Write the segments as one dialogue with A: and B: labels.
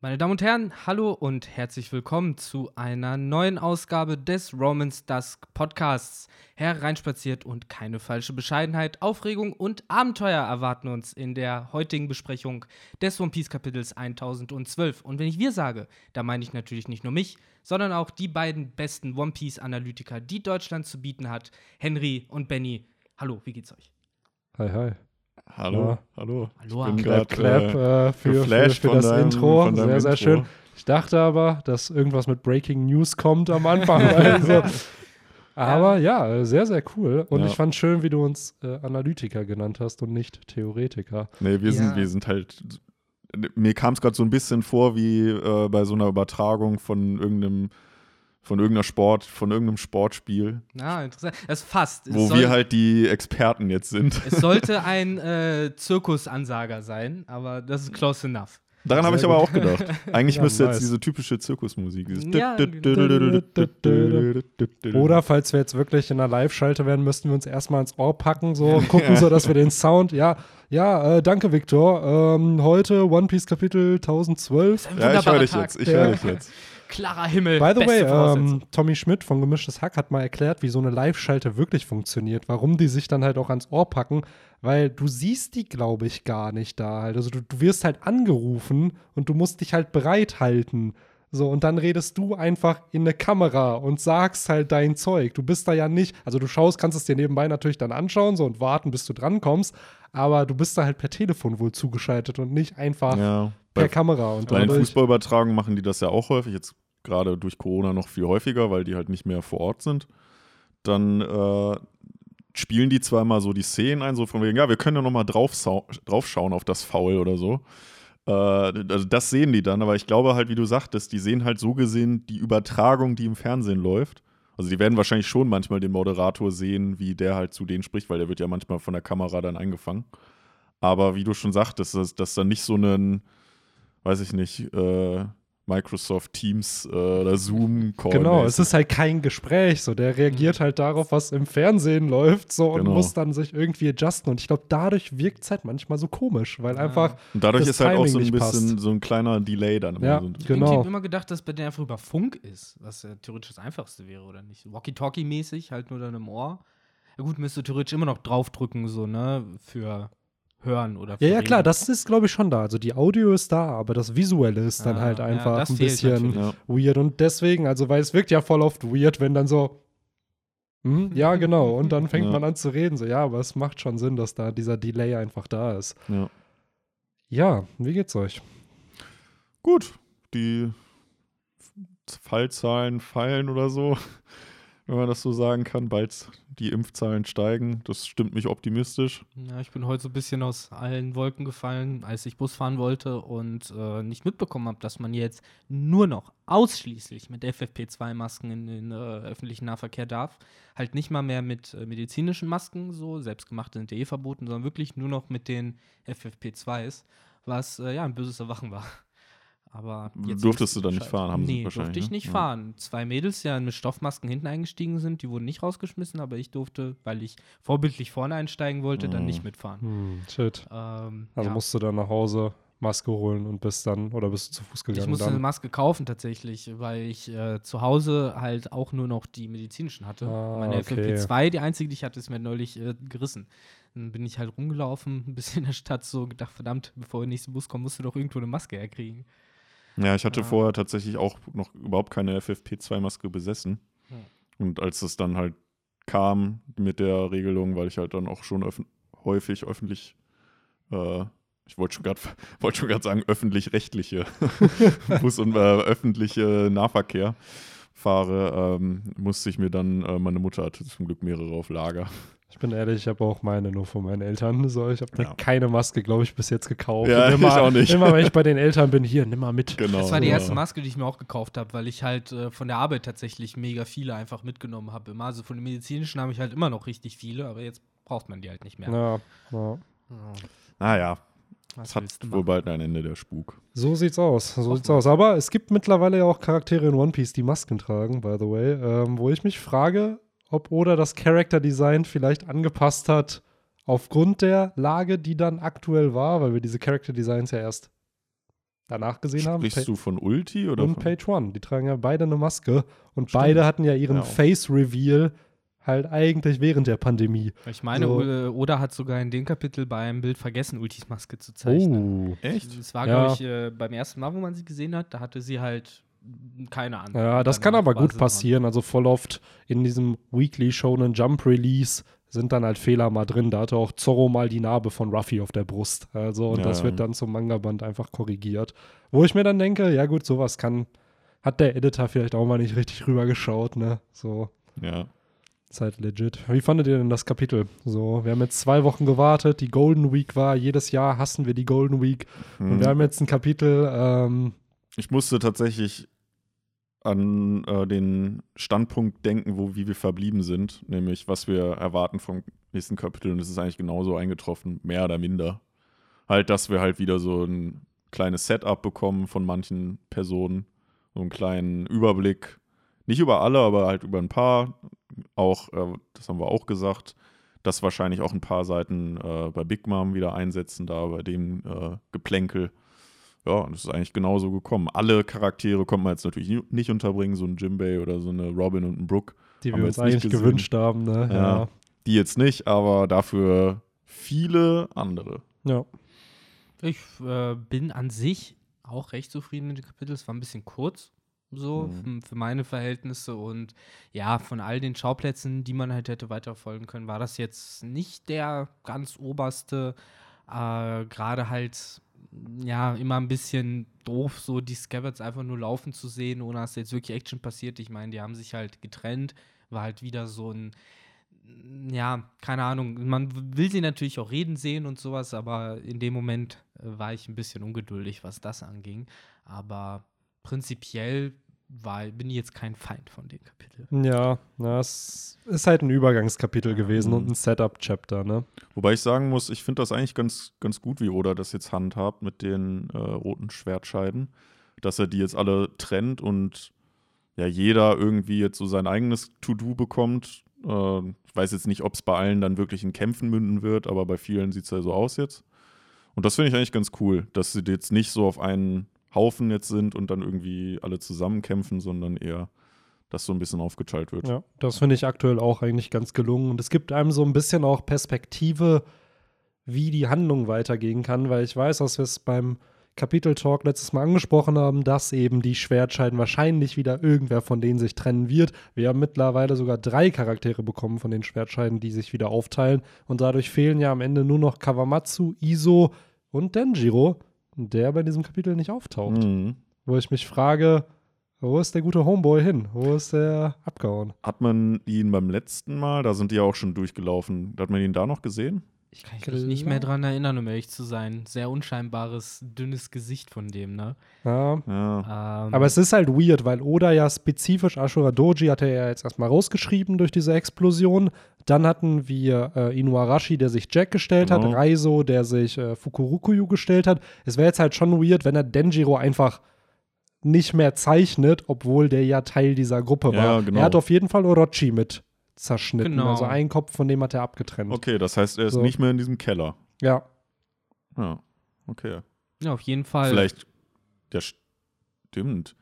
A: Meine Damen und Herren, hallo und herzlich willkommen zu einer neuen Ausgabe des Romans Dusk Podcasts. Hereinspaziert und keine falsche Bescheidenheit, Aufregung und Abenteuer erwarten uns in der heutigen Besprechung des One Piece Kapitels 1012. Und wenn ich wir sage, da meine ich natürlich nicht nur mich, sondern auch die beiden besten One Piece Analytiker, die Deutschland zu bieten hat, Henry und Benny. Hallo, wie geht's euch?
B: Hi, hi.
C: Hallo,
B: Ja.
C: hallo.
A: Hallo,
C: ich bin
B: Clap,
C: grad,
B: clap
C: äh,
B: äh, für, für,
C: geflasht
B: für
C: von
B: das
C: deinem-
B: Intro. Sehr, sehr
C: Intro.
B: schön. Ich dachte aber, dass irgendwas mit Breaking News kommt am Anfang. also. Aber ja, äh, sehr, sehr cool. Und
C: Ja.
B: ich fand schön, wie du uns äh, Analytiker genannt hast und nicht Theoretiker.
C: Nee, wir,
A: Ja.
C: sind, wir sind halt. Mir kam es gerade so ein bisschen vor wie äh, bei so einer Übertragung von irgendeinem, von irgendeiner Sport, von irgendeinem Sportspiel,
A: Na, interessant. Das ist fast. Es
C: wo
A: soll-
C: wir halt die Experten jetzt sind.
A: Es sollte ein äh, Zirkusansager sein, aber das ist close enough.
C: Daran habe ich aber auch gedacht. Eigentlich
B: Ja,
C: müsste
B: nice.
C: jetzt diese typische Zirkusmusik.
A: Ja,
B: Oder falls wir jetzt wirklich in einer Live-Schalte werden, müssten wir uns erstmal ins Ohr packen, so gucken, so dass wir den Sound, ja, ja, äh, danke Victor. Ähm, heute One Piece Kapitel 1012.
A: Ein
C: Ja, ich höre dich jetzt. Ich höre dich jetzt.
A: Klarer Himmel.
B: By the way, ähm, Tommy Schmidt von Gemischtes Hack hat mal erklärt, wie so eine Live-Schalte wirklich funktioniert, warum die sich dann halt auch ans Ohr packen, weil du siehst die, glaube ich, gar nicht da halt. Also du, du wirst halt angerufen und du musst dich halt bereithalten. So, und dann redest du einfach in eine Kamera und sagst halt dein Zeug. Du bist da ja nicht, also du schaust, kannst es dir nebenbei natürlich dann anschauen so und warten, bis du drankommst, aber du bist da halt per Telefon wohl zugeschaltet und nicht einfach
C: Ja.
B: per
C: Bei,
B: Kamera. Und
C: bei den Fußballübertragungen machen die das ja auch häufig. Jetzt gerade durch Corona noch viel häufiger, weil die halt nicht mehr vor Ort sind. Dann äh, spielen die zwar mal so die Szenen ein, so von wegen, ja, wir können ja noch mal drauf, draufschauen auf das Foul oder so. Äh, also das sehen die dann, aber ich glaube halt, wie du sagtest, die sehen halt so gesehen die Übertragung, die im Fernsehen läuft. Also die werden wahrscheinlich schon manchmal den Moderator sehen, wie der halt zu denen spricht, weil der wird ja manchmal von der Kamera dann eingefangen. Aber wie du schon sagtest, dass, dass dann nicht so ein, weiß ich nicht, äh, Microsoft Teams äh, oder Zoom-Call.
B: Genau, es ist halt kein Gespräch, so der reagiert halt darauf, was im Fernsehen läuft, so und
C: Genau.
B: muss dann sich irgendwie adjusten. Und ich glaube, dadurch wirkt es halt manchmal so komisch, weil einfach,
C: Und dadurch
B: das
C: ist halt auch
B: Timing
C: so ein bisschen
B: passt.
C: so ein kleiner Delay dann. immer
B: Ja,
C: so.
A: Ich
B: genau.
A: habe immer gedacht, dass bei denen einfach über Funk ist, was ja theoretisch das Einfachste wäre, oder nicht? Walkie-Talkie-mäßig, halt nur dann im Ohr. Ja gut, müsste theoretisch immer noch draufdrücken, so, ne, für Hören oder
B: ja, ja, klar, das ist, glaube ich, schon da. Also die Audio ist da, aber das Visuelle ist dann
A: Ah,
B: halt
A: ja,
B: einfach
A: das
B: ein bisschen
A: natürlich.
C: Ja.
B: weird. Und deswegen, also, weil es wirkt ja voll oft weird, wenn dann so, hm, ja, genau, und dann fängt
C: Ja.
B: man an zu reden, so, ja, aber es macht schon Sinn, dass da dieser Delay einfach da ist.
C: Ja.
B: Ja, wie geht's euch?
C: Gut, die Fallzahlen fallen oder so, wenn man das so sagen kann. Bald die Impfzahlen steigen. Das stimmt mich optimistisch.
A: Ja, ich bin heute so ein bisschen aus allen Wolken gefallen, als ich Bus fahren wollte und äh, nicht mitbekommen habe, dass man jetzt nur noch ausschließlich mit FFP2-Masken in den äh, öffentlichen Nahverkehr darf. Halt nicht mal mehr mit äh, medizinischen Masken, so selbstgemachte sind eh verboten, sondern wirklich nur noch mit den FFP2s, was äh, ja ein böses Erwachen war. Aber jetzt
C: Durftest du dann nicht fahren, haben sie
A: nee,
C: wahrscheinlich,
A: durfte ich
C: ne?
A: nicht
C: Ja.
A: fahren. Zwei Mädels, die ja mit Stoffmasken hinten eingestiegen sind, die wurden nicht rausgeschmissen, aber ich durfte, weil ich vorbildlich vorne einsteigen wollte, dann
C: Mhm.
A: nicht mitfahren.
B: Hm, shit.
A: Ähm,
B: Also
A: ja.
B: musst du dann nach Hause Maske holen und bist dann, oder bist du zu Fuß gegangen?
A: ich musste
B: dann?
A: eine Maske kaufen tatsächlich, weil ich äh, zu Hause halt auch nur noch die medizinischen hatte.
B: Ah,
A: Meine
B: okay.
A: FFP2, die einzige, die ich hatte, ist mir neulich äh, gerissen. Dann bin ich halt rumgelaufen, ein bisschen in der Stadt, so gedacht, verdammt, bevor der nächste Bus kommt, musst du doch irgendwo eine Maske herkriegen.
C: Ja, ich hatte
A: Ja.
C: vorher tatsächlich auch noch überhaupt keine FFP2-Maske besessen.
A: Ja.
C: Und als es dann halt kam mit der Regelung, weil ich halt dann auch schon öff häufig öffentlich, äh, ich wollte schon gerade wollt schon grad sagen, öffentlich-rechtliche Bus- und äh, öffentliche Nahverkehr fahre, ähm, musste ich mir dann, äh, meine Mutter hatte zum Glück mehrere auf Lager.
B: Ich bin ehrlich, ich habe auch meine nur von meinen Eltern. So, ich habe mir
C: Ja.
B: keine Maske, glaube ich, bis jetzt gekauft.
C: Ja,
B: immer,
C: ich auch nicht.
B: Immer wenn ich bei den Eltern bin, hier, nimm mal mit.
C: Genau.
A: Das war die
C: ja.
A: erste Maske, die ich mir auch gekauft habe, weil ich halt äh, von der Arbeit tatsächlich mega viele einfach mitgenommen habe. Immer. Also von den medizinischen habe ich halt immer noch richtig viele, aber jetzt braucht man die halt nicht mehr.
B: Ja, ja.
A: Ja,
C: Naja,
A: was
C: es hat
A: willst du
C: wohl
A: machen?
C: bald ein Ende der Spuk.
B: So sieht's aus. So sieht's
A: Hoffen wir.
B: aus. Aber es gibt mittlerweile ja auch Charaktere in One Piece, die Masken tragen, by the way. Ähm, wo ich mich frage, ob Oda das Character Design vielleicht angepasst hat aufgrund der Lage, die dann aktuell war, weil wir diese Character Designs ja erst danach gesehen haben.
C: Sprichst du von Ulti oder
B: und
C: von,
B: Page One. Die tragen ja beide eine Maske und
C: Stimmt.
B: beide hatten ja ihren
C: Ja.
B: Face-Reveal halt eigentlich während der Pandemie.
A: Ich meine,
B: So.
A: O- Oda hat sogar in dem Kapitel bei einem Bild vergessen, Ultis Maske zu zeichnen.
B: Oh.
C: Echt?
A: Es war,
B: Ja.
A: glaube ich, äh, beim ersten Mal, wo man sie gesehen hat, da hatte sie halt keine Ahnung.
B: Ja, das kann aber gut passieren. Also voll oft in diesem Weekly Shonen Jump Release sind dann halt Fehler mal drin. Da hatte auch Zorro mal die Narbe von Ruffy auf der Brust. Also, und
C: Ja.
B: das wird dann zum Manga-Band einfach korrigiert. Wo ich mir dann denke, ja gut, sowas kann, hat der Editor vielleicht auch mal nicht richtig rübergeschaut, ne? So,
C: Ja.
B: ist halt legit. Wie fandet ihr denn das Kapitel? So, wir haben jetzt zwei Wochen gewartet, die Golden Week war, jedes Jahr hassen wir die Golden Week. Und
C: Hm.
B: wir haben jetzt ein Kapitel, ähm,
C: Ich musste tatsächlich an äh, den Standpunkt denken, wo wie wir verblieben sind, nämlich was wir erwarten vom nächsten Kapitel und es ist eigentlich genauso eingetroffen, mehr oder minder. Halt, dass wir halt wieder so ein kleines Setup bekommen von manchen Personen, so einen kleinen Überblick, nicht über alle, aber halt über ein paar. Auch, äh, das haben wir auch gesagt, dass wahrscheinlich auch ein paar Seiten äh, bei Big Mom wieder einsetzen, da bei dem äh, Geplänkel. Ja, und es ist eigentlich genauso gekommen. Alle Charaktere konnte man jetzt natürlich ni- nicht unterbringen, so ein Jimbei oder so eine Robin und ein Brooke.
B: die
C: Haben
B: wir uns
C: jetzt nicht
B: eigentlich gewünscht haben, ne?
C: Ja. Die jetzt nicht, aber dafür viele andere.
B: ja.
A: Ich äh, bin an sich auch recht zufrieden mit dem Kapitel. Es war ein bisschen kurz, so
C: Mhm.
A: für, für meine Verhältnisse. Und ja, von all den Schauplätzen, die man halt hätte weiterfolgen können, war das jetzt nicht der ganz oberste. Äh, Gerade halt, ja, immer ein bisschen doof, so die Scabbards einfach nur laufen zu sehen, ohne dass jetzt wirklich Action passiert. Ich meine, die haben sich halt getrennt. War halt wieder so ein ja, keine Ahnung. Man will sie natürlich auch reden sehen und sowas, aber in dem Moment äh, war ich ein bisschen ungeduldig, was das anging. Aber prinzipiell war, bin ich jetzt kein Feind von dem Kapitel.
B: Ja, das ist halt ein Übergangskapitel gewesen
C: Mhm.
B: und ein Setup-Chapter, ne?
C: Wobei ich sagen muss, ich finde das eigentlich ganz, ganz gut, wie Oda das jetzt handhabt mit den äh, roten Schwertscheiden, dass er die jetzt alle trennt und ja, jeder irgendwie jetzt so sein eigenes To-Do bekommt. Äh, ich weiß jetzt nicht, ob es bei allen dann wirklich in Kämpfen münden wird, aber bei vielen sieht es ja so aus jetzt. Und das finde ich eigentlich ganz cool, dass sie jetzt nicht so auf einen Haufen jetzt sind und dann irgendwie alle zusammen kämpfen, sondern eher, dass so ein bisschen aufgeteilt wird.
B: Ja, das finde ich aktuell auch eigentlich ganz gelungen. Und es gibt einem so ein bisschen auch Perspektive, wie die Handlung weitergehen kann, weil ich weiß, dass wir es beim Kapitel-Talk letztes Mal angesprochen haben, dass eben die Schwertscheiden wahrscheinlich wieder irgendwer von denen sich trennen wird. Wir haben mittlerweile sogar drei Charaktere bekommen von den Schwertscheiden, die sich wieder aufteilen. Und dadurch fehlen ja am Ende nur noch Kawamatsu, Iso und Denjiro, der bei diesem Kapitel nicht auftaucht.
C: Mhm.
B: Wo ich mich frage, wo ist der gute Homeboy hin? Wo ist der abgehauen?
C: Hat man ihn beim letzten Mal, da sind die ja auch schon durchgelaufen, hat man ihn da noch gesehen?
A: Ich kann mich nicht mehr dran erinnern, um ehrlich zu sein. Sehr unscheinbares, dünnes Gesicht von dem, ne?
B: Ja,
C: Ja.
A: Ähm,
B: Aber es ist halt weird, weil Oda ja spezifisch Ashura Doji hat er ja jetzt erstmal rausgeschrieben durch diese Explosion. Dann hatten wir äh, Inuarashi, der sich Jack gestellt hat,
C: Genau.
B: Raizo, der sich äh, Fukurukuyu gestellt hat. Es wäre jetzt halt schon weird, wenn er Denjiro einfach nicht mehr zeichnet, obwohl der ja Teil dieser Gruppe
C: Ja,
B: war.
C: genau.
B: Er hat auf jeden Fall Orochi mit zerschnitten.
A: Genau.
B: Also einen Kopf von dem hat er abgetrennt.
C: Okay, das heißt, er ist
B: So.
C: nicht mehr in diesem Keller.
B: Ja.
C: Ja, okay.
A: ja, auf jeden Fall.
C: Vielleicht, der stimmt.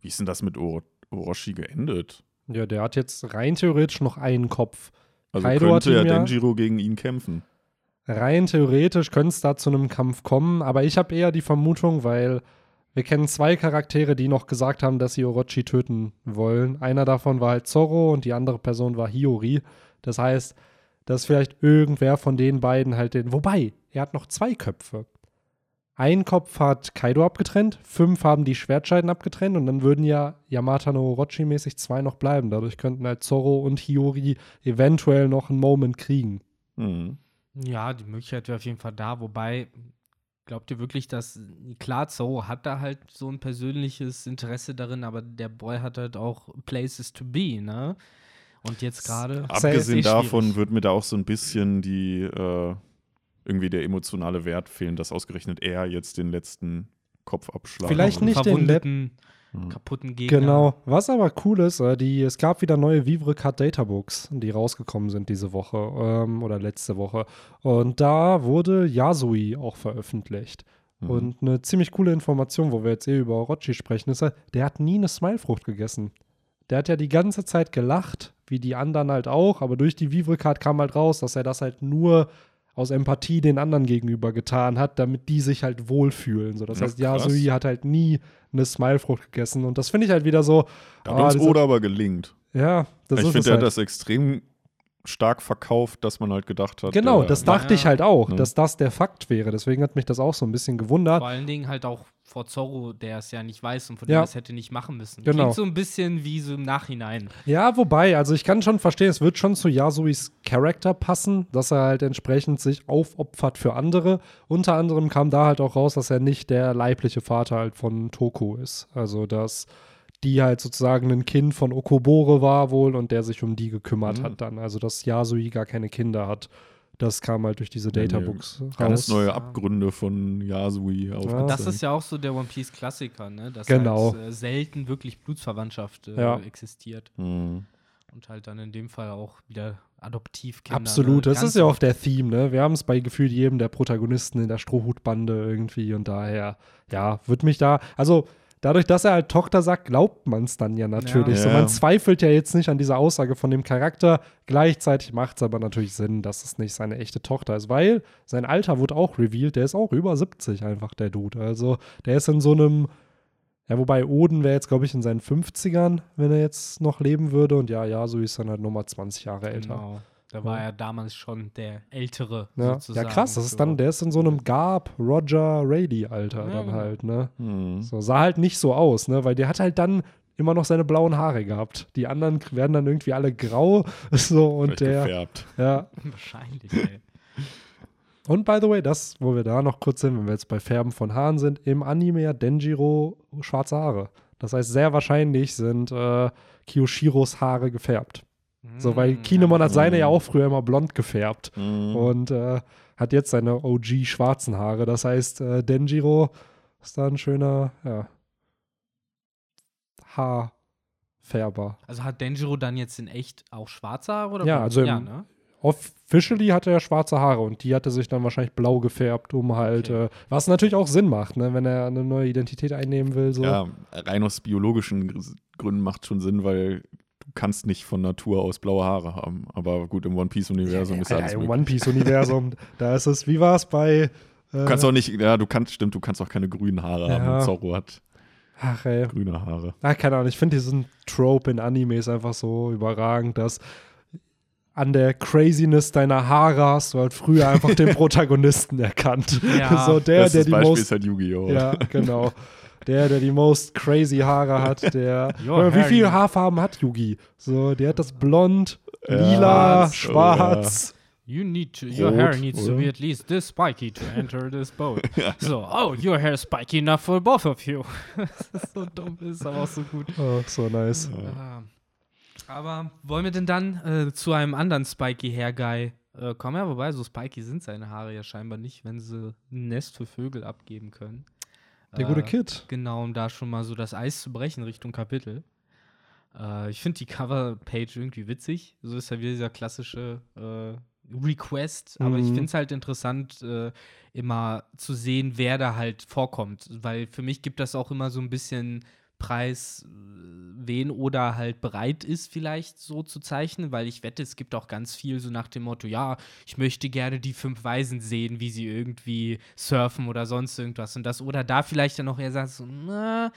C: Wie ist denn das mit Oro Orochi geendet?
B: Ja, der hat jetzt rein theoretisch noch einen Kopf.
C: Also
B: Kaido
C: könnte ja- Denjiro gegen ihn kämpfen.
B: Rein theoretisch könnte es da zu einem Kampf kommen, aber ich habe eher die Vermutung, weil wir kennen zwei Charaktere, die noch gesagt haben, dass sie Orochi töten wollen. Einer davon war halt Zorro und die andere Person war Hiyori. Das heißt, dass vielleicht irgendwer von den beiden halt den. Wobei, er hat noch zwei Köpfe. Ein Kopf hat Kaido abgetrennt, fünf haben die Schwertscheiden abgetrennt und dann würden ja Yamata no Orochi mäßig zwei noch bleiben. Dadurch könnten halt Zorro und Hiyori eventuell noch einen Moment kriegen.
C: Mhm.
A: Ja, die Möglichkeit wäre auf jeden Fall da, wobei, glaubt ihr wirklich, dass, klar, Zorro hat da halt so ein persönliches Interesse darin, aber der Boy hat halt auch Places to be, ne? Und jetzt gerade.
C: Abgesehen
A: eh
C: davon wird mir da auch so ein bisschen die äh, irgendwie der emotionale Wert fehlen, dass ausgerechnet er jetzt den letzten Kopfabschlag
B: Vielleicht nicht den
A: verwundeten,
C: Mhm.
A: kaputten Gegner.
B: Genau. Was aber cool ist, äh, die, es gab wieder neue Vivre Card Databooks, die rausgekommen sind diese Woche ähm, oder letzte Woche. Und da wurde Yasui auch veröffentlicht.
C: Mhm.
B: Und eine ziemlich coole Information, wo wir jetzt eh über Orochi sprechen, ist, halt, der hat nie eine Smilefrucht gegessen. Der hat ja die ganze Zeit gelacht, wie die anderen halt auch, aber durch die Vivre-Card kam halt raus, dass er das halt nur aus Empathie den anderen gegenüber getan hat, damit die sich halt wohlfühlen. So, das
C: Ja,
B: heißt,
C: krass.
B: Yasui hat halt nie eine Smilefrucht gegessen und das finde ich halt wieder so.
C: Da hat
B: ah,
C: uns Oda aber gelingt.
B: Ja, das
C: ich
B: ist
C: finde,
B: es
C: er
B: halt.
C: hat das extrem stark verkauft, dass man halt gedacht hat.
B: Genau,
C: der-
B: das dachte
A: Ja.
B: ich halt auch,
C: Ja.
B: dass das der Fakt wäre. Deswegen hat mich das auch so ein bisschen gewundert.
A: Vor allen Dingen halt auch vor Zorro, der es ja nicht weiß und von
B: Ja.
A: dem es hätte nicht machen müssen.
B: Genau.
A: Klingt so ein bisschen wie so im Nachhinein.
B: Ja, wobei, also ich kann schon verstehen, es wird schon zu Yasuis Charakter passen, dass er halt entsprechend sich aufopfert für andere. Unter anderem kam da halt auch raus, dass er nicht der leibliche Vater halt von Toko ist. Also, dass die halt sozusagen ein Kind von Okobore war wohl und der sich um die gekümmert
C: Mhm.
B: hat dann. Also, dass Yasui gar keine Kinder hat. Das kam halt durch diese
C: nee.
B: Databooks
C: ganz
B: raus.
C: neue
A: Ja.
C: Abgründe von Yasui aufgezeigt.
A: Das ist ja auch so der One Piece Klassiker, ne? Dass
B: Genau.
A: halt, äh, selten wirklich Blutsverwandtschaft äh,
B: Ja.
A: existiert.
C: Mhm.
A: Und halt dann in dem Fall auch wieder Adoptivkinder.
B: Absolut,
A: ne?
B: das
A: Ganz
B: ist ja auch der Theme, ne? Wir haben es bei gefühlt jedem der Protagonisten in der Strohhutbande irgendwie und daher, ja, wird mich da, also dadurch, dass er halt Tochter sagt, glaubt man es dann ja natürlich.
C: Ja.
B: So, man zweifelt ja jetzt nicht an dieser Aussage von dem Charakter. Gleichzeitig macht es aber natürlich Sinn, dass es nicht seine echte Tochter ist, weil sein Alter wurde auch revealed. Der ist auch über 70 einfach, der Dude. Also, der ist in so einem, ja, wobei Oden wäre jetzt, glaube ich, in seinen 50ern, wenn er jetzt noch leben würde. Und ja, ja, so ist dann halt nochmal 20 Jahre älter.
A: Genau. Da war
B: Ja.
A: er damals schon der Ältere.
B: Ja,
A: sozusagen.
B: ja krass, das ist
A: So.
B: dann, der ist in so einem Garb Roger Rady-Alter
A: Ja,
B: dann
A: genau.
B: halt, ne?
C: Mhm.
B: So, sah halt nicht so aus, ne? Weil der hat halt dann immer noch seine blauen Haare gehabt. Die anderen werden dann irgendwie alle grau. So, und
C: Vielleicht
B: der.
C: gefärbt.
B: Ja.
A: Wahrscheinlich, ey.
B: Und by the way, das, wo wir da noch kurz sind, wenn wir jetzt bei Färben von Haaren sind, im Anime hat Denjiro schwarze Haare. Das heißt, sehr wahrscheinlich sind äh, Kiyoshiros Haare gefärbt. So, weil
A: Mm,
B: Kinemon hat seine ja auch früher immer blond gefärbt.
C: Mhm.
B: und äh, hat jetzt seine OG schwarzen Haare. Das heißt, äh, Denjiro ist da ein schöner ja, Haarfärber.
A: Also hat Denjiro dann jetzt in echt auch schwarze Haare? Oder
B: Ja, also
A: ja,
B: im-
A: ne?
B: Officially hatte er schwarze Haare und die hatte sich dann wahrscheinlich blau gefärbt, um halt,
A: Okay.
B: äh, was natürlich auch Sinn macht, ne, wenn er eine neue Identität einnehmen will. So.
C: Ja, rein aus biologischen Gr- Gründen macht schon Sinn, weil kannst nicht von Natur aus blaue Haare haben. Aber gut, im One Piece-Universum ist
B: ja,
C: alles
B: ja, im
C: möglich.
B: One Piece-Universum, da ist es, wie war es bei. Äh,
C: Du kannst auch nicht, ja, du kannst, stimmt, du kannst auch keine grünen Haare haben.
B: Ja.
C: Und Zorro hat
B: ach, ey.
C: grüne Haare.
B: Ah, keine Ahnung, ich finde diesen Trope in Animes einfach so überragend, dass an der Craziness deiner Haare hast du halt früher einfach den Protagonisten erkannt.
A: Ja,
B: so der, der
C: Bestes
B: die
C: Beispiel
B: most,
C: ist halt Yu-Gi-Oh!
B: ja, genau. Der, der die most crazy Haare hat, der.
A: Your
B: wie viele Haarfarben hat Yugi? So, der hat das blond,
C: Ja,
B: lila,
C: schwarz,
B: schwarz.
A: You need to, your
C: Rot,
A: hair needs to
C: oder?
A: be at least this spiky to enter this boat. So, oh, your hair is spiky enough for both of you. das ist so dumm, ist aber auch so gut.
B: Oh, so nice.
A: Ah. Aber wollen wir denn dann äh, zu einem anderen Spiky Hair Guy äh, kommen? Ja, wobei, so spiky sind seine Haare ja scheinbar nicht, wenn sie ein Nest für Vögel abgeben können.
B: Der
A: Äh,
B: gute Kid.
A: Genau, um da schon mal so das Eis zu brechen Richtung Kapitel. Äh, ich finde die Coverpage irgendwie witzig. So ist ja wieder dieser klassische äh, Request. Aber ich
B: Mhm.
A: finde es halt interessant, äh, immer zu sehen, wer da halt vorkommt. Weil für mich gibt das auch immer so ein bisschen Preis, äh, wen oder halt bereit ist, vielleicht so zu zeichnen, weil ich wette, es gibt auch ganz viel so nach dem Motto, ja, ich möchte gerne die fünf Weisen sehen, wie sie irgendwie surfen oder sonst irgendwas und das. Oder da vielleicht dann noch eher sagst, so, na,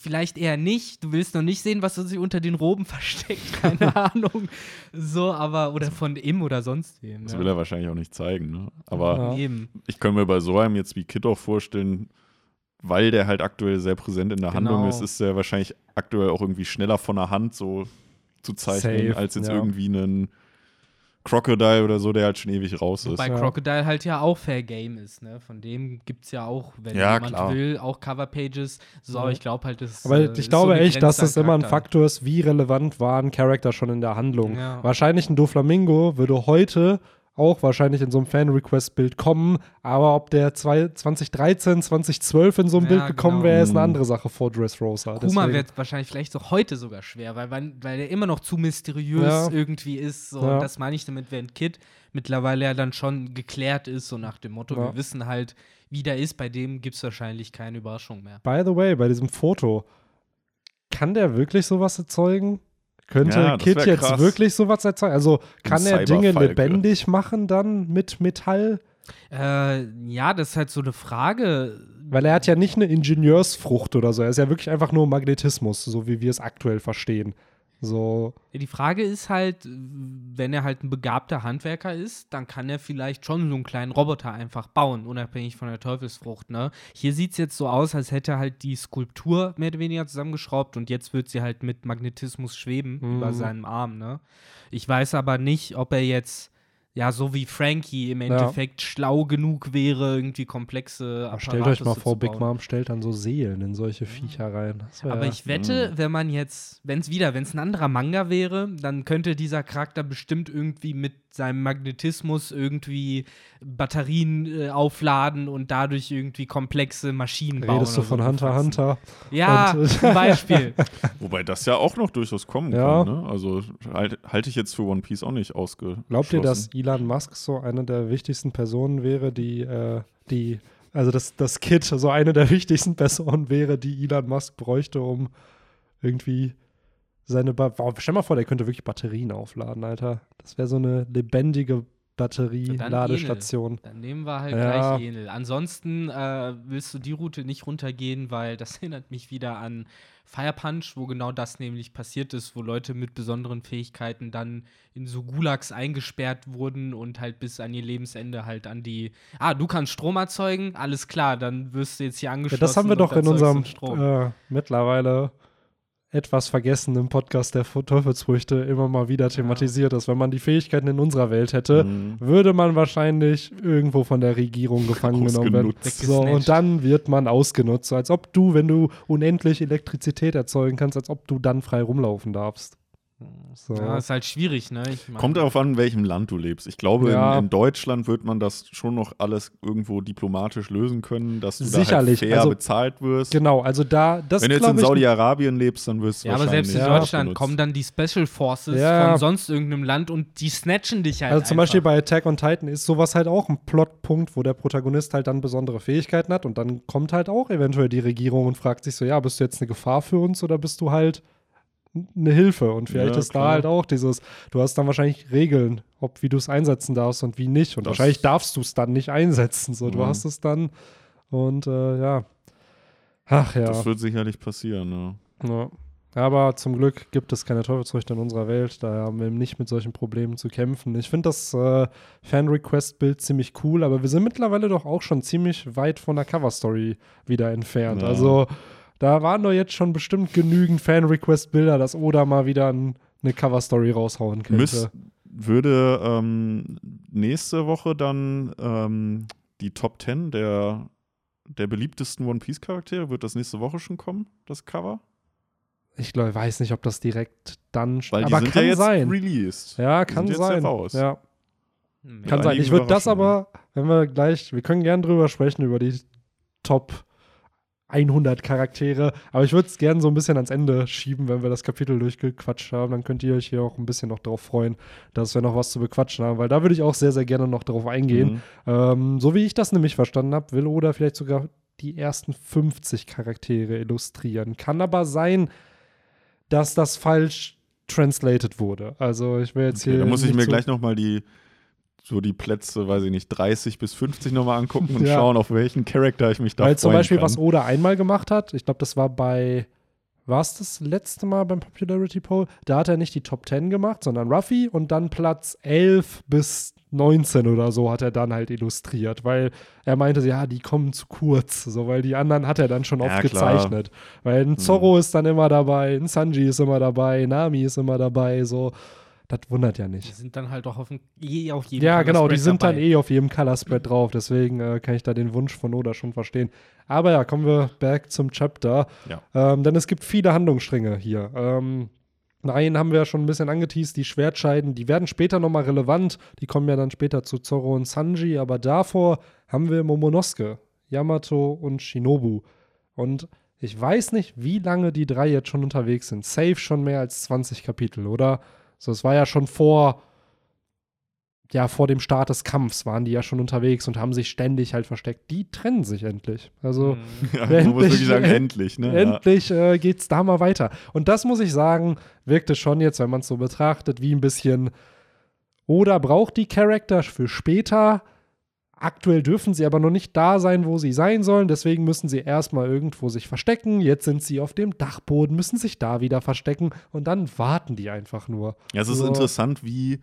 A: vielleicht eher nicht. Du willst noch nicht sehen, was sich unter den Roben versteckt, keine Ahnung. So, aber, oder von ihm oder sonst wem.
C: Das
A: ja.
C: will er wahrscheinlich auch nicht zeigen, ne? Aber
B: Ja.
C: Ich kann mir bei so einem jetzt wie Kid auch vorstellen, weil der halt aktuell sehr präsent in der
A: Genau.
C: Handlung ist, ist er wahrscheinlich aktuell auch irgendwie schneller von der Hand so zu zeichnen,
B: Safe,
C: als jetzt
B: ja.
C: irgendwie einen Crocodile oder so, der halt schon ewig raus ist.
A: Wobei
B: Ja.
A: Crocodile halt ja auch Fair Game ist, ne? Von dem gibt es ja auch, wenn
C: Ja,
A: jemand
C: klar.
A: will, auch Coverpages. So, aber ich glaube halt, das
B: Aber
A: äh,
B: ich
A: ist
B: glaube
A: so
B: echt, dass das immer ein. Faktor ist, wie relevant war ein Charakter schon in der Handlung.
A: Ja.
B: Wahrscheinlich ein Doflamingo würde heute auch wahrscheinlich in so einem Fan-Request-Bild kommen, aber ob der zwei, 2013, 2012 in so ein
A: Ja,
B: Bild gekommen
A: genau.
B: wäre, ist eine
C: Mhm.
B: andere Sache vor Dressrosa.
A: Kuma wird wahrscheinlich vielleicht auch heute sogar schwer, weil, weil, weil er immer noch zu mysteriös
B: Ja.
A: irgendwie ist. So.
B: Ja.
A: Und das meine ich damit, während Kid mittlerweile ja dann schon geklärt ist, so nach dem Motto,
B: Ja.
A: wir wissen halt, wie der ist, bei dem gibt es wahrscheinlich keine Überraschung mehr.
B: By the way, bei diesem Foto, kann der wirklich sowas erzeugen? Könnte
C: Ja,
B: Kid jetzt
C: krass.
B: wirklich sowas erzeugen? Also kann er Dinge lebendig machen dann mit Metall?
A: Äh, ja, das ist halt so eine Frage.
B: Weil er hat ja nicht eine Ingenieursfrucht oder so. Er ist ja wirklich einfach nur Magnetismus, so wie wir es aktuell verstehen. So,
A: Die Frage ist halt, wenn er halt ein begabter Handwerker ist, dann kann er vielleicht schon so einen kleinen Roboter einfach bauen, unabhängig von der Teufelsfrucht, ne? Hier sieht es jetzt so aus, als hätte er halt die Skulptur mehr oder weniger zusammengeschraubt und jetzt wird sie halt mit Magnetismus schweben
B: Mhm.
A: über seinem Arm, ne? Ich weiß aber nicht, ob er jetzt, ja, so wie Frankie im Endeffekt schlau genug wäre, irgendwie komplexe
B: aber stellt euch mal vor, Big. Mom stellt dann so Seelen in solche Viecher rein.
A: Aber ich wette, wenn man jetzt, wenn es wieder, wenn es ein anderer Manga wäre, dann könnte dieser Charakter bestimmt irgendwie mit seinem Magnetismus irgendwie Batterien äh, aufladen und dadurch irgendwie komplexe Maschinen bauen.
B: Redest du von
A: so
B: Hunter x
A: befassen.
B: Hunter?
A: Ja,
B: Und-
A: zum Beispiel.
C: Wobei das ja auch noch durchaus kommen
B: Ja.
C: kann. Ne? Also halt, halte ich jetzt für One Piece auch nicht ausgeschlossen.
B: Glaubt ihr, dass Elon Musk so eine der wichtigsten Personen wäre, die, äh, die, also dass das Kid so eine der wichtigsten Personen wäre, die Elon Musk bräuchte, um irgendwie seine, ba wow, stell mal vor, der könnte wirklich Batterien aufladen, Alter. Das wäre so eine lebendige Batterie-Ladestation.
A: Dann nehmen wir halt
B: Ja.
A: gleich Enel. Ansonsten äh, willst du die Route nicht runtergehen, weil das erinnert mich wieder an Fire Punch, wo genau das nämlich passiert ist, wo Leute mit besonderen Fähigkeiten dann in so Gulags eingesperrt wurden und halt bis an ihr Lebensende halt an die, ah, du kannst Strom erzeugen, alles klar, dann wirst du jetzt hier
B: Ja,
A: angeschlossen.
B: das haben wir doch in unserem äh, mittlerweile etwas vergessenen Podcast der Teufelsfrüchte immer mal wieder thematisiert, dass wenn man die Fähigkeiten in unserer Welt hätte,
C: Mhm.
B: würde man wahrscheinlich irgendwo von der Regierung gefangen genommen werden. So, und dann wird man ausgenutzt, so als ob du, wenn du unendlich Elektrizität erzeugen kannst, als ob du dann frei rumlaufen darfst. So.
A: Ja, ist halt schwierig, ne? Ich mein-
C: Kommt darauf an, in welchem Land du lebst. Ich glaube,
B: Ja.
C: in, in Deutschland wird man das schon noch alles irgendwo diplomatisch lösen können, dass du
B: Sicherlich,
C: da halt fair
B: also-
C: bezahlt wirst.
B: Genau, also da, das
C: Wenn du jetzt in Saudi-Arabien lebst, dann wirst du
A: Ja, aber selbst in. Deutschland
C: ausgenutzt.
A: kommen dann die Special Forces
B: Ja.
A: von sonst irgendeinem Land und die snatchen dich halt
B: Also zum
A: einfach.
B: Beispiel bei Attack on Titan ist sowas halt auch ein Plotpunkt, wo der Protagonist halt dann besondere Fähigkeiten hat und dann kommt halt auch eventuell die Regierung und fragt sich so, ja, bist du jetzt eine Gefahr für uns oder bist du halt eine Hilfe? Und vielleicht
C: Ja,
B: ist da
C: klar.
B: halt auch dieses, du hast dann wahrscheinlich Regeln, ob wie du es einsetzen darfst und wie nicht. Und
C: Das-
B: wahrscheinlich darfst du es dann nicht einsetzen. So, du
C: Mhm.
B: hast es dann und äh, ja. Ach ja.
C: Das wird sicherlich passieren, ne?
B: Ja. Aber zum Glück gibt es keine Teufelsfrüchte in unserer Welt, daher haben wir nicht mit solchen Problemen zu kämpfen. Ich finde das äh, Fan-Request-Bild ziemlich cool, aber wir sind mittlerweile doch auch schon ziemlich weit von der Cover-Story wieder entfernt.
C: Ja.
B: Also da waren doch jetzt schon bestimmt genügend Fan-Request-Bilder, dass Oda mal wieder ein, eine Cover-Story raushauen könnte.
C: Müs würde ähm, nächste Woche dann ähm, die Top 10 der, der beliebtesten One Piece Charaktere, wird das nächste Woche schon kommen, das Cover?
B: ich glaub, weiß nicht, ob das direkt dann
C: Weil die
B: aber
C: sind
B: kann
C: ja jetzt
B: sein.
C: released.
B: Ja,
C: Die
B: kann
C: sind jetzt
B: sein.
C: ja raus.
B: Ja.
A: Hm,
B: Kann
C: Ja,
B: sein. Ich würde das aber, wenn wir gleich, wir können gern drüber sprechen, über die Top 100 Charaktere, aber ich würde es gern so ein bisschen ans Ende schieben, wenn wir das Kapitel durchgequatscht haben. Dann könnt ihr euch hier auch ein bisschen noch drauf freuen, dass wir noch was zu bequatschen haben, weil da würde ich auch sehr, sehr gerne noch drauf eingehen.
C: Mhm.
B: Ähm, so wie ich das nämlich verstanden habe, will Oda vielleicht sogar die ersten 50 Charaktere illustrieren. Kann aber sein, dass das falsch translated wurde. Also ich will jetzt
C: Okay,
B: hier.
C: da muss ich mir
B: so-
C: gleich nochmal die so die Plätze, weiß ich nicht, 30 bis 50 nochmal angucken und
B: Ja.
C: schauen, auf welchen Charakter ich mich da
B: Weil zum Beispiel,
C: kann.
B: was Oda einmal gemacht hat, ich glaube, das war bei, war es das letzte Mal beim Popularity Poll? Da hat er nicht die Top 10 gemacht, sondern Ruffy und dann Platz 11 bis 19 oder so hat er dann halt illustriert, weil er meinte, ja, die kommen zu kurz, so, weil die anderen hat er dann schon oft
C: Ja,
B: gezeichnet. Weil ein Zorro ist dann immer dabei, ein Sanji ist immer dabei, Nami ist immer dabei, so. Das wundert ja
A: Die
B: nicht.
A: sind dann halt auch auf, dem, eh auf jedem
B: Ja, genau, die sind dann
A: dabei.
B: eh auf jedem Color Spread drauf, deswegen äh, kann ich da den Wunsch von Oda schon verstehen. Aber ja, kommen wir back zum Chapter.
C: Ja.
B: Ähm, denn es gibt viele Handlungsstränge hier. Ähm, einen haben wir ja schon ein bisschen angeteased, die Schwertscheiden, die werden später nochmal relevant. Die kommen ja dann später zu Zorro und Sanji, aber davor haben wir Momonosuke, Yamato und Shinobu. Und ich weiß nicht, wie lange die drei jetzt schon unterwegs sind. Safe schon mehr als 20 Kapitel, oder? So, es war ja schon vor ja, vor dem Start des Kampfs waren die ja schon unterwegs und haben sich ständig halt versteckt. Die trennen sich endlich. Also
C: Ja, man muss wirklich sagen, endlich, ne?
B: endlich äh, geht's da mal weiter. Und das muss ich sagen, wirkte schon jetzt, wenn man es so betrachtet, wie ein bisschen oder braucht die Charakter für später. Aktuell dürfen sie aber noch nicht da sein, wo sie sein sollen. Deswegen müssen sie erstmal irgendwo sich verstecken. Jetzt sind sie auf dem Dachboden, müssen sich da wieder verstecken und dann warten die einfach nur.
C: Ja, es ist
B: So.
C: interessant, wie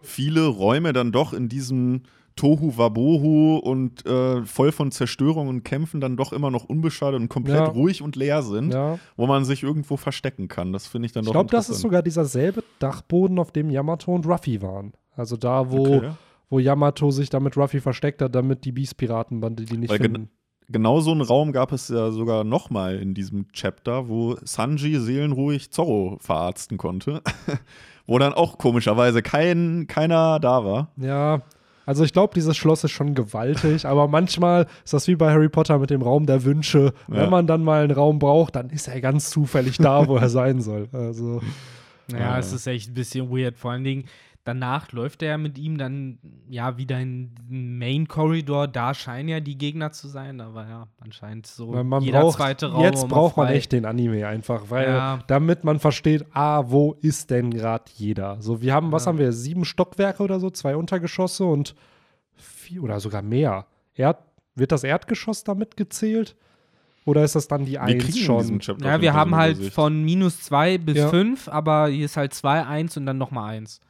C: viele Räume dann doch in diesem Tohu Wabohu und äh, voll von Zerstörung und Kämpfen dann doch immer noch unbeschadet und komplett
B: Ja.
C: ruhig und leer sind,
B: Ja.
C: wo man sich irgendwo verstecken kann. Das finde ich dann
B: Ich
C: doch
B: glaube, das ist sogar dieser selbe Dachboden, auf dem Yamato und Ruffy waren. Also da, wo,
C: Okay.
B: Wo Yamato sich da mit Ruffy versteckt hat, damit die Beast-Piratenbande die nicht
C: Weil gen-
B: finden.
C: Genau so einen Raum gab es ja sogar noch mal in diesem Chapter, wo Sanji seelenruhig Zorro verarzten konnte. wo dann auch komischerweise kein, keiner da war.
B: Ja, also ich glaube, dieses Schloss ist schon gewaltig, aber manchmal ist das wie bei Harry Potter mit dem Raum der Wünsche.
C: Ja.
B: Wenn man dann mal einen Raum braucht, dann ist er ganz zufällig da, wo er sein soll. Also,
A: Ja,
C: Ja.
A: es ist echt ein bisschen weird. Vor allen Dingen, danach läuft er mit ihm dann ja wieder in den Main Corridor. Da scheinen ja die Gegner zu sein, aber ja, anscheinend so
B: weil man
A: jeder
B: braucht,
A: zweite Raum.
B: jetzt braucht man echt den Anime einfach, weil
A: Ja.
B: damit man versteht, ah, wo ist denn gerade jeder? So, wir haben, was
A: Ja.
B: haben wir, sieben Stockwerke oder so, zwei Untergeschosse und vier oder sogar mehr. Erd, wird das Erdgeschoss damit gezählt? Oder ist das dann die
C: Wir
B: Eins
C: kriegen in
B: schon?
A: Ja, wir haben halt
C: Übersicht.
A: von minus zwei bis
B: Ja.
A: fünf, aber hier ist halt zwei, eins und dann nochmal eins.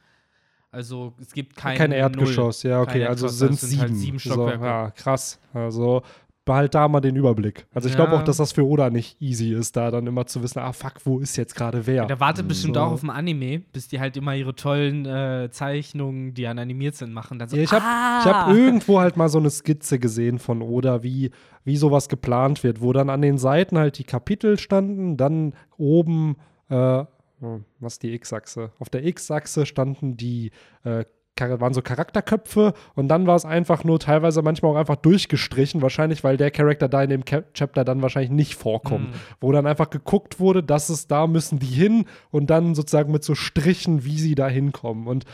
A: Also es gibt kein
B: Kein Erdgeschoss, ja, okay,
A: Kein
B: also sind
A: sind
B: sieben.
A: halt sieben Stockwerke.
B: So, ja, krass. Also behalt da mal den Überblick. Also ich glaube
A: Ja.
B: auch, dass das für Oda nicht easy ist, da dann immer zu wissen, ah fuck, wo ist jetzt gerade wer?
A: Der wartet bestimmt
B: So.
A: auch auf dem Anime, bis die halt immer ihre tollen äh, Zeichnungen, die dann animiert sind, machen. Dann so,
B: Ja, ich habe
A: ah!
B: hab irgendwo halt mal so eine Skizze gesehen von Oda, wie, wie sowas geplant wird, wo dann an den Seiten halt die Kapitel standen, dann oben, äh, was ist die X-Achse? Auf der X-Achse standen die, äh, waren so Charakterköpfe und dann war es einfach nur teilweise manchmal auch einfach durchgestrichen, wahrscheinlich, weil der Charakter da in dem Cap Chapter dann wahrscheinlich nicht vorkommt,
A: Mhm.
B: wo dann einfach geguckt wurde, dass es da müssen die hin und dann sozusagen mit so Strichen, wie sie da hinkommen und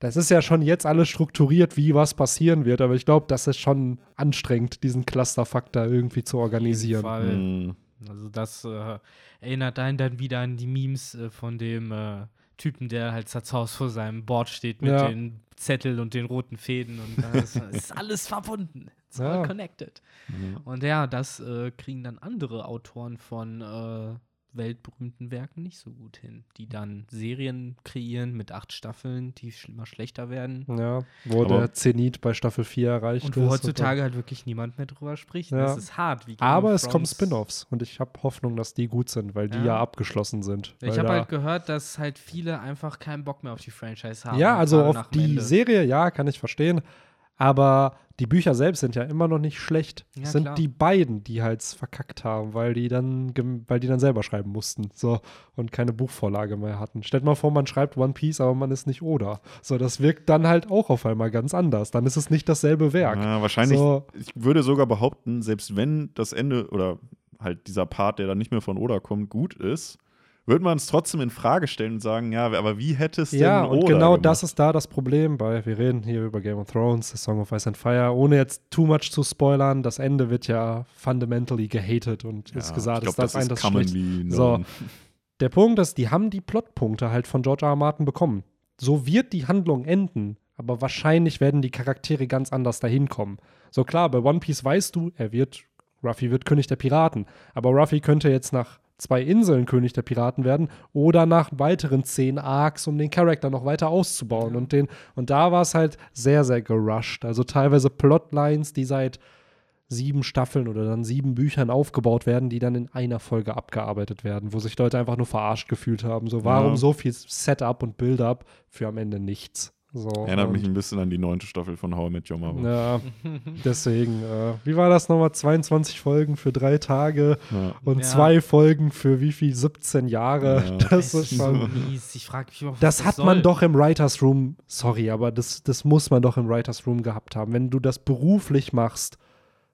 B: das ist ja schon jetzt alles strukturiert, wie was passieren wird, aber ich glaube, das ist schon anstrengend, diesen Clusterfaktor irgendwie zu organisieren.
A: Fall.
C: Hm.
A: Also das äh, erinnert einen dann wieder an die Memes äh, von dem äh, Typen, der halt zerzaust vor seinem Board steht mit
B: Ja.
A: den Zetteln und den roten Fäden und da ist, alles verbunden. It's all
B: Ja.
A: connected.
C: Mhm.
A: Und ja, das äh, kriegen dann andere Autoren von äh, weltberühmten Werken nicht so gut hin, die dann Serien kreieren mit acht Staffeln, die immer schlechter werden.
B: Ja, wo
C: Aber-
B: der Zenit bei Staffel 4 erreicht
A: Und
B: ist.
A: wo heutzutage halt wirklich niemand mehr drüber spricht.
B: Ja.
A: Das ist hart.
B: Aber es kommen. Spin-offs und ich habe Hoffnung, dass die gut sind, weil die
A: Ja.
B: ja abgeschlossen sind.
A: Ich habe halt gehört, dass halt viele einfach keinen Bock mehr auf die Franchise haben.
B: ja, also auf die
A: Ende.
B: Serie, ja, kann ich verstehen. Aber die Bücher selbst sind ja immer noch nicht schlecht.
A: Ja,
B: es sind
A: klar.
B: die beiden, die halt verkackt haben, weil die dann, weil die dann selber schreiben mussten. So und keine Buchvorlage mehr hatten. Stellt mal vor, man schreibt One Piece, aber man ist nicht Oda. So, das wirkt dann halt auch auf einmal ganz anders. Dann ist es nicht dasselbe Werk.
C: Ja, wahrscheinlich,
B: So.
C: ich würde sogar behaupten, selbst wenn das Ende oder halt dieser Part, der dann nicht mehr von Oda kommt, gut ist, würde man es trotzdem in Frage stellen und sagen, ja, aber wie hätte es
B: Ja,
C: denn
B: und
C: Oda
B: genau
C: gemacht?
B: das ist da das Problem bei, wir reden hier über Game of Thrones, The Song of Ice and Fire, ohne jetzt too much zu spoilern, das Ende wird ja fundamentally gehatet und
C: ja,
B: ist gesagt,
C: ich
B: ist
C: glaub,
B: das ein, das spricht.
C: known.
B: Der Punkt ist, die haben die Plotpunkte halt von George R. R. Martin bekommen. So wird die Handlung enden, aber wahrscheinlich werden die Charaktere ganz anders dahin kommen. So klar, bei One Piece weißt du, er wird, Ruffy wird König der Piraten, aber Ruffy könnte jetzt nach zwei Inseln König der Piraten werden oder nach weiteren zehn Arcs, um den Charakter noch weiter auszubauen und den und da war es halt sehr sehr gerusht, also teilweise Plotlines, die seit sieben Staffeln oder dann sieben Büchern aufgebaut werden, die dann in einer Folge abgearbeitet werden, wo sich Leute einfach nur verarscht gefühlt haben. So, warum
C: Ja.
B: so viel Setup und Build-up für am Ende nichts? So,
C: Erinnert mich ein bisschen an die neunte Staffel von How I Met Your Mother.
B: Ja, deswegen, äh, wie war das nochmal? 22 Folgen für drei Tage
C: Ja.
B: und
A: Ja.
B: zwei Folgen für wie viel? 17 Jahre.
C: Ja.
B: Das ist schon.
A: mies. Ich frage mich, was
B: Das hat
A: soll.
B: man doch im Writers Room, sorry, aber das, das muss man doch im Writers Room gehabt haben. Wenn du das beruflich machst,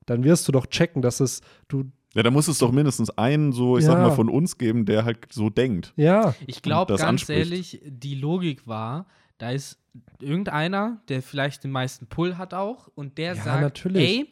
B: dann wirst du doch checken, dass es, du,
C: ja, da muss es doch mindestens einen, so, ich sag
B: Ja.
C: mal, von uns geben, der halt so denkt.
B: ja,
A: Ich glaube
C: das
A: ganz
C: anspricht.
A: ehrlich, die Logik war, Da ist irgendeiner, der vielleicht den meisten Pull hat auch und der
B: Ja,
A: sagt,
B: natürlich.
A: ey,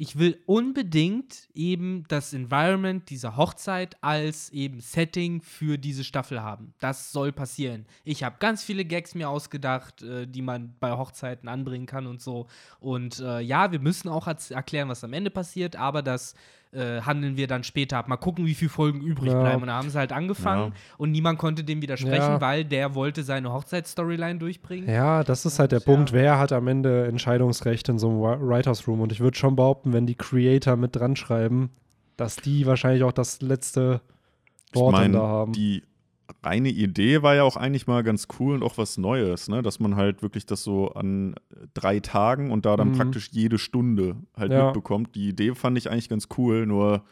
A: ich will unbedingt eben das Environment dieser Hochzeit als eben Setting für diese Staffel haben. Das soll passieren. Ich habe ganz viele Gags mir ausgedacht, äh, die man bei Hochzeiten anbringen kann und so. Und äh, ja, wir müssen auch erklären, was am Ende passiert, aber das äh, handeln wir dann später ab. Mal gucken, wie viele Folgen übrig
B: Ja.
A: bleiben. Und da haben sie halt angefangen
C: Ja.
A: und niemand konnte dem widersprechen,
B: Ja.
A: weil der wollte seine Hochzeitsstoryline durchbringen.
B: Ja, das ist halt der
A: Ja.
B: Punkt. Wer hat am Ende Entscheidungsrecht in so einem Writers Room? Und ich würde schon behaupten, wenn die Creator mit dran schreiben, dass die wahrscheinlich auch das letzte
C: Ich
B: Wort dann da
C: meine,
B: haben.
C: die reine Idee war ja auch eigentlich mal ganz cool und auch was Neues, ne? dass man halt wirklich das so an drei Tagen und da dann
B: Mhm.
C: praktisch jede Stunde halt
B: Ja.
C: mitbekommt. Die Idee fand ich eigentlich ganz cool, nur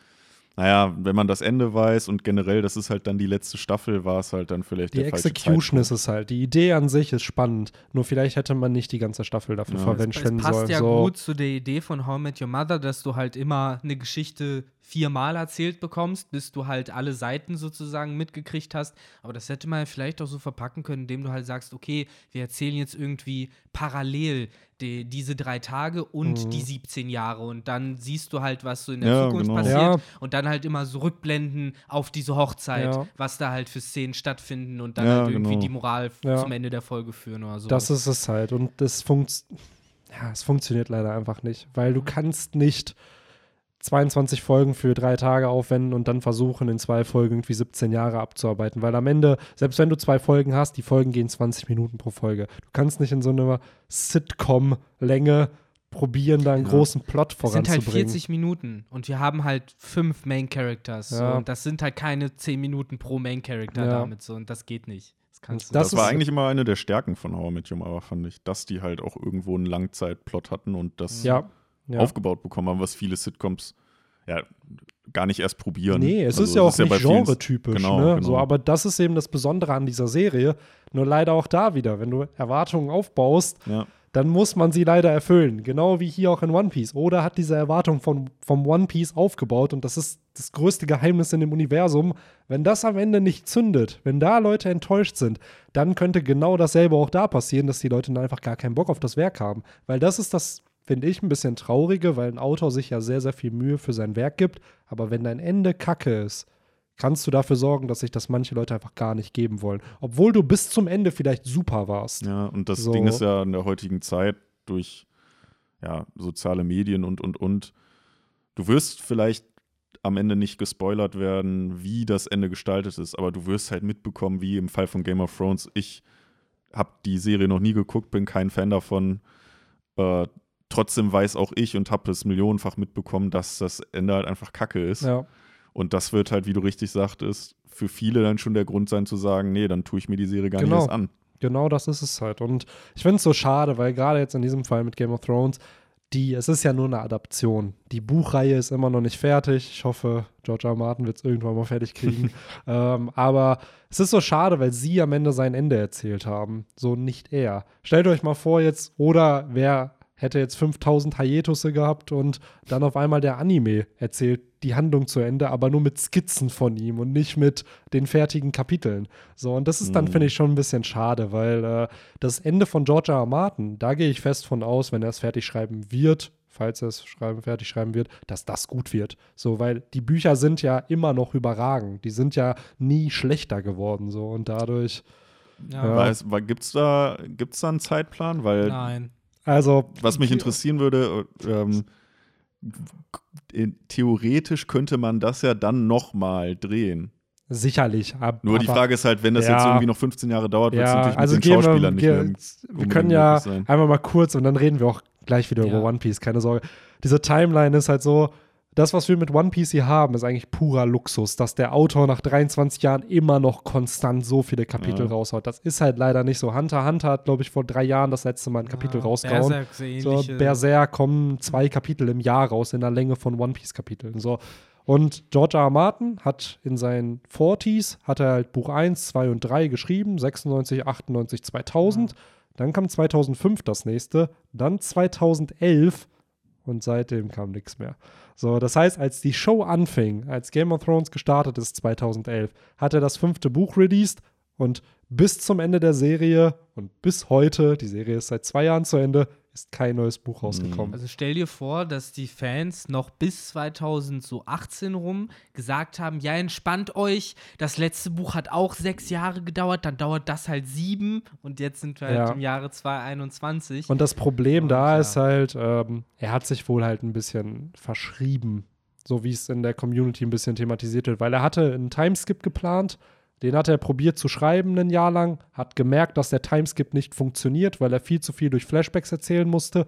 C: naja, wenn man das Ende weiß und generell, das ist halt dann die letzte Staffel, war es halt dann vielleicht
B: Die
C: der
B: Execution ist es halt. Die Idee an sich ist spannend. Nur vielleicht hätte man nicht die ganze Staffel dafür
C: Ja.
B: verwendet
A: Es
B: werden
A: passt
B: sollen.
A: ja
B: so.
A: gut zu der Idee von How I Met Your Mother, dass du halt immer eine Geschichte viermal erzählt bekommst, bis du halt alle Seiten sozusagen mitgekriegt hast. Aber das hätte man vielleicht auch so verpacken können, indem du halt sagst, okay, wir erzählen jetzt irgendwie parallel die, diese drei Tage und
B: Mhm.
A: die 17 Jahre. Und dann siehst du halt, was so in der
C: Ja,
A: Zukunft
C: genau.
A: passiert.
B: Ja.
A: Und dann halt immer so rückblenden auf diese Hochzeit,
B: Ja.
A: was da halt für Szenen stattfinden und dann halt irgendwie
C: genau.
A: die Moral zum Ende der Folge führen oder so.
B: Das ist es halt. Und das funkt ja, es funktioniert leider einfach nicht. Weil du kannst nicht 22 Folgen für drei Tage aufwenden und dann versuchen, in zwei Folgen irgendwie 17 Jahre abzuarbeiten. Weil am Ende, selbst wenn du zwei Folgen hast, die Folgen gehen 20 Minuten pro Folge. Du kannst nicht in so einer Sitcom-Länge probieren, da einen
C: Ja.
B: großen Plot
A: Es sind halt
B: voranzubringen.
A: 40 Minuten und wir haben halt fünf Main Characters.
B: Ja.
A: So, und das sind halt keine 10 Minuten pro Main Character
B: Ja.
A: damit so und das geht nicht. Das
B: Das
C: Das, war eigentlich immer eine der Stärken von How I Met Your Mother, fand ich, dass die halt auch irgendwo einen Langzeitplot hatten und das
B: ja. Ja.
C: aufgebaut bekommen haben, was viele Sitcoms ja gar nicht erst probieren.
B: Nee, es
C: Also,
B: ist ja auch nicht
C: bei vielen-
B: genretypisch,
C: Genau,
B: ne?
C: genau.
B: So, aber das ist eben das Besondere an dieser Serie. Nur leider auch da wieder, wenn du Erwartungen aufbaust,
C: Ja.
B: dann muss man sie leider erfüllen. Genau wie hier auch in One Piece. Oder hat diese Erwartung von, vom One Piece aufgebaut und das ist das größte Geheimnis in dem Universum. Wenn das am Ende nicht zündet, wenn da Leute enttäuscht sind, dann könnte genau dasselbe auch da passieren, dass die Leute dann einfach gar keinen Bock auf das Werk haben. Weil das ist das, finde ich, ein bisschen traurige, weil ein Autor sich ja sehr, sehr viel Mühe für sein Werk gibt. Aber wenn dein Ende kacke ist, kannst du dafür sorgen, dass sich das manche Leute einfach gar nicht geben wollen. Obwohl du bis zum Ende vielleicht super warst.
C: Ja, und das
B: So.
C: Ding ist ja in der heutigen Zeit durch ja, soziale Medien und, und, und. Du wirst vielleicht am Ende nicht gespoilert werden, wie das Ende gestaltet ist, aber du wirst halt mitbekommen, wie im Fall von Game of Thrones. Ich habe die Serie noch nie geguckt, bin kein Fan davon. Äh, trotzdem weiß auch ich und habe es millionenfach mitbekommen, dass das Ende halt einfach kacke ist.
B: Ja.
C: Und das wird halt, wie du richtig sagtest, für viele dann schon der Grund sein zu sagen, nee, dann tue ich mir die Serie gar
B: Genau.
C: nicht erst an.
B: Genau das ist es halt. Und ich finde es so schade, weil gerade jetzt in diesem Fall mit Game of Thrones, die, es ist ja nur eine Adaption. Die Buchreihe ist immer noch nicht fertig. Ich hoffe, George R. R. Martin wird es irgendwann mal fertig kriegen. ähm, aber es ist so schade, weil sie am Ende sein Ende erzählt haben. So nicht er. Stellt euch mal vor jetzt, oder wer hätte jetzt 5000 Hiatusse gehabt und dann auf einmal der Anime erzählt die Handlung zu Ende, aber nur mit Skizzen von ihm und nicht mit den fertigen Kapiteln. So, und das ist dann,
C: Mhm.
B: finde ich, schon ein bisschen schade, weil äh, das Ende von George R. R. Martin, da gehe ich fest von aus, wenn er es fertig schreiben wird, falls er es schreiben, fertig schreiben wird, dass das gut wird. So, weil die Bücher sind ja immer noch überragend. Die sind ja nie schlechter geworden. So, und dadurch,
A: Ja.
C: War, gibt's da, gibt's da einen Zeitplan? Weil
A: Nein.
B: Also.
C: was mich interessieren würde, äh, ähm, äh, theoretisch könnte man das ja dann nochmal drehen.
B: Sicherlich. ab-
C: Nur die
B: aber-
C: Frage ist halt, wenn das
B: Ja.
C: jetzt irgendwie noch 15 Jahre dauert, wird es
B: Ja,
C: natürlich
B: also
C: mit den
B: gehen wir,
C: Schauspielern nicht mehr.
B: wir können ja
C: sein.
B: einmal mal kurz und dann reden wir auch gleich wieder
A: Ja.
B: über One Piece, keine Sorge. Diese Timeline ist halt so, das, was wir mit One Piece hier haben, ist eigentlich purer Luxus, dass der Autor nach 23 Jahren immer noch konstant so viele Kapitel
C: Ja.
B: raushaut. Das ist halt leider nicht so. Hunter Hunter hat, glaube ich, vor drei Jahren das letzte Mal ein Kapitel
A: Ja,
B: rausgehauen.
A: Berserk,
B: So,
A: ähnliche-
B: Berserk kommen zwei Kapitel im Jahr raus in der Länge von One Piece Kapiteln. So. Und George R. R. Martin hat in seinen 40s, hat er halt Buch 1, 2 und 3 geschrieben, 96, 98, 2000. Dann kam 2005 das nächste, dann 2011 und seitdem kam nichts mehr. So, das heißt, als die Show anfing, als Game of Thrones gestartet ist 2011, hat er das fünfte Buch released Und bis zum Ende der Serie und bis heute, die Serie ist seit zwei Jahren zu Ende, ist kein neues Buch rausgekommen.
A: Also stell dir vor, dass die Fans noch bis 2018 rum gesagt haben, ja, entspannt euch, das letzte Buch hat auch sechs Jahre gedauert, dann dauert das halt sieben und jetzt sind wir halt
B: Ja.
A: im Jahre 2021.
B: Und das Problem
A: Und,
B: da
A: ja.
B: ist halt, ähm, er hat sich wohl halt ein bisschen verschrieben, so wie es in der Community ein bisschen thematisiert wird, weil er hatte einen Timeskip geplant, den hat er probiert zu schreiben ein Jahr lang, hat gemerkt, dass der Timeskip nicht funktioniert, weil er viel zu viel durch Flashbacks erzählen musste.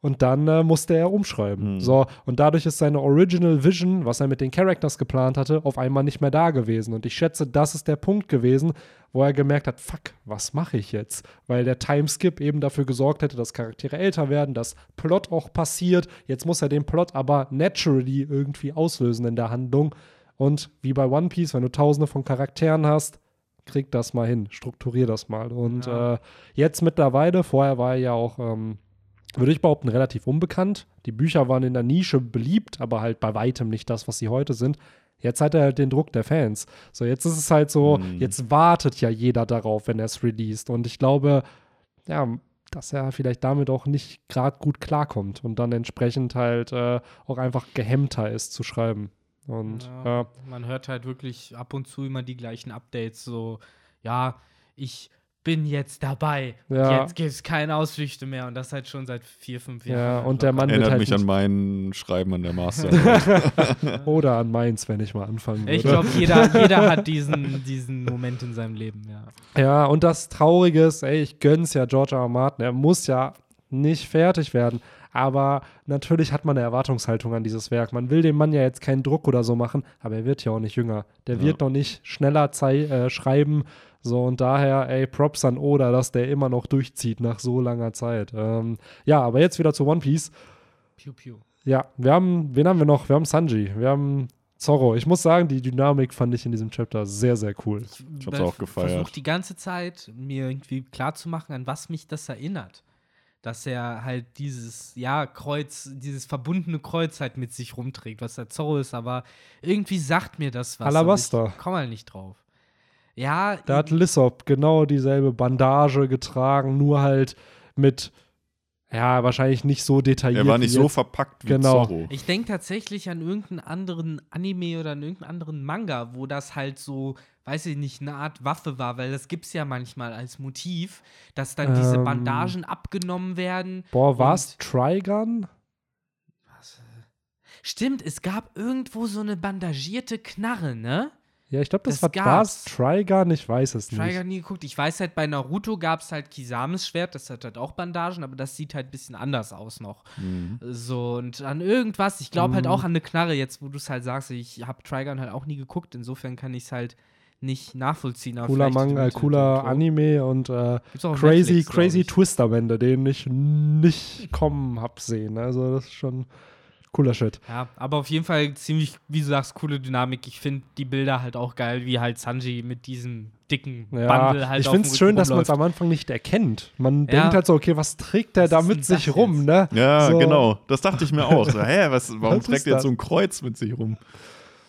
B: Und dann äh, musste er umschreiben.
C: Hm.
B: So, und dadurch ist seine Original Vision, was er mit den Characters geplant hatte, auf einmal nicht mehr da gewesen. Und ich schätze, das ist der Punkt gewesen, wo er gemerkt hat, fuck, was mache ich jetzt? Weil der Timeskip eben dafür gesorgt hätte, dass Charaktere älter werden, dass Plot auch passiert. Jetzt muss er den Plot aber naturally irgendwie auslösen in der Handlung. Und wie bei One Piece, wenn du tausende von Charakteren hast, krieg das mal hin, strukturier das mal. Und
A: Ja.
B: äh, jetzt mittlerweile, vorher war er ja auch, ähm, würde ich behaupten, relativ unbekannt. Die Bücher waren in der Nische beliebt, aber halt bei weitem nicht das, was sie heute sind. Jetzt hat er halt den Druck der Fans. So, jetzt ist es halt so,
C: Mhm.
B: jetzt wartet ja jeder darauf, wenn er es released. Und ich glaube, ja, dass er vielleicht damit auch nicht gerade gut klarkommt und dann entsprechend halt äh, auch einfach gehemmter ist zu schreiben. Und
A: Ja,
B: ja,
A: Man hört halt wirklich ab und zu immer die gleichen Updates, so, ja, ich bin jetzt dabei.
B: Ja.
A: Jetzt gibt es keine Ausflüchte mehr und das halt schon seit vier, fünf
B: Ja,
A: Jahren.
B: und der Mann-
C: Erinnert
B: halt
C: mich an mein Schreiben an der Master.
B: oder an Mainz, wenn ich mal anfangen würde.
A: Ich glaube, jeder, jeder hat diesen, diesen Moment in seinem Leben, ja.
B: Ja, und das Traurige ist, ey, ich gönn's ja George R. R. Martin. Er muss ja nicht fertig werden. Aber natürlich hat man eine Erwartungshaltung an dieses Werk. Man will dem Mann ja jetzt keinen Druck oder so machen, aber er wird ja auch nicht jünger. Der
C: Ja.
B: wird noch nicht schneller zei äh, schreiben. So, und daher, ey, Props an Oda, dass der immer noch durchzieht nach so langer Zeit. Ähm, ja, aber jetzt wieder zu One Piece.
A: Piu, piu.
B: Ja, wir haben, wen haben wir noch? Wir haben Sanji, wir haben Zorro. Ich muss sagen, die Dynamik fand ich in diesem Chapter sehr, sehr cool.
C: Ich hab's auch gefeiert.
A: versuche die ganze Zeit, mir irgendwie klarzumachen, an was mich das erinnert. Dass er halt dieses, ja, Kreuz, dieses verbundene Kreuz halt mit sich rumträgt, was der Zorro ist, aber irgendwie sagt mir das was.
B: Alabaster.
A: Ich komm halt nicht drauf. Ja,
B: Da hat Lissop genau dieselbe Bandage getragen, nur halt mit, ja, wahrscheinlich nicht so detailliert.
C: er war nicht
B: wie
C: so
B: jetzt.
C: verpackt wie
B: Genau.
C: Zorro.
A: Ich denke tatsächlich an irgendeinen anderen Anime oder an irgendeinen anderen Manga, wo das halt so, weiß ich nicht, eine Art Waffe war, weil das gibt's ja manchmal als Motiv, dass dann diese
B: Ähm.
A: Bandagen abgenommen werden.
B: Boah, war's
A: Und-
B: Trigun?
A: Was? Stimmt, es gab irgendwo so eine bandagierte Knarre, ne?
B: Ja, ich glaube, das,
A: Das
B: war
A: gab's.
B: Trigun, ich weiß es
A: Triger
B: nicht.
A: nie geguckt. Ich weiß halt, bei Naruto gab es halt Kisames Schwert, das hat halt auch Bandagen, aber das sieht halt ein bisschen anders aus noch.
C: Mhm.
A: So, und an irgendwas, ich glaube halt
B: Mhm.
A: auch an eine Knarre, jetzt wo du es halt sagst, ich habe Trigun halt auch nie geguckt, insofern kann ich es halt nicht nachvollziehen. aber
B: Cooler Manga, cooler. Anime und äh, crazy,
A: Netflix,
B: crazy. Twist am Ende, den ich nicht kommen hab sehen. Also, das ist schon cooler Shit.
A: Ja, aber auf jeden Fall ziemlich, wie du sagst, coole Dynamik. Ich finde die Bilder halt auch geil, wie halt Sanji mit diesem dicken
B: Ja,
A: Bundle halt
B: ich finde es schön, dass man es am Anfang nicht erkennt. Man
A: Ja.
B: denkt halt so, okay, was trägt der
A: Was
B: da mit sich
A: das
B: rum,
A: jetzt?
B: ne?
C: Ja,
B: So.
C: genau. Das dachte ich mir auch. So, hä, was, warum
B: Was
C: trägt er jetzt
B: das?
C: so ein Kreuz mit sich rum?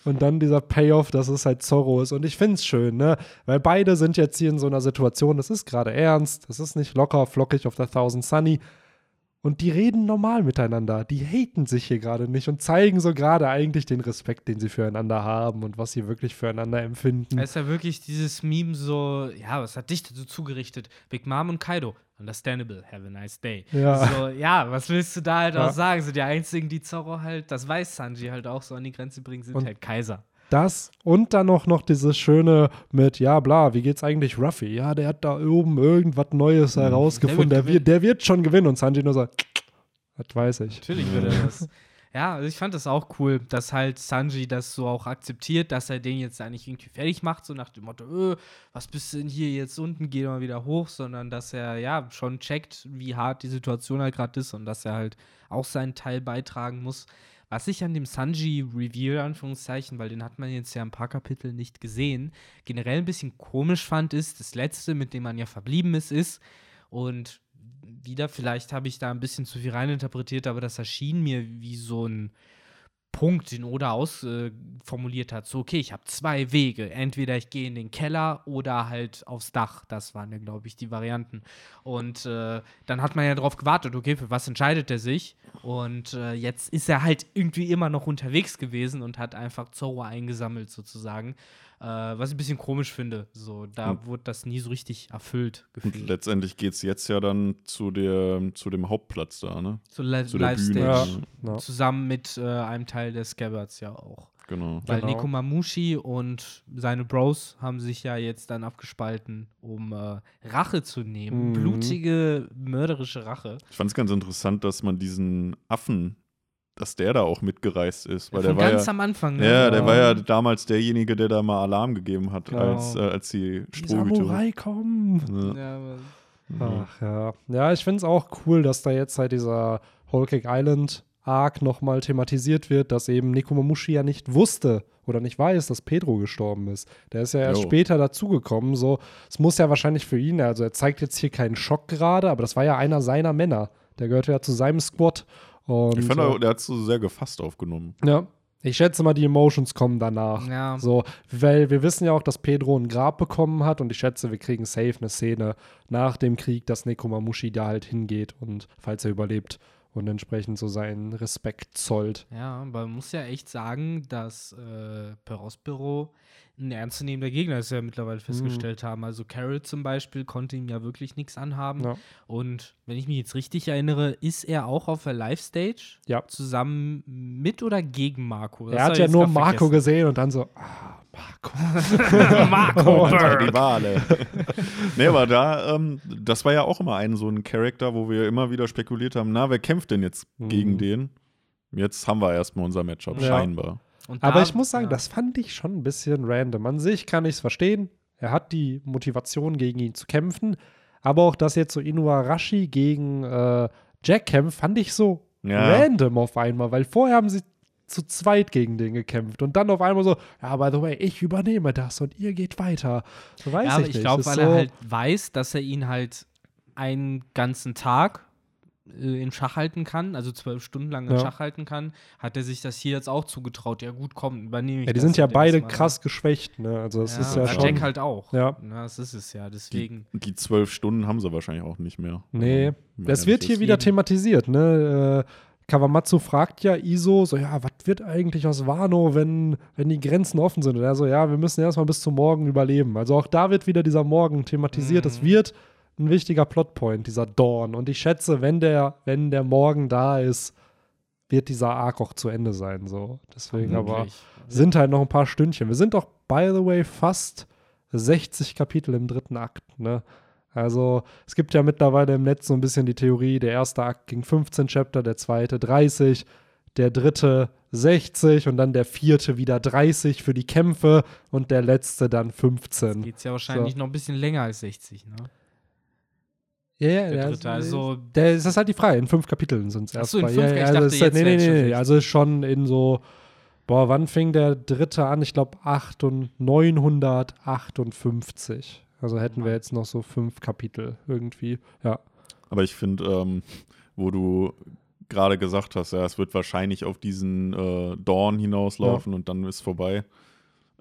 B: Und dann dieser Payoff, dass es halt Zorro ist. Und ich finde es schön, ne? Weil beide sind jetzt hier in so einer Situation, das ist gerade ernst, das ist nicht locker, flockig auf der Thousand Sunny. Und die reden normal miteinander. Die haten sich hier gerade nicht und zeigen so gerade eigentlich den Respekt, den sie füreinander haben und was sie wirklich füreinander empfinden.
A: Es ist ja wirklich dieses Meme so, ja, was hat dich dazu zugerichtet? Big Mom und Kaido. Understandable, have a nice day.
B: Ja.
A: So, ja, was willst du da halt
B: Ja.
A: auch sagen? So, die einzigen, die Zorro halt, das weiß Sanji halt auch so an die Grenze bringen, sind
B: Und-
A: halt Kaiser.
B: Das und dann noch, noch dieses schöne mit, ja, bla, wie geht's eigentlich Ruffy? Ja, der hat da oben irgendwas Neues herausgefunden. Der wird, der wird schon gewinnen. Und Sanji nur so, das weiß ich.
A: Natürlich wird er das. Ja, also ich fand das auch cool, dass halt Sanji das so auch akzeptiert, dass er den jetzt eigentlich irgendwie fertig macht, so nach dem Motto, öh, was bist du denn hier jetzt unten, geh mal wieder hoch, sondern dass er ja schon checkt, wie hart die Situation halt gerade ist und dass er halt auch seinen Teil beitragen muss. Was ich an dem Sanji-Reveal, Anführungszeichen, weil den hat man jetzt ja ein paar Kapitel nicht gesehen, generell ein bisschen komisch fand, ist, das letzte, mit dem man ja verblieben ist, ist, und wieder, vielleicht habe ich da ein bisschen zu viel reininterpretiert, aber das erschien mir wie so ein Punkt, den Oda ausformuliert hat. So, okay, ich habe zwei Wege. Entweder ich gehe in den Keller oder halt aufs Dach. Das waren ja, glaube ich, die Varianten. Und äh, dann hat man ja darauf gewartet, okay, für was entscheidet er sich? Und äh, jetzt ist er halt irgendwie immer noch unterwegs gewesen und hat einfach Zoro eingesammelt, sozusagen. Äh, was ich ein bisschen komisch finde. So, da
C: Und-
A: wurde das nie so richtig erfüllt
C: Und
A: gefühlt.
C: letztendlich geht es jetzt ja dann zu, der, zu dem Hauptplatz da, ne? Zu der
A: Live
C: Bühne.
A: Stage.
B: Ja. Ja.
A: Zusammen mit äh, einem Teil der Scabbards ja auch.
C: Genau.
A: Weil
B: Genau.
A: Nekomamushi und seine Bros haben sich ja jetzt dann abgespalten, um äh, Rache zu nehmen.
B: Mhm.
A: Blutige, mörderische Rache.
C: Ich fand es ganz interessant, dass man diesen Affen, dass der da auch mitgereist ist. Weil
A: Von
C: der war
A: ganz
C: ja,
A: am Anfang. ne?
C: ja, der war ja damals derjenige, der da mal Alarm gegeben hat,
B: Genau.
C: als, äh, als die Strohhüte.
B: Samurai kommen.
C: Ja.
A: Ja, aber-
B: Ach ja. Ja, ich finde es auch cool, dass da jetzt halt dieser Whole Cake Island Arc nochmal thematisiert wird, dass eben Nekomamushi ja nicht wusste oder nicht weiß, dass Pedro gestorben ist. Der ist ja erst
C: Jo.
B: später dazugekommen. So, es muss ja wahrscheinlich für ihn, also er zeigt jetzt hier keinen Schock gerade, aber das war ja einer seiner Männer. Der gehörte ja zu seinem Squad. Und,
C: Ich fand,
B: äh,
C: der hat es so sehr gefasst aufgenommen.
B: ja. Ich schätze mal, die Emotions kommen danach.
A: Ja.
B: So, weil wir wissen ja auch, dass Pedro ein Grab bekommen hat und ich schätze, wir kriegen safe eine Szene nach dem Krieg, dass Nekomamushi da halt hingeht und falls er überlebt und entsprechend so seinen Respekt zollt.
A: Ja, aber man muss ja echt sagen, dass äh, Perospero ein ernstzunehmender Gegner ist, ja mittlerweile festgestellt haben. Also Carol zum Beispiel konnte ihm ja wirklich nichts anhaben.
B: Ja.
A: Und wenn ich mich jetzt richtig erinnere, ist er auch auf der Live-Stage
B: Ja.
A: zusammen mit oder gegen Marco? Das
B: er hat ja nur Marco
A: vergessen.
B: gesehen und dann so, ah, Marco.
A: Marco
C: Die
A: Bird.
C: Wale. nee, aber da, ähm, das war ja auch immer ein so ein Charakter, wo wir immer wieder spekuliert haben, na, wer kämpft denn jetzt
B: Mhm.
C: gegen den? Jetzt haben wir erstmal unser Matchup,
B: Ja.
C: scheinbar.
A: Und
B: Aber
A: da-
B: ich muss sagen,
A: ja.
B: das fand ich schon ein bisschen random. An sich kann ich es verstehen. Er hat die Motivation, gegen ihn zu kämpfen. Aber auch, dass jetzt so Inuarashi gegen äh, Jack kämpft, fand ich so
C: Ja.
B: random auf einmal. Weil vorher haben sie zu zweit gegen den gekämpft. Und dann auf einmal so, ja, by the way, ich übernehme das und ihr geht weiter. So weiß
A: Ja, aber
B: ich
A: ich
B: nicht.
A: glaube, weil
B: so,
A: er halt weiß, dass er ihn halt einen ganzen Tag äh, in Schach halten kann, also zwölf Stunden lang in
B: Ja.
A: Schach halten kann, hat er sich das hier jetzt auch zugetraut. Ja, gut, komm, übernehme ich
B: ja, die
A: das
B: sind ja beide
A: mal.
B: krass geschwächt. Ne? Also, es
A: Ja,
B: ist ja schon.
A: Jack halt auch.
B: Ja.
A: Na, das ist es ja,
C: Die,
A: deswegen.
C: die zwölf Stunden haben sie wahrscheinlich auch nicht mehr.
B: Nee,
C: Also,
B: das wird hier wieder
A: Eben.
B: thematisiert, ne? Äh, Kawamatsu fragt ja Iso so, ja, was wird eigentlich aus Wano, wenn, wenn die Grenzen offen sind? Und er so, ja, wir müssen erstmal bis zum Morgen überleben. Also auch da wird wieder dieser Morgen thematisiert. Es
A: Mhm.
B: wird ein wichtiger Plotpoint, dieser Dawn. Und ich schätze, wenn der, wenn der Morgen da ist, wird dieser Arc auch zu Ende sein. So. Deswegen aber
A: Vermutlich.
B: sind halt noch ein paar Stündchen. Wir sind doch, by the way, fast 60 Kapitel im dritten Akt. Ne? Also es gibt ja mittlerweile im Netz so ein bisschen die Theorie, der erste Akt ging 15 Chapter, der zweite 30, der dritte 60 und dann der vierte wieder 30 für die Kämpfe und der letzte dann 15.
A: Geht es ja wahrscheinlich noch ein bisschen länger als 60, ne?
B: Ja, ja,
A: Der
B: ja,
A: dritte, also
B: der, das ist halt die Frage. In fünf Kapiteln sind es erst.
A: so, in
B: bei-
A: fünf?
B: ja,
A: Ich
B: ja,
A: dachte,
B: also es ist-
A: jetzt
B: nee, nee, nee, nee.
A: 60.
B: Also schon in so, boah, wann fing der dritte an? Ich glaube 958. Also hätten wir jetzt noch so fünf Kapitel irgendwie. Ja.
C: Aber ich finde, ähm, wo du gerade gesagt hast, ja, es wird wahrscheinlich auf diesen äh, Dawn hinauslaufen und dann ist vorbei,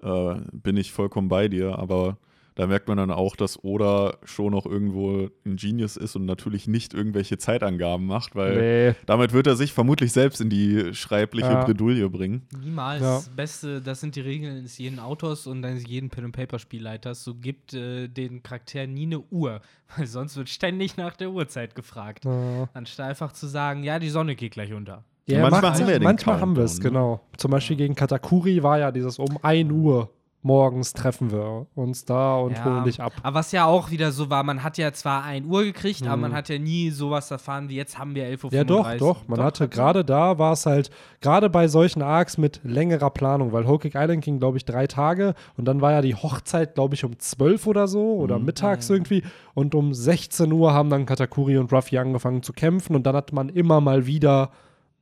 C: äh, bin ich vollkommen bei dir. Aber da merkt man dann auch, dass Oda schon noch irgendwo ein Genius ist und natürlich nicht irgendwelche Zeitangaben macht, weil
B: Nee.
C: damit wird er sich vermutlich selbst in die schreibliche
B: Ja.
C: Bredouille bringen.
A: Niemals.
B: Ja.
A: Das Beste, das sind die Regeln eines jeden Autors und eines jeden Pen-and-Paper-Spielleiters. So gibt äh, den Charakteren nie eine Uhr, weil sonst wird ständig nach der Uhrzeit gefragt.
B: Ja.
A: Anstatt einfach zu sagen, ja, die Sonne geht gleich unter.
B: Ja,
C: manchmal haben wir den
B: manchmal haben wir es,
C: ne?
B: genau. Zum Beispiel gegen Katakuri war ja dieses um 1 Uhr morgens treffen wir uns da und holen dich ab.
A: Aber was ja auch wieder so war, man hat ja zwar 1 Uhr gekriegt, aber
B: Mhm.
A: man hat ja nie sowas erfahren wie jetzt haben wir 11.35 Uhr.
B: Ja, doch, doch. Man hatte gerade da, war es halt, gerade bei solchen Arcs mit längerer Planung, weil Cake Island ging, glaube ich, drei Tage und dann war ja die Hochzeit, glaube ich, um 12 oder so oder
C: Mhm.
B: mittags
A: Mhm.
B: irgendwie und um 16 Uhr haben dann Katakuri und Ruffy angefangen zu kämpfen und dann hat man immer mal wieder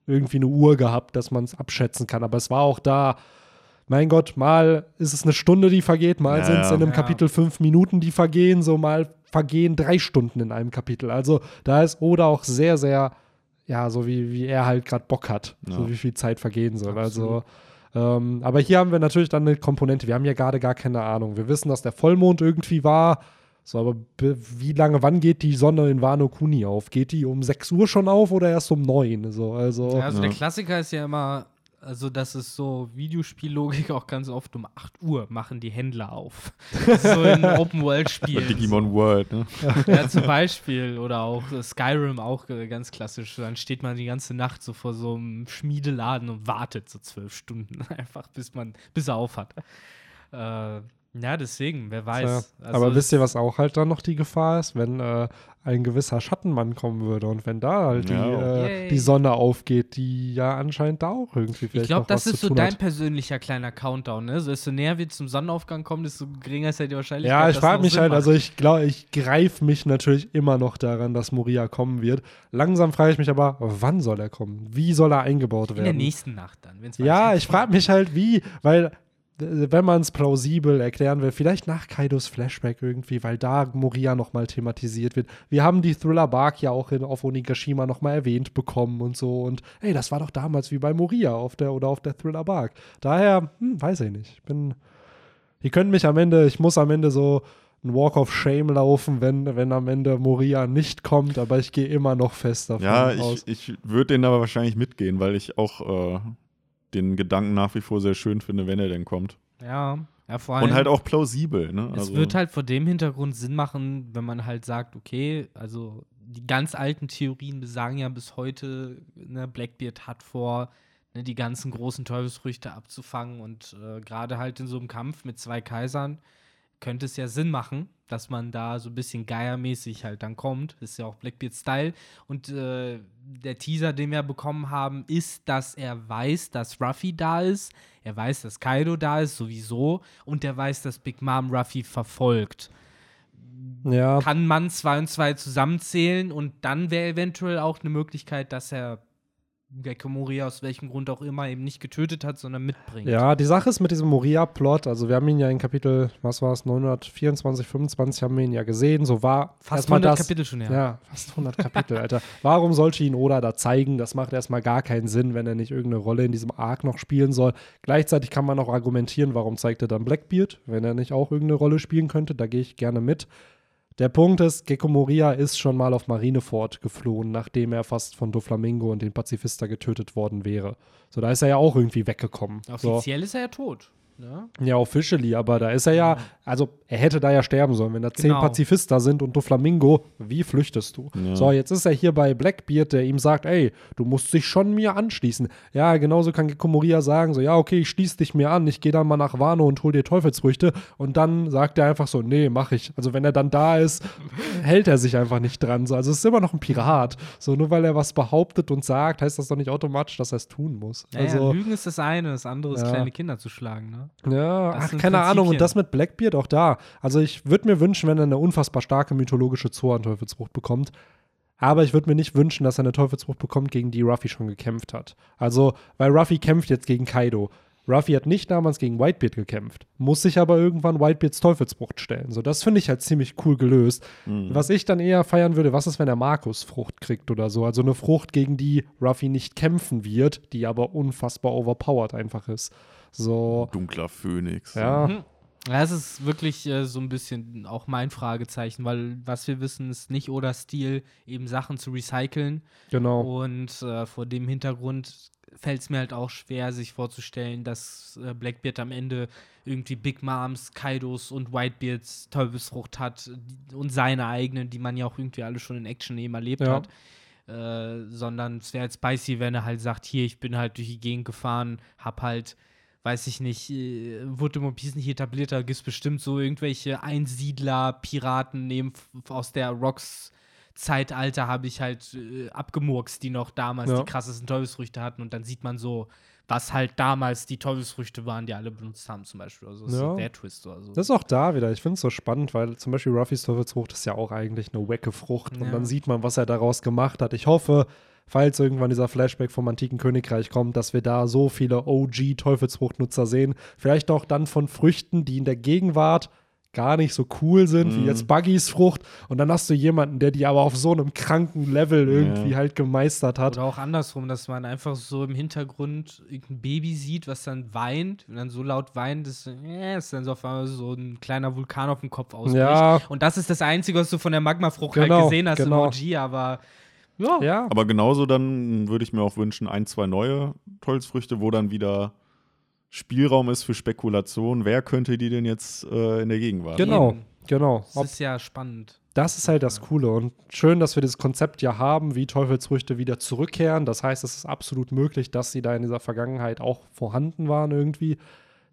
B: irgendwie eine Uhr gehabt, dass man es abschätzen kann. Aber es war auch da, mein Gott, mal ist es eine Stunde, die vergeht, mal
C: Ja,
B: sind es
C: ja.
B: in einem
A: Ja.
B: Kapitel fünf Minuten, die vergehen, so mal vergehen drei Stunden in einem Kapitel. Also da ist Oda auch sehr, sehr ja, so wie, wie er halt gerade Bock hat,
C: Ja.
B: so wie viel Zeit vergehen soll.
A: Absolut.
B: Also, ähm, aber hier haben wir natürlich dann eine Komponente. Wir haben ja gerade gar keine Ahnung. Wir wissen, dass der Vollmond irgendwie war. So, aber be- wie lange, wann geht die Sonne in Wano Kuni auf? Geht die um 6 Uhr schon auf oder erst um 9? So, also,
A: Ja, also
C: Ja.
A: der Klassiker ist ja immer, also das ist so Videospiellogik auch ganz oft um 8 Uhr machen die Händler auf. so in Open-World-Spielen.
C: Digimon World, ne?
A: Ja, zum Beispiel. Oder auch Skyrim auch ganz klassisch. Dann steht man die ganze Nacht so vor so einem Schmiedeladen und wartet so zwölf Stunden einfach, bis man, bis er auf hat. Äh, ja, deswegen, wer weiß.
B: Ja,
A: Also
B: aber wisst ihr, was auch halt dann noch die Gefahr ist, wenn äh, ein gewisser Schattenmann kommen würde und wenn da halt die,
C: Ja.
B: äh, die Sonne aufgeht, die ja anscheinend da auch irgendwie vielleicht
A: Ich glaube, das
B: was
A: ist so dein
B: hat.
A: persönlicher kleiner Countdown, ne? So desto näher wir zum Sonnenaufgang kommen, desto geringer ist ja die Wahrscheinlichkeit.
B: Ja, ich frage mich
A: Sinn
B: halt,
A: macht.
B: also ich glaube, ich greife mich natürlich immer noch daran, dass Moria kommen wird. Langsam frage ich mich aber, wann soll er kommen? Wie soll er eingebaut
A: in der
B: werden?
A: nächsten Nacht dann, wenn's
B: Ja, ich frage mich halt, wie, weil wenn man es plausibel erklären will, vielleicht nach Kaidos Flashback irgendwie, weil da Moria nochmal thematisiert wird. Wir haben die Thriller Bark ja auch in, auf Onigashima nochmal erwähnt bekommen und so. Und ey, das war doch damals wie bei Moria auf der oder auf der Thriller Bark. Daher, hm, weiß ich nicht. Ich bin. Die können mich am Ende, ich muss am Ende so ein Walk of Shame laufen, wenn, wenn am Ende Moria nicht kommt, aber ich gehe immer noch fest davon
C: Ja,
B: aus.
C: ich, ich würde den aber wahrscheinlich mitgehen, weil ich auch äh, den Gedanken nach wie vor sehr schön finde, wenn er denn kommt.
A: Ja, ja, vor allem.
C: Und halt auch plausibel, ne?
A: Es wird halt vor dem Hintergrund Sinn machen, wenn man halt sagt, okay, also die ganz alten Theorien besagen ja bis heute, ne, Blackbeard hat vor, ne, die ganzen großen Teufelsfrüchte abzufangen und äh, gerade halt in so einem Kampf mit zwei Kaisern könnte es ja Sinn machen, dass man da so ein bisschen Geiermäßig halt dann kommt. Ist ja auch Blackbeard-Style. Und äh, der Teaser, den wir bekommen haben, ist, dass er weiß, dass Ruffy da ist. Er weiß, dass Kaido da ist, sowieso. Und er weiß, dass Big Mom Ruffy verfolgt.
B: ja.
A: Kann man zwei und zwei zusammenzählen und dann wäre eventuell auch eine Möglichkeit, dass er Gecko Moria aus welchem Grund auch immer eben nicht getötet hat, sondern mitbringt.
B: Ja, die Sache ist mit diesem Moria-Plot, also wir haben ihn ja in Kapitel, was war es, 924, 25 haben wir ihn ja gesehen, so war
A: Fast
B: erstmal
A: 100
B: das,
A: Kapitel schon her.
B: Ja, fast 100 Kapitel, Alter. Warum sollte ihn Oda da zeigen? Das macht erstmal gar keinen Sinn, wenn er nicht irgendeine Rolle in diesem Arc noch spielen soll. Gleichzeitig kann man auch argumentieren, warum zeigt er dann Blackbeard, wenn er nicht auch irgendeine Rolle spielen könnte. Da gehe ich gerne mit. Der Punkt ist, Gecko Moria ist schon mal auf Marineford geflohen, nachdem er fast von Doflamingo und den Pazifista getötet worden wäre. So, da ist er ja auch irgendwie weggekommen. So.
A: Offiziell ist er ja tot. Ne?
B: Ja, officially, aber da ist er ja, also er hätte da ja sterben sollen, wenn da zehn
A: Genau.
B: Pazifista sind und Doflamingo, wie flüchtest du?
C: Ja.
B: So, jetzt ist er hier bei Blackbeard, der ihm sagt, ey, du musst dich schon mir anschließen. Ja, genauso kann Gekko Moria sagen, so, ja, okay, ich schließe dich mir an, ich gehe dann mal nach Wano und hol dir Teufelsfrüchte und dann sagt er einfach so, nee, mach ich. Also wenn er dann da ist, hält er sich einfach nicht dran. So, also es ist immer noch ein Pirat. So, nur weil er was behauptet und sagt, heißt das doch nicht automatisch, dass er es tun muss.
A: Naja,
B: also,
A: Lügen ist das eine, das andere ist
B: Ja.
A: kleine Kinder zu schlagen. Ne?
B: Ja, ach, keine Ahnung. Und das mit Blackbeard auch da. Also ich würde mir wünschen, wenn er eine unfassbar starke mythologische Zoan-Teufelsfrucht bekommt. Aber ich würde mir nicht wünschen, dass er eine Teufelsfrucht bekommt, gegen die Ruffy schon gekämpft hat. Also, weil Ruffy kämpft jetzt gegen Kaido. Ruffy hat nicht damals gegen Whitebeard gekämpft, muss sich aber irgendwann Whitebeards Teufelsfrucht stellen. So, das finde ich halt ziemlich cool gelöst.
C: Mhm.
B: Was ich dann eher feiern würde, was ist, wenn er Markus-Frucht kriegt oder so? Also eine Frucht, gegen die Ruffy nicht kämpfen wird, die aber unfassbar overpowered einfach ist. So,
C: Dunkler Phönix.
B: ja.
A: Mhm. Ja, es ist wirklich äh, so ein bisschen auch mein Fragezeichen, weil was wir wissen, ist nicht oder Stil, eben Sachen zu recyceln.
B: Genau.
A: Und äh, vor dem Hintergrund fällt es mir halt auch schwer, sich vorzustellen, dass äh, Blackbeard am Ende irgendwie Big Moms, Kaidos und Whitebeards Teufelsfrucht hat und seine eigenen, die man ja auch irgendwie alle schon in Action eben erlebt
B: Ja.
A: hat. Äh, sondern es wäre halt spicy, wenn er halt sagt, hier, ich bin halt durch die Gegend gefahren, hab halt, weiß ich nicht, äh, wurde im One Piece nicht etabliert, da gibt es bestimmt so irgendwelche Einsiedler, Piraten neben, aus der Rocks Zeitalter habe ich halt äh, abgemurkst, die noch damals
B: Ja.
A: die krassesten Teufelsfrüchte hatten und dann sieht man so, was halt damals die Teufelsfrüchte waren, die alle benutzt haben zum Beispiel. Also das ist
B: Ja.
A: so der Twist oder so.
B: Das ist auch da wieder. Ich finde es so spannend, weil zum Beispiel Ruffys Teufelsfrucht ist ja auch eigentlich eine wacke Frucht. Und
A: Ja.
B: dann sieht man, was er daraus gemacht hat. Ich hoffe, falls irgendwann dieser Flashback vom antiken Königreich kommt, dass wir da so viele OG-Teufelsfruchtnutzer sehen. Vielleicht auch dann von Früchten, die in der Gegenwart gar nicht so cool sind, wie
C: Mhm.
B: jetzt Buggys Frucht. Und dann hast du jemanden, der die aber auf so einem kranken Level irgendwie
C: Ja.
B: halt gemeistert hat.
A: Oder auch andersrum, dass man einfach so im Hintergrund irgendein Baby sieht, was dann weint und dann so laut weint, dass äh, es dann so auf einmal so ein kleiner Vulkan auf dem Kopf ausbricht.
B: Ja.
A: Und das ist das Einzige, was du von der Magmafrucht
B: Genau,
A: halt gesehen hast
B: genau.
A: im OG, aber ja.
B: Ja,
C: Aber genauso dann würde ich mir auch wünschen, ein, zwei neue Holzfrüchte, wo dann wieder Spielraum ist für Spekulation. Wer könnte die denn jetzt äh, in der Gegenwart?
B: genau, genau.
A: Das ist ja spannend.
B: das ist halt das Coole. Und schön, dass wir dieses Konzept ja haben, wie Teufelsfrüchte wieder zurückkehren. Das heißt, es ist absolut möglich, dass sie da in dieser Vergangenheit auch vorhanden waren irgendwie.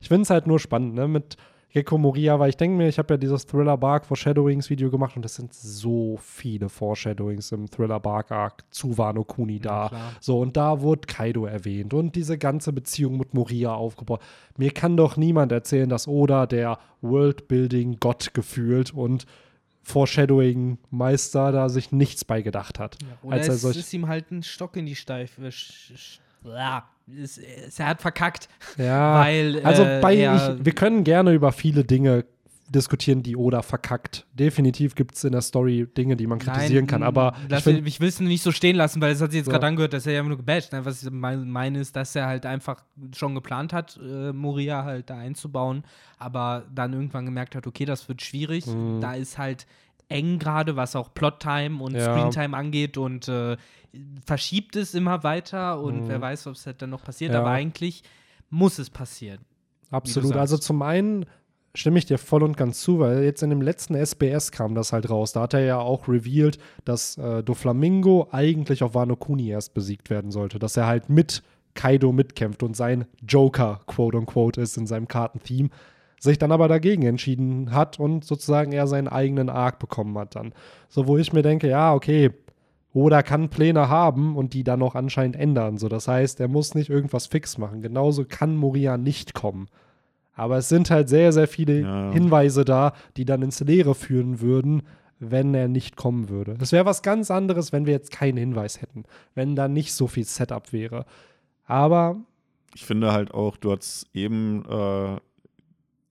B: Ich finde es halt nur spannend, ne, mit Gecko Moria, weil ich denke mir, ich habe ja dieses Thriller Bark Foreshadowings Video gemacht und es sind so viele Foreshadowings im Thriller Bark Arc zu Wano Kuni da.
A: klar.
B: So, und da wurde Kaido erwähnt und diese ganze Beziehung mit Moria aufgebaut. Mir kann doch niemand erzählen, dass Oda der Worldbuilding-Gott gefühlt und Foreshadowing-Meister da sich nichts bei gedacht hat.
A: Oder
B: als er
A: es
B: solch
A: ist ihm halt ein Stock in die Steife. sch- sch- Ja, es, es, er hat verkackt.
B: ja,
A: weil,
B: also
A: äh,
B: bei
A: er-
B: ich, wir können gerne über viele Dinge diskutieren, die Oda verkackt. Definitiv gibt es in der Story Dinge, die man kritisieren kann, aber ich find,
A: ich will es nicht so stehen lassen, weil es hat sich jetzt
B: So.
A: gerade angehört, dass er ja nur gebasht. Ne? Was ich mein- meine ist, dass er halt einfach schon geplant hat, äh, Moria halt da einzubauen, aber dann irgendwann gemerkt hat, okay, das wird schwierig. Da ist halt eng gerade, was auch Plottime und.
B: Ja.
A: Screentime angeht und äh, verschiebt es immer weiter und
B: Mhm.
A: wer weiß, ob es halt dann noch passiert,
B: Ja.
A: aber eigentlich muss es passieren.
B: Absolut. Also zum einen stimme ich dir voll und ganz zu, weil jetzt in dem letzten SBS kam das halt raus. Da hat er ja auch revealed, dass äh, Doflamingo eigentlich auf Wano Kuni erst besiegt werden sollte. Dass er halt mit Kaido mitkämpft und sein Joker, quote unquote, ist in seinem Kartentheme. Sich dann aber dagegen entschieden hat und sozusagen er seinen eigenen Arc bekommen hat dann. So, wo ich mir denke, ja, okay, oder kann Pläne haben und die dann auch anscheinend ändern. So, das heißt, er muss nicht irgendwas fix machen. Genauso kann Moria nicht kommen. Aber es sind halt sehr, sehr viele
C: Ja.
B: Hinweise da, die dann ins Leere führen würden, wenn er nicht kommen würde. Es wäre was ganz anderes, wenn wir jetzt keinen Hinweis hätten, wenn da nicht so viel Setup wäre. Aber
C: Ich finde halt auch, du hast eben äh,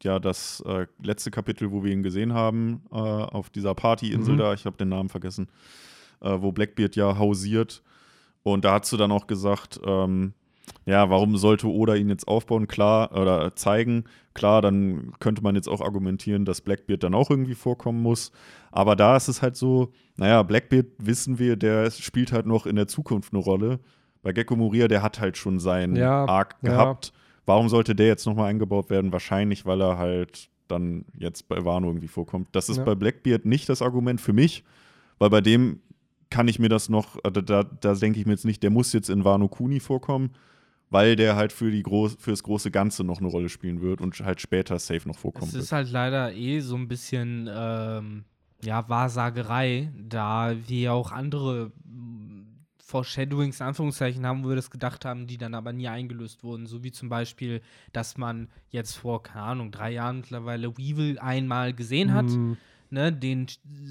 C: ja das äh, letzte Kapitel, wo wir ihn gesehen haben, äh, auf dieser Partyinsel
B: Mhm.
C: da, ich habe den Namen vergessen, äh, wo Blackbeard ja hausiert. Und da hast du dann auch gesagt, ähm, ja, warum sollte Oda ihn jetzt aufbauen? Klar, oder zeigen. Klar, dann könnte man jetzt auch argumentieren, dass Blackbeard dann auch irgendwie vorkommen muss. Aber da ist es halt so, naja, Blackbeard wissen wir, der spielt halt noch in der Zukunft eine Rolle. Bei Gecko Moria, der hat halt schon seinen
B: Ja,
C: Arc
B: ja.
C: Warum sollte der jetzt nochmal eingebaut werden? Wahrscheinlich, weil er halt dann jetzt bei Wano irgendwie vorkommt. Das ist
B: Ja.
C: bei Blackbeard nicht das Argument für mich, weil bei dem kann ich mir das noch, äh, da, da, da denke ich mir jetzt nicht, der muss jetzt in Wano Kuni vorkommen, weil der halt für, die groß, für das große Ganze noch eine Rolle spielen wird und halt später safe noch vorkommen
A: Es
C: wird.
A: ist halt leider eh so ein bisschen ähm, ja, Wahrsagerei, da wir auch andere Foreshadowings, in Anführungszeichen, haben, wo wir das gedacht haben, die dann aber nie eingelöst wurden. So wie zum Beispiel, dass man jetzt vor, keine Ahnung, drei Jahren mittlerweile Weevil einmal gesehen hat.
B: mm,
A: Ne, den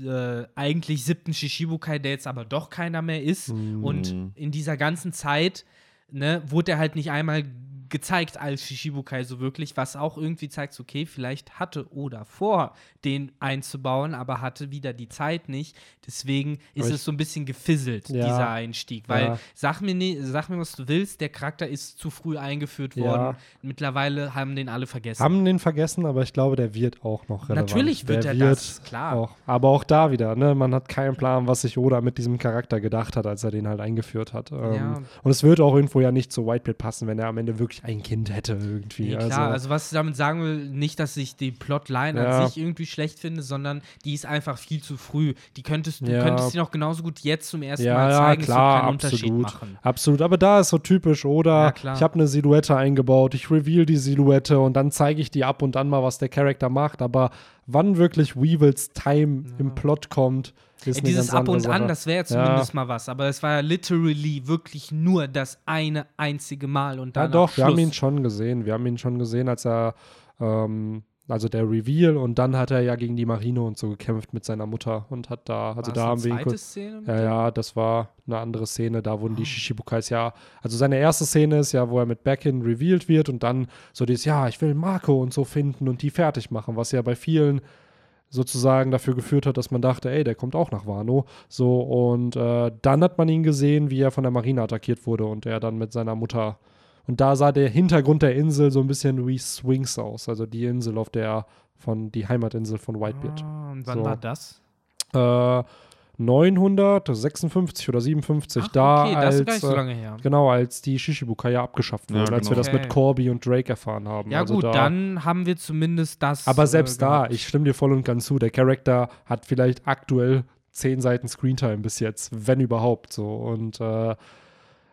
A: äh, eigentlich siebten Shishibukai, der jetzt aber doch keiner mehr ist.
B: mm,
A: Und in dieser ganzen Zeit ne, wurde er halt nicht einmal gezeigt als Shishibukai so wirklich, was auch irgendwie zeigt, okay, vielleicht hatte Oda vor, den einzubauen, aber hatte wieder die Zeit nicht. Deswegen ist es so ein bisschen gefisselt,
B: Ja.
A: dieser Einstieg. Weil,
B: Ja.
A: sag, mir sag mir, was du willst, der Charakter ist zu früh eingeführt
B: Ja.
A: worden. Mittlerweile haben den alle vergessen.
B: haben den vergessen, aber ich glaube, der wird auch noch relevant.
A: Natürlich wird
B: der
A: er das, klar.
B: Auch. Aber auch da wieder, ne? Man hat keinen Plan, was sich Oda mit diesem Charakter gedacht hat, als er den halt eingeführt hat. Ähm,
A: Ja.
B: Und es wird auch irgendwo ja nicht zu Whitebeard passen, wenn er am Ende wirklich ein Kind hätte irgendwie.
A: Nee, klar, also, was ich damit sagen will, nicht, dass ich die Plotline
B: Ja.
A: an sich irgendwie schlecht finde, sondern die ist einfach viel zu früh. Die könntest, du
B: Ja.
A: könntest die noch genauso gut jetzt zum ersten
B: ja,
A: Mal
B: ja,
A: zeigen,
B: klar,
A: es wird keinen Unterschied
B: absolut.
A: machen.
B: Absolut, aber da ist so typisch, oder?
A: Ja, klar.
B: ich habe eine Silhouette eingebaut, ich reveal die Silhouette und dann zeige ich dir ab und an mal, was der Charakter macht, aber wann wirklich Weevils Time im Plot kommt,
A: Ey, dieses Ab und An,
B: Sache.
A: das wäre
B: Ja.
A: zumindest mal was, aber es war ja literally wirklich nur das eine einzige Mal und
B: Ja,
A: dann
B: doch, wir haben ihn
A: Schluss.
B: schon gesehen. Wir haben ihn schon gesehen, als er, ähm, also der Reveal und dann hat er ja gegen die Marine und so gekämpft mit seiner Mutter und hat da, also
A: War
B: da
A: das
B: haben wir ihn kurz.
A: Szene?
B: Ja, ja, das war eine andere Szene. Da wurden die Shishibukais ja, also seine erste Szene ist ja, wo er mit Backin revealed wird und dann so dieses, ja, ich will Marco und so finden und die fertig machen, was ja bei vielen sozusagen dafür geführt hat, dass man dachte, ey, der kommt auch nach Wano. So, und äh, dann hat man ihn gesehen, wie er von der Marine attackiert wurde und er dann mit seiner Mutter. Und da sah der Hintergrund der Insel so ein bisschen wie Swings aus, also die Insel, auf der von die Heimatinsel von Whitebeard.
A: Ah, und wann
B: So.
A: war das?
B: Äh, 956 oder 57,
A: Ach,
B: da
A: okay, das
B: als
A: ist gar nicht so
B: äh,
A: lange her.
B: Genau, als die Shishibukai ja abgeschafft
C: Ja,
B: wurden, als wir
C: genau.
B: das mit. Corby und Drake erfahren haben.
A: Ja
B: also
A: gut,
B: da,
A: dann haben wir zumindest das.
B: Aber
A: äh,
B: selbst da,
A: gehabt.
B: ich stimme dir voll und ganz zu, der Charakter hat vielleicht aktuell 10 Seiten Screentime bis jetzt, wenn überhaupt so. Und äh,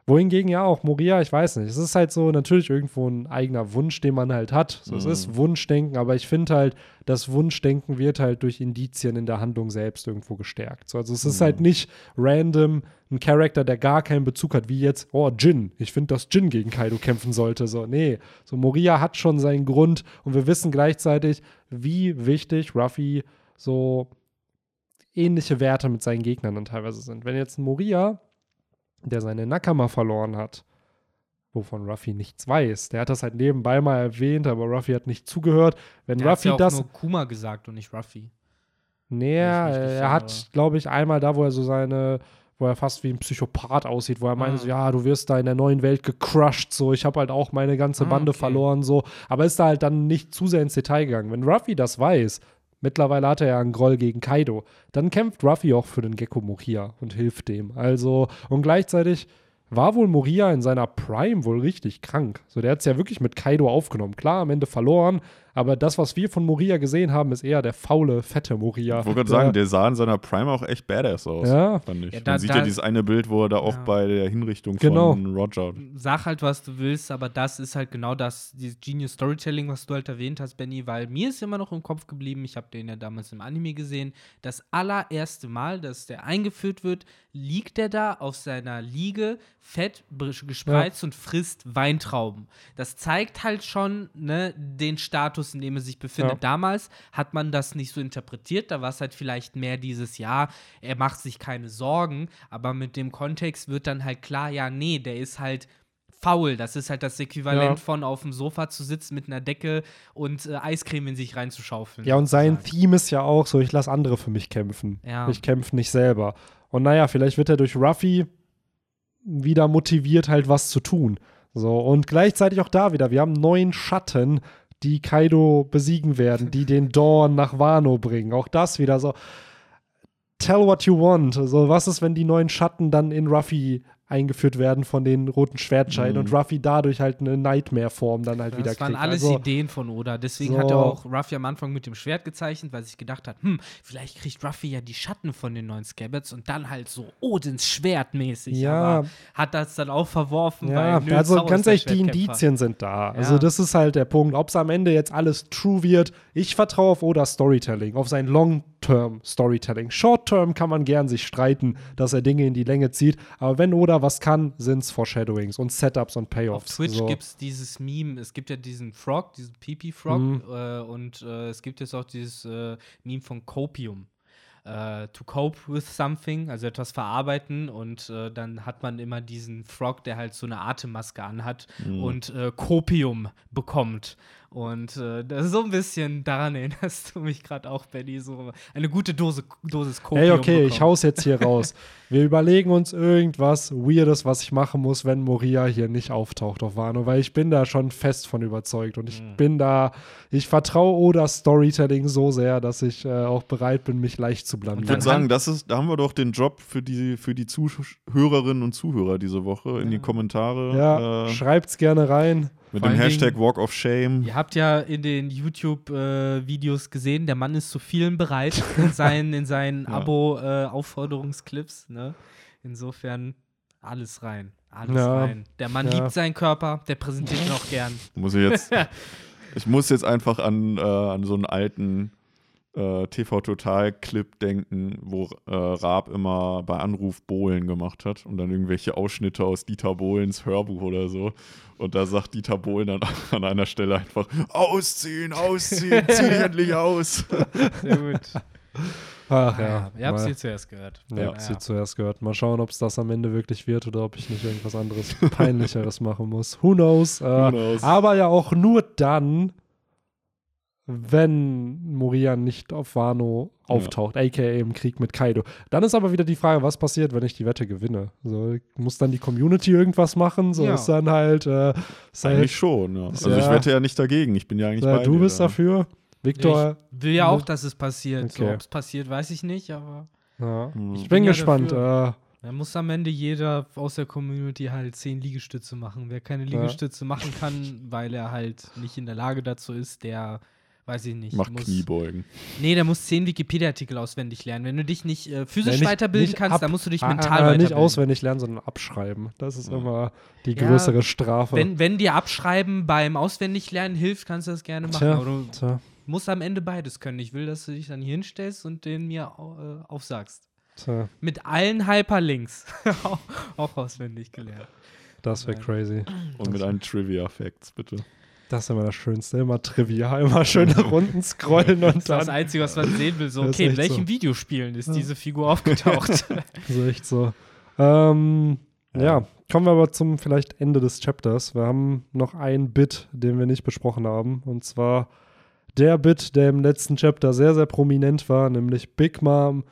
B: wohingegen ja auch Moria, ich weiß nicht, es ist halt so natürlich irgendwo ein eigener Wunsch, den man halt hat. So, Es
C: Mhm.
B: ist Wunschdenken, aber ich finde halt, das Wunschdenken wird halt durch Indizien in der Handlung selbst irgendwo gestärkt. So, also es ist
C: Mhm.
B: halt nicht random ein Charakter, der gar keinen Bezug hat, wie jetzt, oh, Jin. Ich finde, dass Jin gegen Kaido kämpfen sollte. So, nee. So, Moria hat schon seinen Grund und wir wissen gleichzeitig, wie wichtig Ruffy so ähnliche Werte mit seinen Gegnern dann teilweise sind. Wenn jetzt ein Moria, der seine Nakama verloren hat, wovon Ruffy nichts weiß, der hat das halt nebenbei mal erwähnt, aber Ruffy hat nicht zugehört. Wenn
A: Der
B: Ruffy
A: ja auch
B: das.
A: nur Kuma gesagt und nicht Ruffy.
B: Nee,
A: nicht
B: er hat, glaube ich, einmal da, wo er so seine, wo er fast wie ein Psychopath aussieht, wo er meinte,
A: Ah.
B: so, ja, du wirst da in der neuen Welt gecrushed, so, ich habe halt auch meine ganze
A: Ah,
B: Bande
A: okay.
B: verloren, so, aber ist da halt dann nicht zu sehr ins Detail gegangen. Wenn Ruffy das weiß, mittlerweile hat er ja einen Groll gegen Kaido, dann kämpft Ruffy auch für den Gecko Moria und hilft dem. Also, und gleichzeitig war wohl Moria in seiner Prime wohl richtig krank. So, der hat es ja wirklich mit Kaido aufgenommen. Klar, am Ende verloren, aber das, was wir von Moria gesehen haben, ist eher der faule, fette Moria.
C: Ich wollte gerade sagen, der sah in seiner Prime auch echt badass aus.
B: Ja.
C: Fand ich.
A: Ja, da-
C: Man sieht
A: da-
C: ja dieses eine Bild, wo er da auch
A: Ja.
C: bei der Hinrichtung
B: Genau.
C: von Roger.
A: Sag halt, was du willst, aber das ist halt genau das, dieses Genius Storytelling, was du halt erwähnt hast, Benny, weil mir ist immer noch im Kopf geblieben, ich habe den ja damals im Anime gesehen, das allererste Mal, dass der eingeführt wird, liegt er da auf seiner Liege, fett gespreizt und frisst Weintrauben. Das zeigt halt schon ne, den Status, in dem er sich befindet.
B: Ja.
A: Damals hat man das nicht so interpretiert, da war es halt vielleicht mehr dieses, ja, er macht sich keine Sorgen, aber mit dem Kontext wird dann halt klar, ja, nee, der ist halt faul. Das ist halt das Äquivalent
B: Ja.
A: von auf dem Sofa zu sitzen mit einer Decke und äh, Eiscreme in sich reinzuschaufeln.
B: Ja, und sein. Theme ist ja auch so, ich lasse andere für mich kämpfen.
A: Ja.
B: Ich kämpfe nicht selber. Und naja, vielleicht wird er durch Ruffy wieder motiviert, halt was zu tun. So, und gleichzeitig auch da wieder, wir haben neun Schatten, die Kaido besiegen werden, die den Dawn nach Wano bringen. Auch das wieder so. Tell what you want. So, was ist, wenn die neuen Schatten dann in Ruffy eingeführt werden von den roten Schwertscheiden
C: Mhm.
B: und Ruffy dadurch halt eine Nightmare-Form dann halt wieder
A: Das waren
B: kriegt.
A: alles
B: also,
A: Ideen von Oda. Deswegen
B: So.
A: hat er auch Ruffy am Anfang mit dem Schwert gezeichnet, weil sich gedacht hat, hm, vielleicht kriegt Ruffy ja die Schatten von den neuen Scabbats und dann halt so Odins Schwert mäßig.
B: Ja.
A: Aber hat das dann auch verworfen,
B: Ja,
A: weil
B: also
A: Zauber
B: ganz ehrlich, die. Indizien sind da. Also
A: Ja.
B: das ist halt der Punkt. Ob es am Ende jetzt alles true wird, ich vertraue auf Oda Storytelling, auf sein Long-Term Storytelling. Short-Term kann man gern sich streiten, dass er Dinge in die Länge zieht, aber wenn Oda was kann, sind es Foreshadowings und Setups und
A: Auf
B: Payoffs.
A: Twitch
B: so.
A: gibt es dieses Meme, es gibt ja diesen Frog, diesen Pipi-Frog
B: Mhm.
A: äh, und äh, es gibt jetzt auch dieses äh, Meme von Copium. Äh, to cope with something, also etwas verarbeiten und äh, dann hat man immer diesen Frog, der halt so eine Atemmaske anhat
C: Mhm.
A: und äh, Copium bekommt. Und äh, das ist so ein bisschen, daran erinnerst du mich gerade auch, Benny, so eine gute Dose, Dosis Copium
B: Hey, okay, ich
A: bekommen.
B: hau's jetzt hier raus. Wir überlegen uns irgendwas Weirdes, was ich machen muss, wenn Moria hier nicht auftaucht auf Wano, weil ich bin da schon fest von überzeugt und ich
A: Mhm.
B: bin da, ich vertraue Odas Storytelling so sehr, dass ich äh, auch bereit bin, mich leicht zu
C: Ich
B: blamieren.
A: Dann
C: würde sagen, das ist, da haben wir doch den Job für die, für die Zuhörerinnen und Zuhörer diese Woche in die Kommentare.
B: Ja,
C: äh,
B: schreibt's gerne rein.
C: Mit
A: Vor
C: dem Hashtag
A: Dingen-
C: Walk of Shame.
A: Ihr habt ja in den YouTube-Videos gesehen, der Mann ist zu vielen bereit in seinen, in seinen
C: Ja.
A: Abo-Aufforderungsclips. ne? Insofern alles rein. Alles
B: Ja.
A: rein. Der Mann
B: Ja.
A: liebt seinen Körper, der präsentiert ihn auch gern.
C: Muss ich jetzt. ich muss jetzt einfach an, äh, an so einen alten äh, TV-Total-Clip denken, wo äh, Raab immer bei Anruf Bohlen gemacht hat und dann irgendwelche Ausschnitte aus Dieter Bohlens Hörbuch oder so. Und da sagt Dieter Bohlen dann an einer Stelle einfach: Ausziehen, ausziehen, zieh dich endlich aus.
A: Sehr gut.
B: Ach ja,
A: ja, ihr habt hier zuerst gehört.
B: Ja,
C: Ja.
B: hab's hier zuerst gehört. Mal schauen, ob es das am Ende wirklich wird oder ob ich nicht irgendwas anderes Peinlicheres machen muss. Who knows? Äh,
C: Who knows?
B: Aber ja auch nur dann, wenn Morian nicht auf Wano auftaucht, aka im Krieg mit Kaido. Dann ist aber wieder die Frage, was passiert, wenn ich die Wette gewinne? So, muss dann die Community irgendwas machen? So
A: Ja.
B: ist dann halt. Äh, ist halt
C: Eigentlich schon, ja. Also
B: Ja.
C: ich wette ja nicht dagegen. Ich bin ja eigentlich bei
B: du
C: dir
B: bist
C: da.
B: dafür. Victor.
A: Ja, ich will ja auch, dass es passiert. So,
B: Okay.
A: Ob es passiert, weiß ich nicht, aber
B: Ja.
C: Hm.
B: Ich
A: bin
B: bin
A: ja
B: gespannt.
A: dafür.
B: Äh,
A: da muss am Ende jeder aus der Community halt zehn Liegestütze machen. Wer keine
B: Ja.
A: Liegestütze machen kann, weil er halt nicht in der Lage dazu ist, der weiß ich nicht.
C: Macht
A: muss,
C: Kniebeugen.
A: Nee, der muss zehn Wikipedia-Artikel auswendig lernen. Wenn du dich nicht äh, physisch
B: nee, nicht-
A: weiterbilden
B: nicht
A: kannst,
B: ab-
A: dann musst du dich
B: ah,
A: mental
B: ah,
A: weiterbilden.
B: Nicht auswendig lernen, sondern abschreiben. Das ist
C: Ja.
B: immer die
A: Ja,
B: größere Strafe.
A: Wenn, wenn dir Abschreiben beim Auswendiglernen hilft, kannst du das gerne machen.
B: Tja,
A: Aber du
B: tja,
A: musst am Ende beides können. Ich will, dass du dich dann hier hinstellst und den mir äh, aufsagst.
B: tja,
A: Mit allen Hyperlinks. Auch- auch auswendig gelernt.
B: das wäre crazy.
C: Und mit allen Trivia-Facts, bitte.
B: Das ist immer das Schönste. Immer Trivia, immer schöne Runden scrollen und
A: Das ist das
B: dann.
A: Einzige, was man sehen will. So,
B: Das ist
A: okay, in welchen
B: so.
A: Videospielen ist
B: Ja.
A: diese Figur aufgetaucht?
B: So echt so. Ähm, ja.
C: Ja.
B: kommen wir aber zum vielleicht Ende des Chapters. Wir haben noch ein Bit, den wir nicht besprochen haben. Und zwar der Bit, der im letzten Chapter sehr, sehr prominent war, nämlich Big Mom,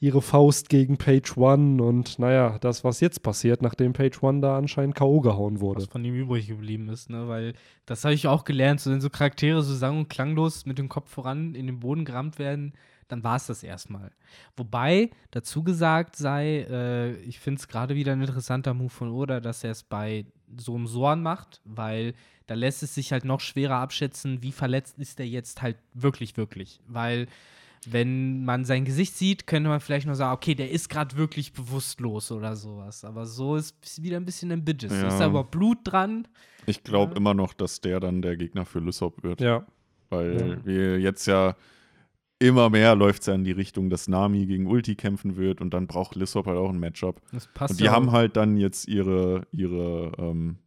B: ihre Faust gegen Page One und naja, das, was jetzt passiert, nachdem Page One da anscheinend K.O. gehauen wurde.
A: was von ihm übrig geblieben ist, ne? Weil das habe ich auch gelernt, so wenn so Charaktere so sang- und klanglos mit dem Kopf voran in den Boden gerammt werden, dann war es das erstmal. Wobei, dazu gesagt sei, äh, ich finde es gerade wieder ein interessanter Move von Oda, dass er es bei so einem Soren macht, weil da lässt es sich halt noch schwerer abschätzen, wie verletzt ist er jetzt halt wirklich, wirklich. Weil wenn man sein Gesicht sieht, könnte man vielleicht nur sagen, okay, der ist gerade wirklich bewusstlos oder sowas. Aber so ist es wieder ein bisschen ein Bitches.
C: Ja.
A: Ist da überhaupt Blut dran?
C: Ich glaube
A: Ja.
C: immer noch, dass der dann der Gegner für Lysop wird.
B: Ja,
C: Weil
B: Ja.
C: wir jetzt ja immer mehr läuft es ja in die Richtung, dass Nami gegen Ulti kämpfen wird und dann braucht Lysop halt auch ein Matchup.
A: Das passt
C: Und die
A: ja
C: haben halt dann jetzt ihre, ihre, ähm,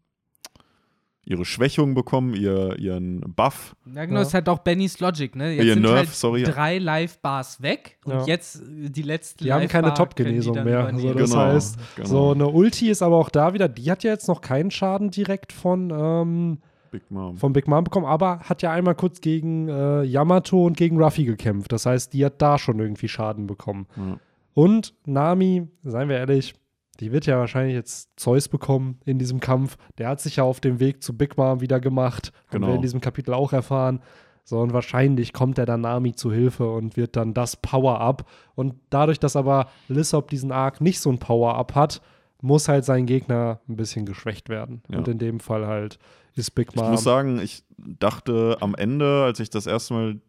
C: ihre Schwächung bekommen, ihr, ihren Buff.
A: Ja, genau,
B: Ja.
A: ist halt auch Bennys Logic, ne? Jetzt
C: Ihr
A: sind
C: Nerf,
A: halt
C: sorry.
A: drei Live-Bars weg und
B: Ja.
A: jetzt äh, die letzte
B: Die haben keine Top-Genesung mehr. So,
A: übernehmen.
B: das
C: Genau,
B: heißt,
C: genau.
B: so eine Ulti ist aber auch da wieder, die hat ja jetzt noch keinen Schaden direkt von, ähm,
C: Big Mom.
B: von Big Mom bekommen, aber hat ja einmal kurz gegen äh, Yamato und gegen Ruffy gekämpft. Das heißt, die hat da schon irgendwie Schaden bekommen.
C: Ja.
B: Und Nami, seien wir ehrlich, die wird ja wahrscheinlich jetzt Zeus bekommen in diesem Kampf. Der hat sich ja auf dem Weg zu Big Mom wieder gemacht. Haben
C: Genau.
B: wir in diesem Kapitel auch erfahren. So, und wahrscheinlich kommt er dann Nami zu Hilfe und wird dann das Power-Up. Und dadurch, dass aber Lissop diesen Arc nicht so ein Power-Up hat, muss halt sein Gegner ein bisschen geschwächt werden.
C: Ja.
B: Und in dem Fall halt ist Big
C: Ich
B: Mom.
C: muss sagen, ich dachte am Ende, als ich das erste Mal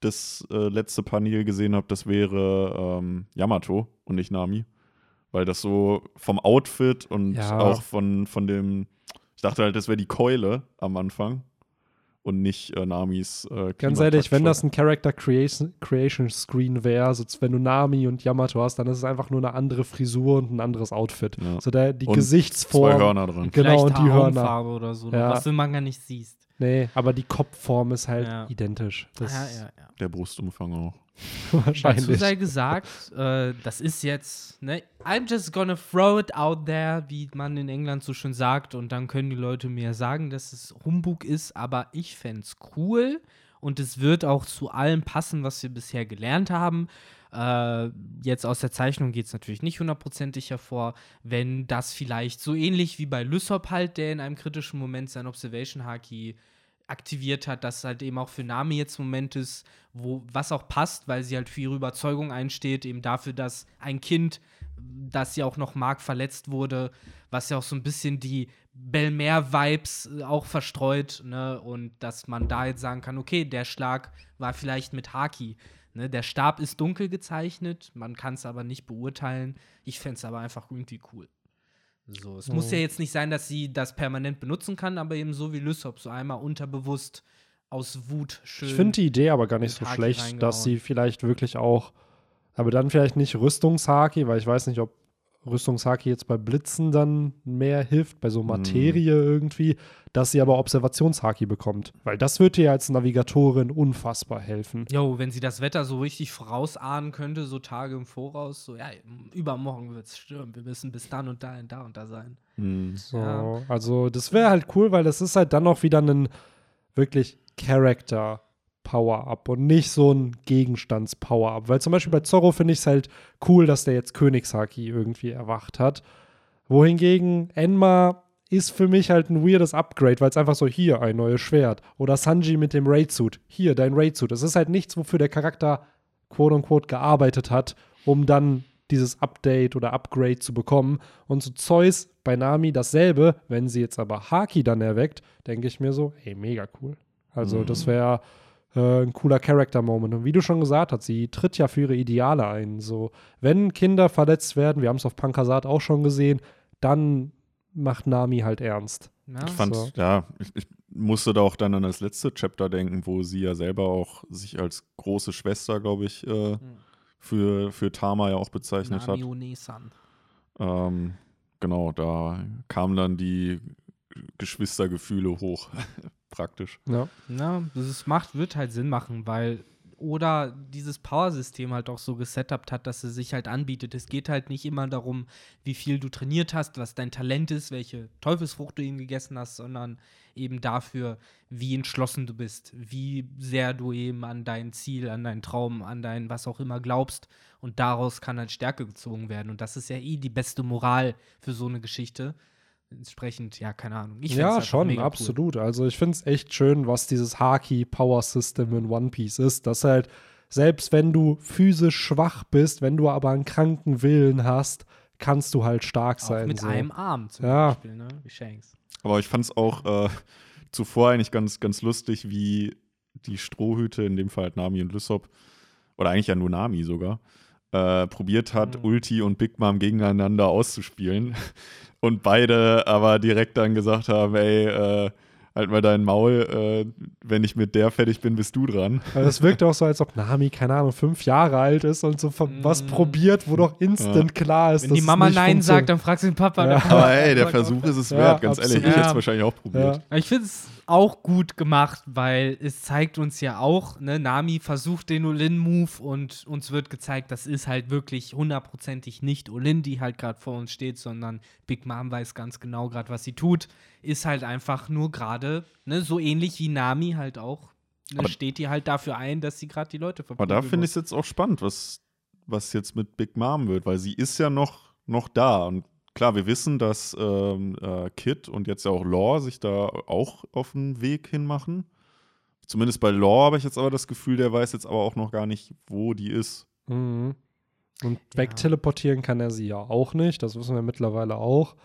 C: das äh, letzte Panel gesehen habe, das wäre ähm, Yamato und nicht Nami. Weil das so vom Outfit und
B: Ja.
C: auch von, von dem, ich dachte halt, das wäre die Keule am Anfang und nicht äh, Namis äh,
B: Ganz ehrlich, wenn das ein Character Creation, Creation Screen wäre, so wenn du Nami und Yamato hast, dann ist es einfach nur eine andere Frisur und ein anderes Outfit.
C: Ja.
B: So der, die
C: Und
B: Gesichtsform.
C: zwei Hörner dran.
B: Genau,
A: Vielleicht
B: und die Hörner.
A: Oder so,
B: Ja.
A: was du im Manga nicht siehst.
B: Nee, aber die Kopfform ist halt
A: Ja.
B: identisch. Das
A: ja, ja, ja.
C: Der Brustumfang auch.
A: Dazu
B: wahrscheinlich.
A: sei gesagt, äh, das ist jetzt, ne, I'm just gonna throw it out there, wie man in England so schön sagt, und dann können die Leute mir sagen, dass es Humbug ist, aber ich fänd's cool und es wird auch zu allem passen, was wir bisher gelernt haben. Äh, jetzt aus der Zeichnung geht es natürlich nicht hundertprozentig hervor, wenn das vielleicht so ähnlich wie bei Lysop halt, der in einem kritischen Moment sein Observation Haki aktiviert hat, dass halt eben auch für Nami jetzt Moment ist, wo was auch passt, weil sie halt für ihre Überzeugung einsteht, eben dafür, dass ein Kind, das sie auch noch mag, verletzt wurde, was ja auch so ein bisschen die Belmer-Vibes äh, auch verstreut, ne? Und dass man da jetzt sagen kann, okay, der Schlag war vielleicht mit Haki. Ne? Der Stab ist dunkel gezeichnet, man kann es aber nicht beurteilen. Ich fände es aber einfach irgendwie cool. So, es muss
B: Mhm.
A: ja jetzt nicht sein, dass sie das permanent benutzen kann, aber eben so wie Lysop, so einmal unterbewusst aus Wut schön.
B: Ich finde die Idee aber gar nicht so schlecht, dass sie vielleicht wirklich auch, aber dann vielleicht nicht Rüstungshaki, weil ich weiß nicht, ob Rüstungshaki jetzt bei Blitzen dann mehr hilft, bei so
C: Hm.
B: Materie irgendwie, dass sie aber Observationshaki bekommt. Weil das würde ihr als Navigatorin unfassbar helfen.
A: Jo, wenn sie das Wetter so richtig vorausahnen könnte, so Tage im Voraus, so, ja, übermorgen wird es stürmen, wir müssen bis dann und da und da und da sein.
C: Hm.
B: So,
A: Ja.
B: also das wäre halt cool, weil das ist halt dann auch wieder ein wirklich Character Power-Up und nicht so ein Gegenstands-Power-Up. Weil zum Beispiel bei Zorro finde ich es halt cool, dass der jetzt Königshaki irgendwie erwacht hat. Wohingegen Enma ist für mich halt ein weirdes Upgrade, weil es einfach so, hier ein neues Schwert. Oder Sanji mit dem Raid-Suit. Hier dein Raid-Suit. Es ist halt nichts, wofür der Charakter quote-unquote gearbeitet hat, um dann dieses Update oder Upgrade zu bekommen. Und so Zeus bei Nami dasselbe. Wenn sie jetzt aber Haki dann erweckt, denke ich mir so, ey, mega cool. Also
C: Mhm.
B: das wäre äh, ein cooler Character-Moment. Und wie du schon gesagt hast, sie tritt ja für ihre Ideale ein. So, wenn Kinder verletzt werden, wir haben es auf Pankasat auch schon gesehen, dann macht Nami halt ernst.
A: Ja,
C: Ich fand,
B: so.
C: ja, ich, ich musste da auch dann an das letzte Chapter denken, wo sie ja selber auch sich als große Schwester, glaube ich, äh, für, für Tama ja auch bezeichnet
A: Nami
C: hat. Ähm, genau, da kamen dann die Geschwistergefühle hoch, praktisch.
B: Ja.
A: Ja, das ist, macht, wird halt Sinn machen, weil oder dieses Power-System halt auch so gesetupt hat, dass es sich halt anbietet. Es geht halt nicht immer darum, wie viel du trainiert hast, was dein Talent ist, welche Teufelsfrucht du eben gegessen hast, sondern eben dafür, wie entschlossen du bist, wie sehr du eben an dein Ziel, an deinen Traum, an dein was auch immer glaubst. Und daraus kann halt Stärke gezogen werden. Und das ist ja eh die beste Moral für so eine Geschichte. Entsprechend, ja, keine Ahnung.
B: Ja,
A: einfach
B: schon,
A: mega cool.
B: absolut. Also ich finde es echt schön, was dieses Haki-Power-System in One Piece ist. Dass halt, selbst wenn du physisch schwach bist, wenn du aber einen kranken Willen hast, kannst du halt stark
A: Auch
B: sein.
A: mit
B: so.
A: einem Arm zum
B: Ja.
A: Beispiel, ne? Wie Shanks.
C: Aber ich fand es auch äh, zuvor eigentlich ganz, ganz lustig, wie die Strohhüte, in dem Fall halt Nami und Lysop, oder eigentlich ja nur Nami sogar, äh, probiert hat,
A: Mhm.
C: Ulti und Big Mom gegeneinander auszuspielen. Und beide aber direkt dann gesagt haben, ey, äh, halt mal dein Maul, äh, wenn ich mit der fertig bin, bist du dran.
B: Weil das wirkt auch so, als ob Nami, keine Ahnung, fünf Jahre alt ist und so ver- was
A: Mm.
B: probiert, wo doch instant klar ist,
A: Wenn
B: dass
A: die
B: es
A: Mama
B: nicht
A: Nein sagt, dann fragst du den Papa.
B: Ja.
C: Aber ey, der Versuch ist es
B: Ja,
C: wert, ganz ehrlich. Ich
B: absolut.
C: hätte es
A: Ja.
C: wahrscheinlich auch probiert.
B: Ja.
A: Ich finde es auch gut gemacht, weil es zeigt uns ja auch, ne, Nami versucht den Olin-Move und uns wird gezeigt, das ist halt wirklich hundertprozentig nicht Olin, die halt gerade vor uns steht, sondern Big Mom weiß ganz genau gerade, was sie tut. Ist halt einfach nur gerade, ne, so ähnlich wie Nami halt auch, ne,
C: Aber-
A: steht die halt dafür ein, dass sie gerade die Leute
C: Aber
A: verprügeln
C: da finde ich es jetzt auch spannend, was, was jetzt mit Big Mom wird, weil sie ist ja noch, noch da. Und klar, wir wissen, dass ähm, äh, Kid und jetzt ja auch Law sich da auch auf den Weg hinmachen. Zumindest bei Law habe ich jetzt aber das Gefühl, der weiß jetzt aber auch noch gar nicht, wo die ist.
B: Mhm. Und
A: Ja.
B: wegteleportieren kann er sie ja auch nicht, das wissen wir mittlerweile auch.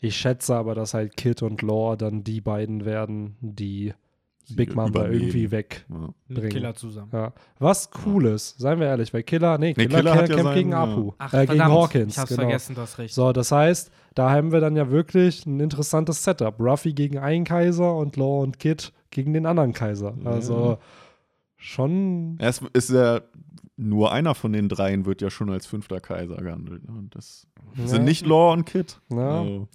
B: Ich schätze aber, dass halt Kid und Lore dann die beiden werden, die Big
C: übernehmen.
B: irgendwie weg.
C: Ja.
A: Mit. Killer zusammen.
B: Ja. Was cool ist, seien wir ehrlich, weil Killer, nee,
C: Nee,
B: Killer,
C: Killer hat ja
B: kämpft
C: sein-
B: gegen
C: ja.
B: Apu,
A: Ach,
B: äh, gegen Hawkins.
A: ich hab's
B: genau.
A: vergessen, hast recht.
B: So, das heißt, da haben wir dann ja wirklich ein interessantes Setup. Ruffy gegen einen Kaiser und Law und Kid gegen den anderen Kaiser.
C: Ja.
B: Also schon.
C: Es ist ja nur einer von den dreien wird ja schon als fünfter Kaiser gehandelt. Ne? Und das sind nicht Law und Kid.
B: Ja.
C: Also,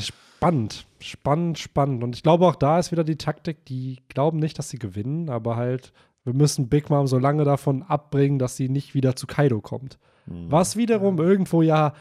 B: Spannend, spannend, spannend. Und ich glaube, auch da ist wieder die Taktik, die glauben nicht, dass sie gewinnen, aber halt, wir müssen Big Mom so lange davon abbringen, dass sie nicht wieder zu Kaido kommt.
C: hm.
B: Was wiederum irgendwo ja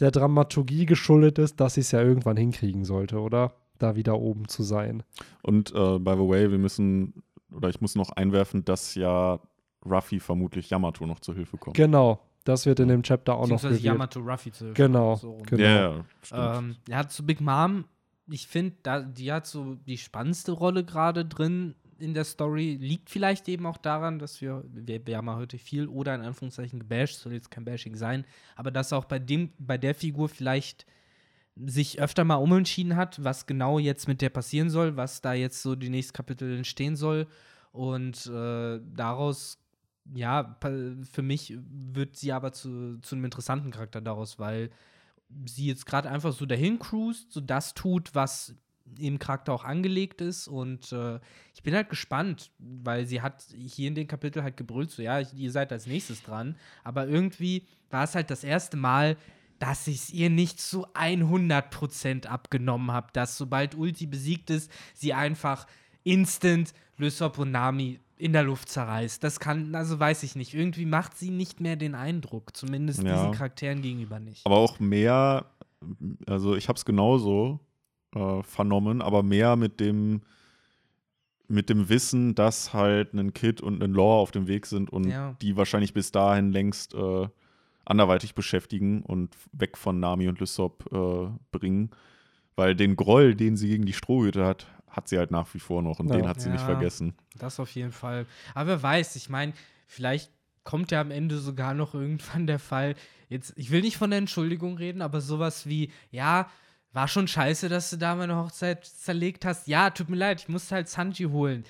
B: der Dramaturgie geschuldet ist, dass sie es ja irgendwann hinkriegen sollte, oder? Da wieder oben zu sein.
C: Und äh, by the way, wir müssen, oder ich muss noch einwerfen, dass ja Ruffy vermutlich Yamato noch zur Hilfe kommt.
B: Genau, das wird in dem Chapter auch noch
A: Beziehungsweise
B: revealed.
A: Yamato Ruffy zu
B: Genau,
A: so
B: genau.
C: Ja, ja, stimmt.
A: Ähm, ja, zu Big Mom, ich finde, da- die hat so die spannendste Rolle gerade drin in der Story. Liegt vielleicht eben auch daran, dass wir, wir, wir haben ja heute viel oder in Anführungszeichen gebasht, soll jetzt kein Bashing sein, aber dass auch bei dem, bei der Figur vielleicht sich öfter mal umentschieden hat, was genau jetzt mit der passieren soll, was da jetzt so die nächsten Kapitel entstehen soll. Und äh, daraus, ja, für mich wird sie aber zu, zu einem interessanten Charakter daraus, weil sie jetzt gerade einfach so dahin cruist, so das tut, was im Charakter auch angelegt ist. Und äh, ich bin halt gespannt, weil sie hat hier in dem Kapitel halt gebrüllt, so ja, ihr seid als nächstes dran. Aber irgendwie war es halt das erste Mal, dass ich es ihr nicht zu 100% abgenommen habe, dass sobald Ulti besiegt ist, sie einfach instant Lysop und Nami in der Luft zerreißt. Das kann, also weiß ich nicht. Irgendwie macht sie nicht mehr den Eindruck, zumindest
C: Ja.
A: diesen Charakteren gegenüber nicht.
C: aber auch mehr, also ich habe es genauso äh, vernommen, aber mehr mit dem mit dem Wissen, dass halt ein Kid und ein Law auf dem Weg sind und
A: Ja.
C: die wahrscheinlich bis dahin längst äh, anderweitig beschäftigen und weg von Nami und Lysop äh, bringen. Weil den Groll, den sie gegen die Strohhüte hat, hat sie halt nach wie vor noch und
B: Ja.
C: den hat sie nicht
A: Ja.
C: vergessen.
A: Das auf jeden Fall. Aber wer weiß, ich meine, vielleicht kommt ja am Ende sogar noch irgendwann der Fall. Jetzt, ich will nicht von der Entschuldigung reden, aber sowas wie, ja, war schon scheiße, dass du da meine Hochzeit zerlegt hast. Ja, tut mir leid, ich musste halt Sanji holen.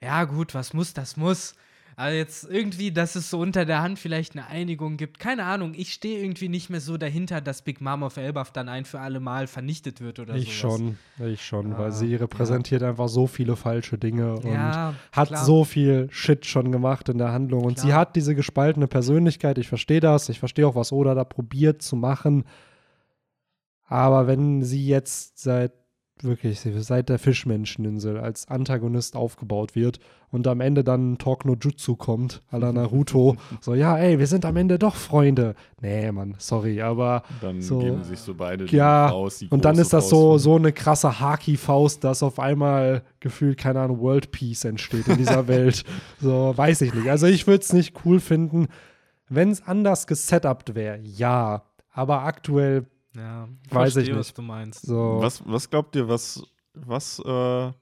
A: Ja, gut, was muss, das muss. Aber jetzt irgendwie, dass es so unter der Hand vielleicht eine Einigung gibt. Keine Ahnung, ich stehe irgendwie nicht mehr so dahinter, dass Big Mom of Elbaf dann ein für alle Mal vernichtet wird oder
B: Ich
A: sowas.
B: schon, ich schon,
A: Ah,
B: weil sie repräsentiert einfach so viele falsche Dinge und
A: Ja,
B: hat
A: klar.
B: so viel Shit schon gemacht in der Handlung. Und sie
A: Klar.
B: hat diese gespaltene Persönlichkeit. Ich verstehe das. Ich verstehe auch, was Oda da probiert zu machen. Aber wenn sie jetzt seit wirklich seit der Fischmenscheninsel als Antagonist aufgebaut wird und am Ende dann Talk no Jutsu kommt, à la Naruto, so, ja, ey, wir sind am Ende doch Freunde. Nee, Mann, sorry, aber
C: Dann
B: So.
C: geben sich so beide die
B: ja,
C: Faust, die
B: und dann ist das
C: Faust
B: so, so eine krasse Haki-Faust, dass auf einmal gefühlt, keine Ahnung, World Peace entsteht in dieser Welt. So, weiß ich nicht. Also ich würde es nicht cool finden, wenn es anders gesetupt wäre, ja. Aber aktuell
A: Ja,
B: Weiß ich
A: verstehe, was
B: nicht.
A: du meinst.
B: so.
C: Was, was glaubt ihr, was, was äh,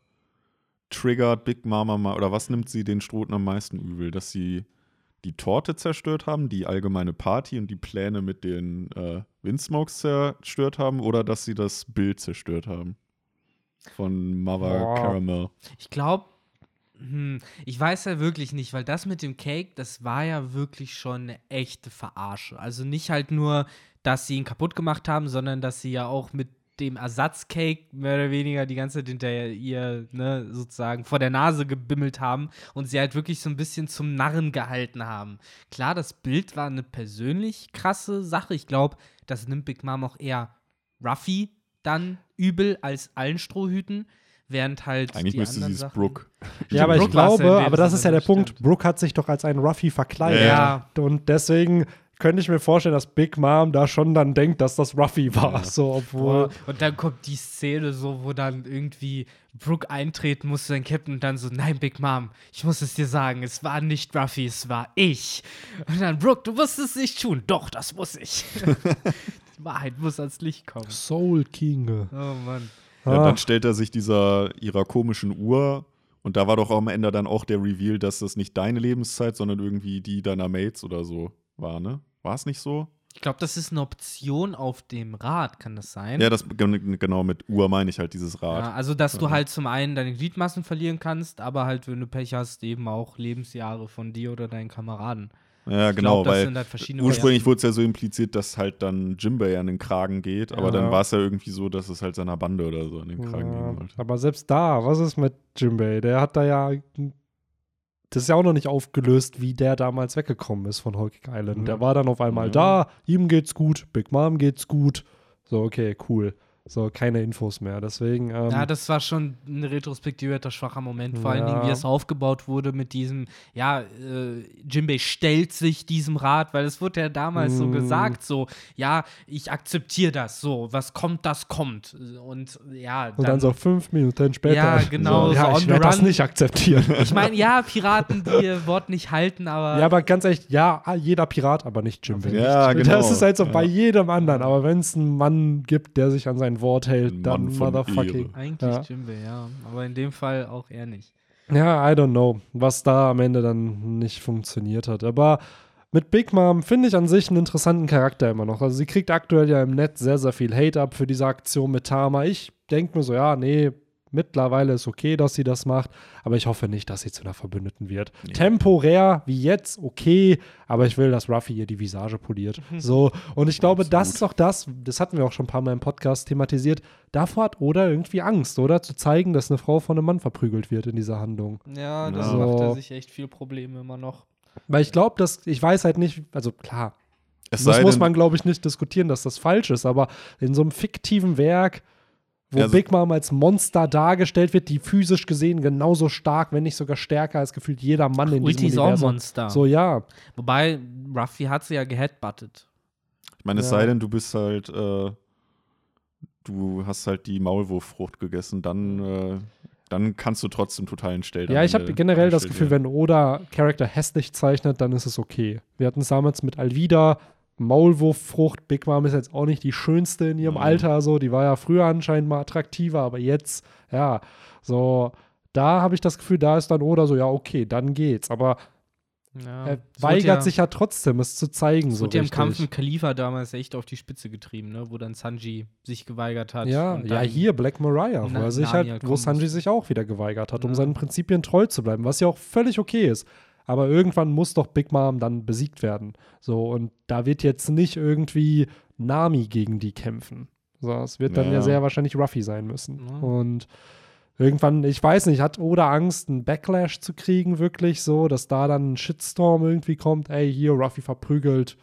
C: triggert Big Mama mal oder was nimmt sie den Stroten am meisten übel? Dass sie die Torte zerstört haben, die allgemeine Party und die Pläne mit den äh, Windsmokes zerstört haben oder dass sie das Bild zerstört haben? Von Mother
B: Boah.
C: Caramel.
A: Ich glaube, hm, ich weiß ja wirklich nicht, weil das mit dem Cake, das war ja wirklich schon eine echte Verarsche. Also nicht halt nur, dass sie ihn kaputt gemacht haben, sondern dass sie ja auch mit dem Ersatzcake mehr oder weniger die ganze Zeit hinter ihr, ne, sozusagen vor der Nase gebimmelt haben und sie halt wirklich so ein bisschen zum Narren gehalten haben. Klar, das Bild war eine persönlich krasse Sache. Ich glaube, das nimmt Big Mom auch eher Ruffy dann übel als allen Strohhüten, während halt
C: Eigentlich
A: die
C: müsste sie
A: anderen
C: es Brooke.
B: ja, aber ich
A: Brooke
B: glaube, aber das ist ja der
A: das
B: Punkt.
A: stimmt.
B: Brooke hat sich doch als ein Ruffy verkleidet.
A: Ja.
B: Und deswegen könnte ich mir vorstellen, dass Big Mom da schon dann denkt, dass das Ruffy war.
C: Ja.
B: So, obwohl.
A: Boah, und dann kommt die Szene so, wo dann irgendwie Brooke eintreten muss, sein Captain und dann so, nein, Big Mom, ich muss es dir sagen, es war nicht Ruffy, es war ich. Und dann, Brooke, du musst es nicht tun. Doch, das muss ich. die Wahrheit muss ans Licht kommen.
B: Soul King.
A: Oh Mann.
C: Ja,
B: Ah.
C: dann stellt er sich dieser ihrer komischen Uhr und da war doch am Ende dann auch der Reveal, dass das nicht deine Lebenszeit, sondern irgendwie die deiner Mates oder so war, ne? War es nicht so?
A: Ich glaube, das ist eine Option auf dem Rad, kann das sein?
C: Ja, das gen- genau mit Uhr meine ich halt dieses Rad.
A: Ja, also, dass du
C: Ja.
A: halt zum einen deine Gliedmassen verlieren kannst, aber halt, wenn du Pech hast, eben auch Lebensjahre von dir oder deinen Kameraden.
C: Ja,
A: Ich
C: genau,
A: glaub, das
C: weil
A: sind halt verschiedene
C: ursprünglich wurde es ja so impliziert, dass halt dann Jimbei an den Kragen geht, aber
A: Ja.
C: dann war es ja irgendwie so, dass es halt seiner Bande oder so an den Kragen
B: Ja,
C: gehen sollte.
B: aber selbst da, was ist mit Jimbei? Der hat da ja. Das ist ja auch noch nicht aufgelöst, wie der damals weggekommen ist von Hulking Island.
C: Ja.
B: Der war dann auf einmal
C: Ja.
B: da, ihm geht's gut, Big Mom geht's gut. So, okay, cool. So, keine Infos mehr. Deswegen. Ähm,
A: Ja, das war schon eine retrospektiver schwacher Moment, vor allen Dingen, wie
B: Ja.
A: es aufgebaut wurde mit diesem, ja, äh, Jimbei stellt sich diesem Rat, weil es wurde ja damals so
B: Mm.
A: gesagt, so, ja, ich akzeptiere das, so, was kommt, das kommt. Und ja,
B: und dann so fünf Minuten später.
A: Ja, genau,
B: So, ja,
A: so
B: ich werde das nicht akzeptieren.
A: ich meine, ja, Piraten, die ihr Wort nicht halten, aber
B: Ja, aber ganz ehrlich, ja, jeder Pirat, aber nicht Jimbei.
C: Ja, genau.
B: Das ist halt so
C: Ja.
B: bei jedem anderen. Aber wenn es einen Mann gibt, der sich an sein Wort hält,
C: Ein
B: dann motherfucking.
A: eigentlich
B: Ja.
A: Jimbei, ja. Aber in dem Fall auch eher nicht.
B: Ja, I don't know, was da am Ende dann nicht funktioniert hat. Aber mit Big Mom finde ich an sich einen interessanten Charakter immer noch. Also sie kriegt aktuell ja im Netz sehr, sehr viel Hate ab für diese Aktion mit Tama. Ich denke mir so, ja, nee, mittlerweile ist okay, dass sie das macht, aber ich hoffe nicht, dass sie zu einer Verbündeten wird.
C: Nee.
B: Temporär, wie jetzt, okay, aber ich will, dass Ruffy ihr die Visage poliert. So, und ich glaube, das
C: Absolut.
B: ist auch das, das hatten wir auch schon ein paar Mal im Podcast thematisiert, davor hat Oda irgendwie Angst, oder? Zu zeigen, dass eine Frau von einem Mann verprügelt wird in dieser Handlung.
A: Ja,
C: das
B: Ja. macht er
A: sich echt viel Probleme immer noch.
B: Weil ich glaube, dass, ich weiß halt nicht, also klar,
C: Es
B: das muss man, glaube ich, nicht diskutieren, dass das falsch ist, aber in so einem fiktiven Werk, wo
C: Also-
B: Big Mom als Monster dargestellt wird, die physisch gesehen genauso stark, wenn nicht sogar stärker als gefühlt jeder Mann in
A: Ulti
B: diesem
A: ist auch. Monster.
B: So, ja.
A: Wobei, Ruffy hat sie ja geheadbuttet.
C: ich meine, es
B: Ja.
C: sei denn, du bist halt, äh, du hast halt die Maulwurffrucht gegessen, dann äh, dann kannst du trotzdem totalen Stell.
B: Ja, ich habe generell das Gefühl,
C: ja.
B: wenn Oda Charakter hässlich zeichnet, dann ist es okay. Wir hatten es damals mit Alvida, Maulwurffrucht. Big Mom ist jetzt auch nicht die schönste in ihrem
C: Mhm.
B: Alter, so. Die war ja früher anscheinend mal attraktiver, aber jetzt, ja, so. Da habe ich das Gefühl, da ist dann Oda so, ja, okay, dann geht's. Aber
A: Ja.
B: er weigert
A: ja,
B: sich ja trotzdem, es zu zeigen, so
A: wurde ja im. Kampf mit Khalifa damals echt auf die Spitze getrieben, ne? wo dann Sanji sich geweigert hat.
B: Ja, ja, hier Black Mariah, wo er sich halt, wo Sanji sich auch wieder geweigert hat, um
A: Ja.
B: seinen Prinzipien treu zu bleiben, was ja auch völlig okay ist. Aber irgendwann muss doch Big Mom dann besiegt werden. So, und da wird jetzt nicht irgendwie Nami gegen die kämpfen. So, es wird dann ja,
C: Ja.
B: sehr wahrscheinlich Ruffy sein müssen.
A: Ja.
B: Und irgendwann, ich weiß nicht, hat Oda Angst, einen Backlash zu kriegen, wirklich so, dass da dann ein Shitstorm irgendwie kommt, ey, hier, Ruffy verprügelt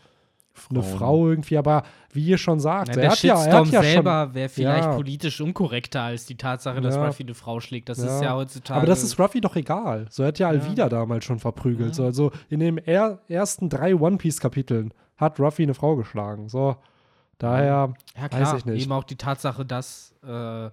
B: eine
C: Frauen.
B: Frau irgendwie, aber wie ihr schon sagt,
A: Na,
B: er
A: der
B: hat ja, er hat ja
A: selber wäre vielleicht
B: Ja.
A: politisch unkorrekter als die Tatsache, dass. Ruffy eine Frau schlägt. Das ist ja heutzutage.
B: Aber das ist Ruffy doch egal. So er hat ja Alvida damals schon verprügelt. So, also in den er ersten drei One Piece-Kapiteln hat Ruffy eine Frau geschlagen. So, daher, weiß ich nicht.
A: Eben auch die Tatsache, dass äh,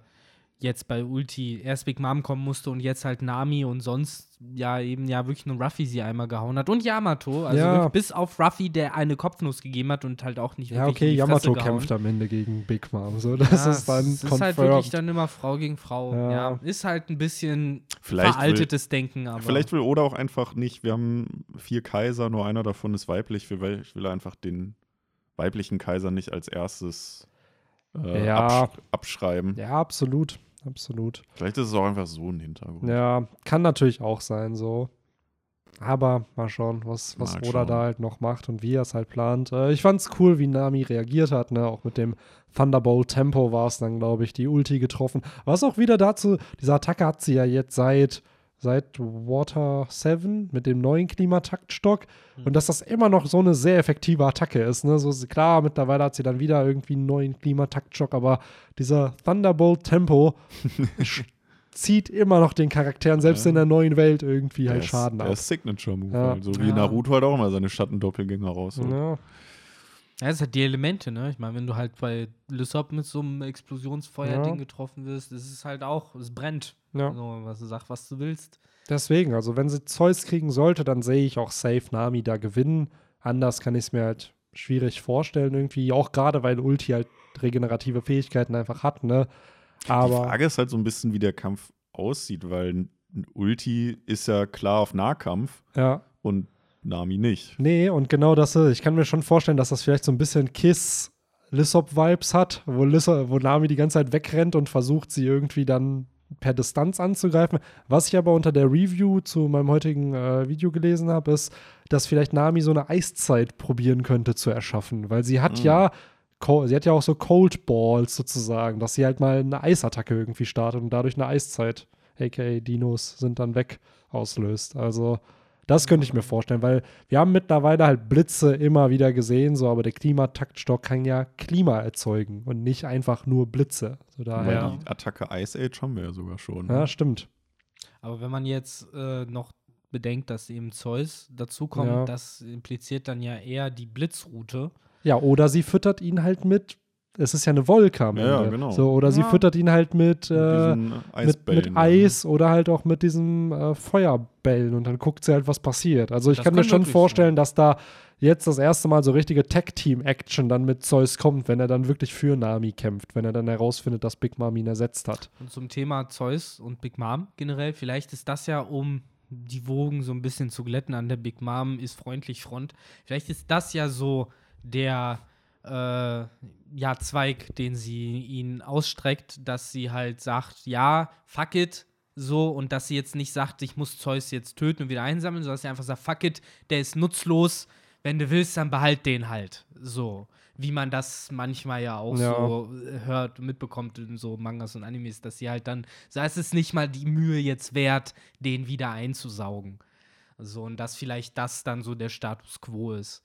A: jetzt bei Ulti erst Big Mom kommen musste und jetzt halt Nami und sonst ja eben ja wirklich nur Ruffy sie einmal gehauen hat. Und Yamato, also
B: Ja.
A: bis auf Ruffy, der eine Kopfnuss gegeben hat und halt auch nicht
B: ja,
A: wirklich
B: okay,
A: in die Fresse
B: Yamato
A: gehauen.
B: kämpft am Ende gegen Big Mom. So, das
A: ja,
B: ist dann
A: es ist halt wirklich dann immer Frau gegen Frau.
B: Ja.
A: Ja. Ist halt ein bisschen
C: Vielleicht
A: veraltetes Denken, aber
C: Vielleicht will Oda auch einfach nicht, wir haben vier Kaiser, nur einer davon ist weiblich. Ich will, ich will einfach den weiblichen Kaiser nicht als erstes äh,
B: Ja.
C: absch abschreiben.
B: ja, absolut. Absolut.
C: Vielleicht ist es auch einfach so ein Hintergrund.
B: Ja, kann natürlich auch sein, so. Aber mal schauen, was, was
C: Mal
B: Oda
C: schauen.
B: da halt noch macht und wie er es halt plant. Äh, ich fand's cool, wie Nami reagiert hat, ne? Auch mit dem Thunderbolt Tempo war es dann, glaube ich, die Ulti getroffen. Was auch wieder dazu, diese Attacke hat sie ja jetzt seit, seit Water 7 mit dem neuen Klimataktstock. Und dass das immer noch so eine sehr effektive Attacke ist, ne? So, ist- klar, mittlerweile hat sie dann wieder irgendwie einen neuen Klimataktstock, aber dieser Thunderbolt Tempo zieht immer noch den Charakteren, selbst
C: Ja.
B: in der neuen Welt, irgendwie
C: Der
B: halt
C: ist-
B: Schaden
C: der
B: ab.
C: ist Signature-Move.
B: Ja.
C: Halt. So wie
A: Ja.
C: Naruto halt auch immer seine Schattendoppelgänger rausholt.
B: Ja.
A: Ja, es hat die Elemente, ne? Ich meine, wenn du halt bei Lysop mit so einem Explosionsfeuerding
B: Ja.
A: getroffen wirst, ist es halt auch, es brennt.
B: Ja.
A: So, was du sagst, was du willst.
B: Deswegen, also wenn sie Zeus kriegen sollte, dann sehe ich auch safe Nami da gewinnen. Anders kann ich es mir halt schwierig vorstellen irgendwie, auch gerade weil Ulti halt regenerative Fähigkeiten einfach hat, ne?
C: Die
B: Aber
C: Frage ist halt so ein bisschen, wie der Kampf aussieht, weil ein Ulti ist ja klar auf Nahkampf
B: ja,
C: und Nami nicht.
B: nee, und genau das ist, ich kann mir schon vorstellen, dass das vielleicht so ein bisschen Kiss Lissop-Vibes hat, wo, Lissop, wo Nami die ganze Zeit wegrennt und versucht, sie irgendwie dann per Distanz anzugreifen. Was ich aber unter der Review zu meinem heutigen äh, Video gelesen habe, ist, dass vielleicht Nami so eine Eiszeit probieren könnte zu erschaffen, weil sie hat
C: Mhm.
B: ja sie hat ja auch so Cold Balls sozusagen, dass sie halt mal eine Eisattacke irgendwie startet und dadurch eine Eiszeit, aka Dinos sind dann weg, auslöst. Also das könnte ich mir vorstellen, weil wir haben mittlerweile halt Blitze immer wieder gesehen, so, aber der Klimataktstock kann ja Klima erzeugen und nicht einfach nur Blitze. So
C: Weil
B: daher.
C: die Attacke Ice Age haben wir ja sogar schon.
B: Ja, stimmt.
A: Aber wenn man jetzt äh, noch bedenkt, dass eben Zeus dazukommt,
B: Ja.
A: das impliziert dann ja eher die Blitzroute.
B: Ja, oder sie füttert ihn halt mit, es ist ja eine Wolke am
C: Ja, ja,
B: Ende.
C: genau.
B: So, oder sie
A: Ja.
B: füttert ihn halt mit,
C: Mit
B: äh, mit, mit? Eis oder halt auch mit diesem äh, Feuerbällen und dann guckt sie halt, was passiert. Also ich
A: Das
B: kann mir schon vorstellen, dass da jetzt das erste Mal so richtige Tag-Team-Action dann mit Zeus kommt, wenn er dann wirklich für Nami kämpft, wenn er dann herausfindet, dass Big Mom ihn ersetzt hat.
A: Und zum Thema Zeus und Big Mom generell, vielleicht ist das ja, um die Wogen so ein bisschen zu glätten an der Big Mom ist freundlich Front. Vielleicht ist das ja so der äh, ja, Zweig, den sie ihnen ausstreckt, dass sie halt sagt, ja, fuck it, so, und dass sie jetzt nicht sagt, ich muss Zeus jetzt töten und wieder einsammeln, sondern dass sie einfach sagt, fuck it, der ist nutzlos, wenn du willst, dann behalt den halt. So. Wie man das manchmal ja auch
B: Ja.
A: so hört, mitbekommt in so Mangas und Animes, dass sie halt dann, so es ist nicht mal die Mühe jetzt wert, den wieder einzusaugen. So, und dass vielleicht das dann so der Status quo ist.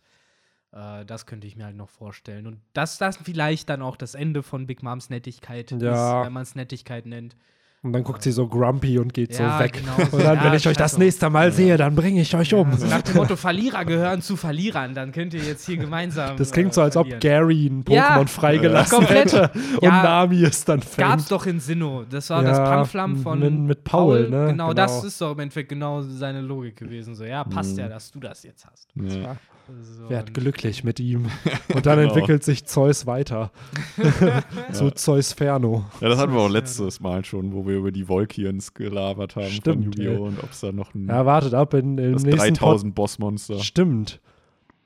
A: Äh, das könnte ich mir halt noch vorstellen. Und dass das vielleicht dann auch das Ende von Big Moms Nettigkeit
B: Ja.
A: ist, wenn man es Nettigkeit nennt.
B: Und dann guckt sie so grumpy und geht
A: Ja,
B: so weg.
A: genau so.
B: Und dann,
A: Ja,
B: wenn ich euch das nächste Mal sehe, dann bringe ich euch um.
A: So nach dem Motto, Verlierer gehören zu Verlierern, dann könnt ihr jetzt hier gemeinsam.
B: Das klingt so,
A: äh,
B: als ob. Gary ein Pokémon freigelassen hätte und Nami es dann
A: Gab's
B: fängt.
A: doch in Sinnoh. Das war das Panflam von
B: mit- mit Paul, ne?
A: Genau,
B: Genau.
A: das ist doch im Endeffekt genau seine Logik gewesen. So, ja, passt
C: Mhm.
A: ja, dass du das jetzt hast.
C: Ja.
A: So,
B: Werd glücklich mit ihm. Und dann
C: Genau.
B: entwickelt sich Zeus weiter. Zu Zeus Ferno.
C: ja, das hatten wir auch
A: Ja,
C: letztes Mal schon, wo wir über die Volkians gelabert haben
B: Stimmt,
C: von Yu-Gi-Oh! und ob es da noch ein
B: Ja, wartet ab in, im
C: das
B: nächsten Pod
C: 3000 Bossmonster.
B: Stimmt.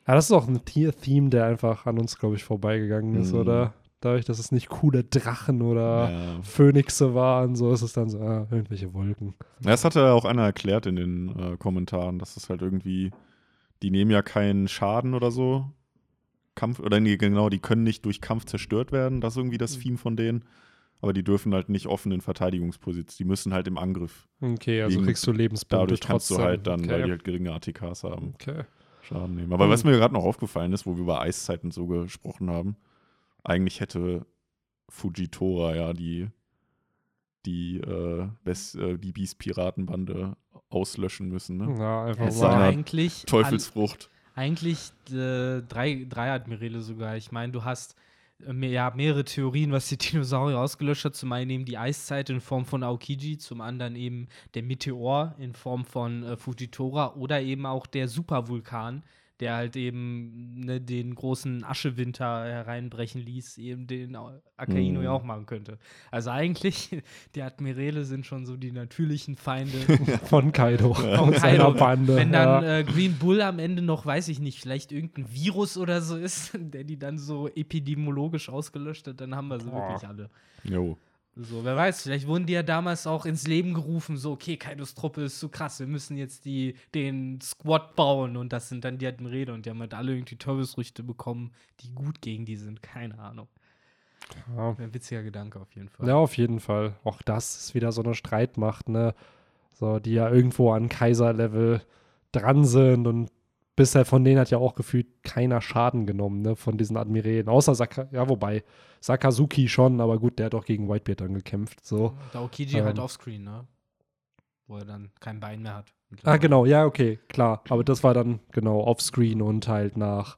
B: Ja, das ist auch ein Tier-Theme, der einfach an uns, glaube ich, vorbeigegangen ist,
C: Mhm.
B: oder? Dadurch, dass es nicht coole Drachen oder
C: Ja.
B: Phönixe waren, so ist es dann so, ah, irgendwelche Wolken.
C: Ja, Das hatte auch einer erklärt in den äh, Kommentaren, dass es halt irgendwie, die nehmen ja keinen Schaden oder so. Kampf, oder nee, genau, die können nicht durch Kampf zerstört werden. Das ist irgendwie das Theme von denen. Aber die dürfen halt nicht offen in Verteidigungsposition. Die müssen halt im Angriff.
B: Okay, also
C: Wegen-
B: kriegst du Lebenspunkte
C: Dadurch kannst du
B: trotzdem.
C: halt dann,
B: okay.
C: weil die halt geringe ATKs haben,
B: okay.
C: Schaden nehmen. Aber was mir gerade noch aufgefallen ist, wo wir über Eiszeiten so gesprochen haben, eigentlich hätte Fujitora ja die, die, äh, äh, die Beast-Piratenbande auslöschen müssen. Ne?
B: Ja, einfach
A: Es
B: mal.
A: eigentlich
C: Teufelsfrucht.
A: eigentlich äh, drei, drei Admirale sogar. Ich meine, du hast äh, mehr, ja, mehrere Theorien, was die Dinosaurier ausgelöscht hat. Zum einen eben die Eiszeit in Form von Aokiji, zum anderen eben der Meteor in Form von äh, Fujitora oder eben auch der Supervulkan, der halt eben ne, den großen Aschewinter hereinbrechen ließ, eben den Akaino
C: Mhm.
A: ja auch machen könnte. Also eigentlich, die Admirale sind schon so die natürlichen Feinde
B: Von Kaido
A: von Kaido.
B: Bande.
A: Wenn dann
B: ja.
A: äh, Green Bull am Ende noch, weiß ich nicht, vielleicht irgendein Virus oder so ist, der die dann so epidemiologisch ausgelöscht hat, dann haben wir sie
B: Boah.
A: wirklich alle.
C: Jo.
A: So, wer weiß, vielleicht wurden die ja damals auch ins Leben gerufen, so, okay, Kaidos Truppe ist so krass, wir müssen jetzt die, den Squad bauen und das sind dann die Admirale und die haben halt alle irgendwie Teufelsfrüchte bekommen, die gut gegen die sind, keine Ahnung.
B: ja.
A: Ein witziger Gedanke auf jeden Fall.
B: ja, auf jeden Fall. Auch das ist wieder so eine Streitmacht, ne? So, die ja irgendwo an Kaiserlevel dran sind und bisher von denen hat ja auch gefühlt keiner Schaden genommen, ne? Von diesen Admirälen. Außer Saka, ja, wobei, Sakazuki schon, aber gut, der hat auch gegen Whitebeard dann gekämpft. So.
A: Der Okiji halt
B: Ähm.
A: offscreen, ne? Wo er dann kein Bein mehr hat.
B: Ah, genau, ja, okay, klar. Aber das war dann genau offscreen und halt nach,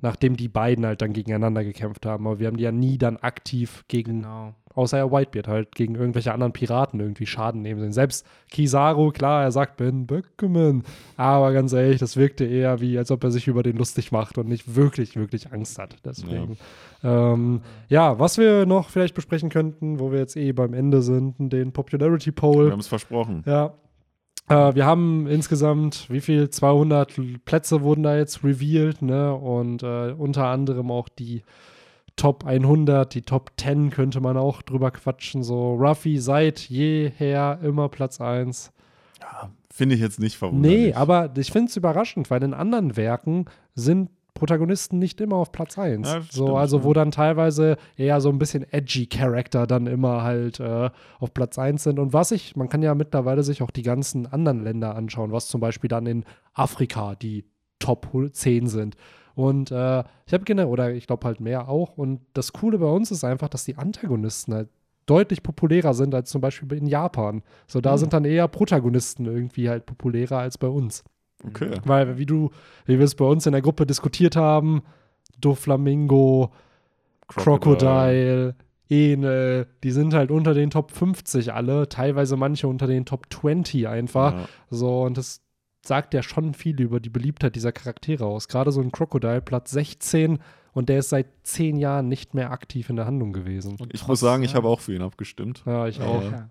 B: nachdem die beiden halt dann gegeneinander gekämpft haben. Aber wir haben die ja nie dann aktiv gegen,
A: Genau.
B: außer ja Whitebeard, halt gegen irgendwelche anderen Piraten irgendwie Schaden nehmen sehen. Selbst Kizaru, klar, er sagt Ben Böckemann. Aber ganz ehrlich, das wirkte eher wie, als ob er sich über den lustig macht und nicht wirklich, wirklich Angst hat. Deswegen. Ja. Ähm, ja, was wir noch vielleicht besprechen könnten, wo wir jetzt eh beim Ende sind, den Popularity Poll.
C: Wir haben es versprochen.
B: Ja. Äh, wir haben insgesamt, wie viel? 200 L- Plätze wurden da jetzt revealed, ne? Und äh, unter anderem auch die Top 100, die Top 10 könnte man auch drüber quatschen. So, Ruffy seit jeher immer Platz 1.
C: Finde ich jetzt nicht verwunderlich.
B: Nee, aber ich finde es überraschend, weil in anderen Werken sind Protagonisten nicht immer auf Platz 1.
C: Ja,
B: so,
C: stimmt,
B: also
C: ja.
B: wo dann teilweise eher so ein bisschen edgy Charakter dann immer halt äh, auf Platz 1 sind. Und was ich, man kann ja mittlerweile sich auch die ganzen anderen Länder anschauen, was zum Beispiel dann in Afrika die Top 10 sind. Und äh, ich habe generell, oder ich glaube halt mehr auch. Und das Coole bei uns ist einfach, dass die Antagonisten halt deutlich populärer sind als zum Beispiel in Japan. So, da
C: Hm.
B: sind dann eher Protagonisten irgendwie halt populärer als bei uns.
C: Okay.
B: Weil, wie du, wie wir es bei uns in der Gruppe diskutiert haben, Doflamingo, Crocodile, Enel, die sind halt unter den Top 50 alle, teilweise manche unter den Top 20 einfach.
C: Ja.
B: So, und das sagt ja schon viel über die Beliebtheit dieser Charaktere aus. Gerade so ein Crocodile, Platz 16, und der ist seit zehn Jahren nicht mehr aktiv in der Handlung gewesen.
A: Und
C: Ich
A: trotz-
C: muss sagen, ich habe auch für ihn abgestimmt.
B: Ja, ich auch.
C: Ja.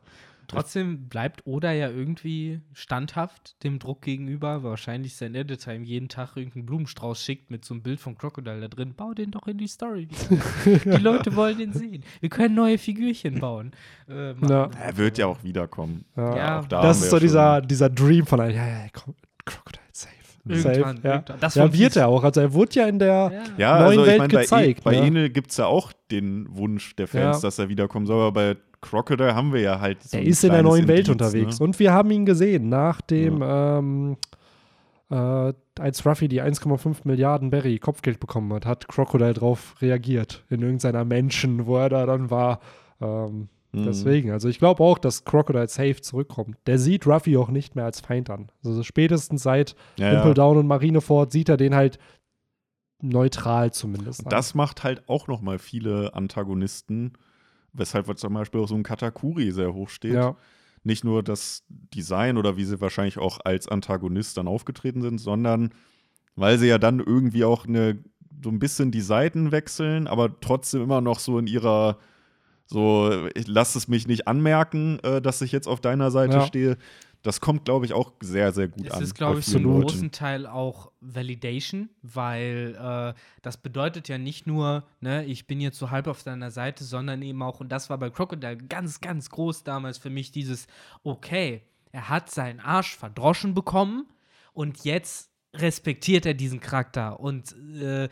A: Trotzdem bleibt Oda ja irgendwie standhaft dem Druck gegenüber. Wahrscheinlich sein Editor ihm jeden Tag irgendeinen Blumenstrauß schickt mit so einem Bild vom Crocodile da drin. Bau den doch in die Story. die Leute wollen den sehen. Wir können neue Figürchen bauen. Äh.
B: Ja.
C: Er wird ja auch wiederkommen.
B: Ja.
A: Ja,
C: auch da
B: das ist so dieser, dieser Dream von einem, ja, ja, Cro- Crocodile safe.
A: Irgendwann,
B: safe, ja.
A: irgendwann. Das
B: ja,
A: von
B: wird er auch. Also er wurde ja in der,
A: Ja.
C: Ja,
B: neuen
C: also ich
B: Welt
C: meine, bei,
B: gezeigt,
C: e bei
B: ne?
C: Enel gibt es ja auch den Wunsch der Fans,
B: Ja.
C: dass er wiederkommen soll, aber bei Crocodile haben wir ja halt so
B: er ist in der neuen Welt
C: Indiz,
B: unterwegs.
C: Ne?
B: Und wir haben ihn gesehen, nachdem, ähm, äh, als Ruffy die 1,5 Milliarden Berry Kopfgeld bekommen hat, hat Crocodile drauf reagiert in irgendeiner Menschen, wo er da dann war. Ähm,
C: Mhm.
B: Deswegen, also ich glaube auch, dass Crocodile safe zurückkommt. Der sieht Ruffy auch nicht mehr als Feind an. Also spätestens seit
C: Ja,
B: Impel
C: ja.
B: Down und Marineford sieht er den halt neutral zumindest.
C: Und das macht halt auch noch mal viele Antagonisten, weshalb zum Beispiel auch so ein Katakuri sehr hoch steht.
B: Ja,
C: Nicht nur das Design oder wie sie wahrscheinlich auch als Antagonist dann aufgetreten sind, sondern weil sie ja dann irgendwie auch eine, so ein bisschen die Seiten wechseln, aber trotzdem immer noch so in ihrer so, ich lass es mich nicht anmerken, äh, dass ich jetzt auf deiner Seite
B: Ja.
C: stehe. Das kommt, glaube ich, auch sehr, sehr gut
A: Es
C: an.
A: ist,
C: bei
A: glaube ich, zum
B: Leuten.
A: großen Teil auch Validation, weil äh, das bedeutet ja nicht nur, ne, ich bin jetzt so halb auf deiner Seite, sondern eben auch, und das war bei Crocodile ganz, ganz groß damals für mich, dieses, okay, er hat seinen Arsch verdroschen bekommen und jetzt respektiert er diesen Charakter und äh,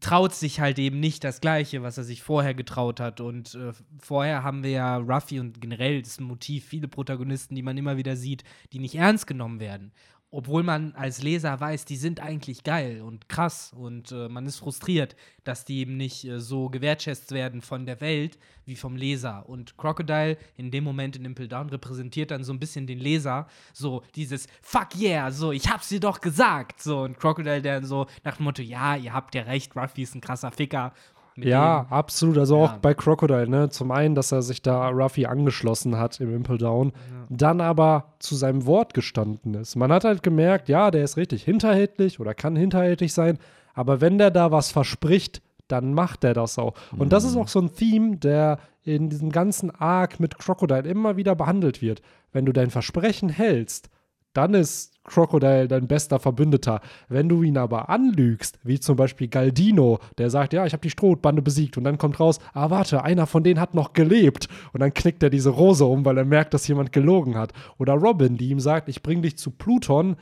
A: traut sich halt eben nicht das Gleiche, was er sich vorher getraut hat. Und äh, vorher haben wir ja Ruffy und generell das Motiv, viele Protagonisten, die man immer wieder sieht, die nicht ernst genommen werden. Obwohl man als Leser weiß, die sind eigentlich geil und krass und äh, man ist frustriert, dass die eben nicht äh, so gewertschätzt werden von der Welt wie vom Leser. Und Crocodile in dem Moment in Impel Down repräsentiert dann so ein bisschen den Leser, so dieses Fuck yeah, so ich hab's dir doch gesagt. So und Crocodile der so nach dem Motto, ja, ihr habt ja recht, Ruffy ist ein krasser Ficker.
B: Ja,
A: dem-
B: absolut. Also auch
A: Ja.
B: bei Crocodile, ne? Zum einen, dass er sich da Ruffy angeschlossen hat im Impel Down, dann aber zu seinem Wort gestanden ist. Man hat halt gemerkt, ja, der ist richtig hinterhältlich oder kann hinterhältig sein, aber wenn der da was verspricht, dann macht er das auch. Und das ist auch so ein Theme, der in diesem ganzen Arc mit Crocodile immer wieder behandelt wird. Wenn du dein Versprechen hältst, dann ist Crocodile dein bester Verbündeter. Wenn du ihn aber anlügst, wie zum Beispiel Galdino, der sagt, ja, ich habe die Strohbande besiegt und dann kommt raus, ah, warte, einer von denen hat noch gelebt und dann knickt er diese Rose um, weil er merkt, dass jemand gelogen hat. Oder Robin, die ihm sagt, ich bring dich zu Pluton,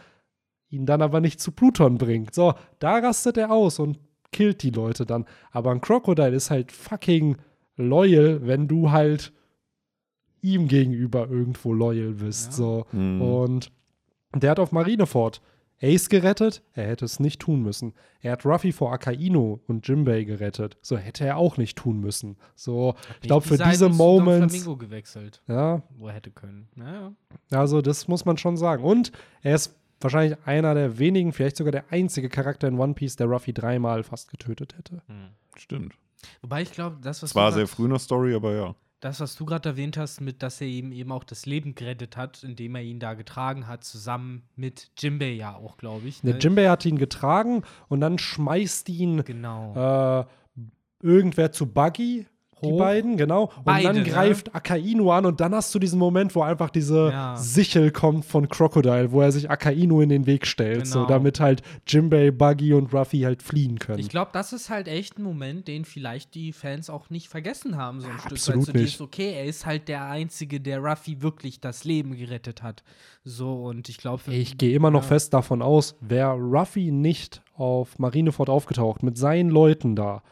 B: ihn dann aber nicht zu Pluton bringt. So, da rastet er aus und killt die Leute dann. Aber ein Crocodile ist halt fucking loyal, wenn du halt ihm gegenüber irgendwo loyal bist.
A: Ja.
B: So.
C: Mhm.
B: Und der hat auf Marineford Ace gerettet, er hätte es nicht tun müssen. Er hat Ruffy vor Akaino und Jimbei gerettet. So hätte er auch nicht tun müssen. So, ich glaube, für diese Moments.
A: Flamingo gewechselt,
B: Ja,
A: wo er hätte können. Naja.
B: also das muss man schon sagen. Und er ist wahrscheinlich einer der wenigen, vielleicht sogar der einzige Charakter in One Piece, der Ruffy dreimal fast getötet hätte.
C: Stimmt.
A: Wobei ich glaube, das, was
C: Es war sehr früh in der Story, aber ja.
A: Das, was du gerade erwähnt hast, mit, dass er ihm eben auch das Leben gerettet hat, indem er ihn da getragen hat, zusammen mit Jimbei ja auch, glaube ich. Ne?
B: Jimbei hat ihn getragen und dann schmeißt ihn
A: Genau.
B: äh, irgendwer zu Buggy. Die beiden, genau. Und
A: Beide,
B: dann
A: ne?
B: greift Akainu an und dann hast du diesen Moment, wo einfach diese
A: Ja.
B: Sichel kommt von Crocodile, wo er sich Akainu in den Weg stellt, so
A: Genau.
B: damit halt Jimbei, Buggy und Ruffy halt fliehen können.
A: Ich glaube, das ist halt echt ein Moment, den vielleicht die Fans auch nicht vergessen haben. So ein Stück
B: absolut
A: weit. So
B: nicht.
A: okay, er ist halt der Einzige, der Ruffy wirklich das Leben gerettet hat. So, und ich glaube,
B: Ich gehe immer noch
A: Ja.
B: fest davon aus, wäre Ruffy nicht auf Marineford aufgetaucht, mit seinen Leuten da,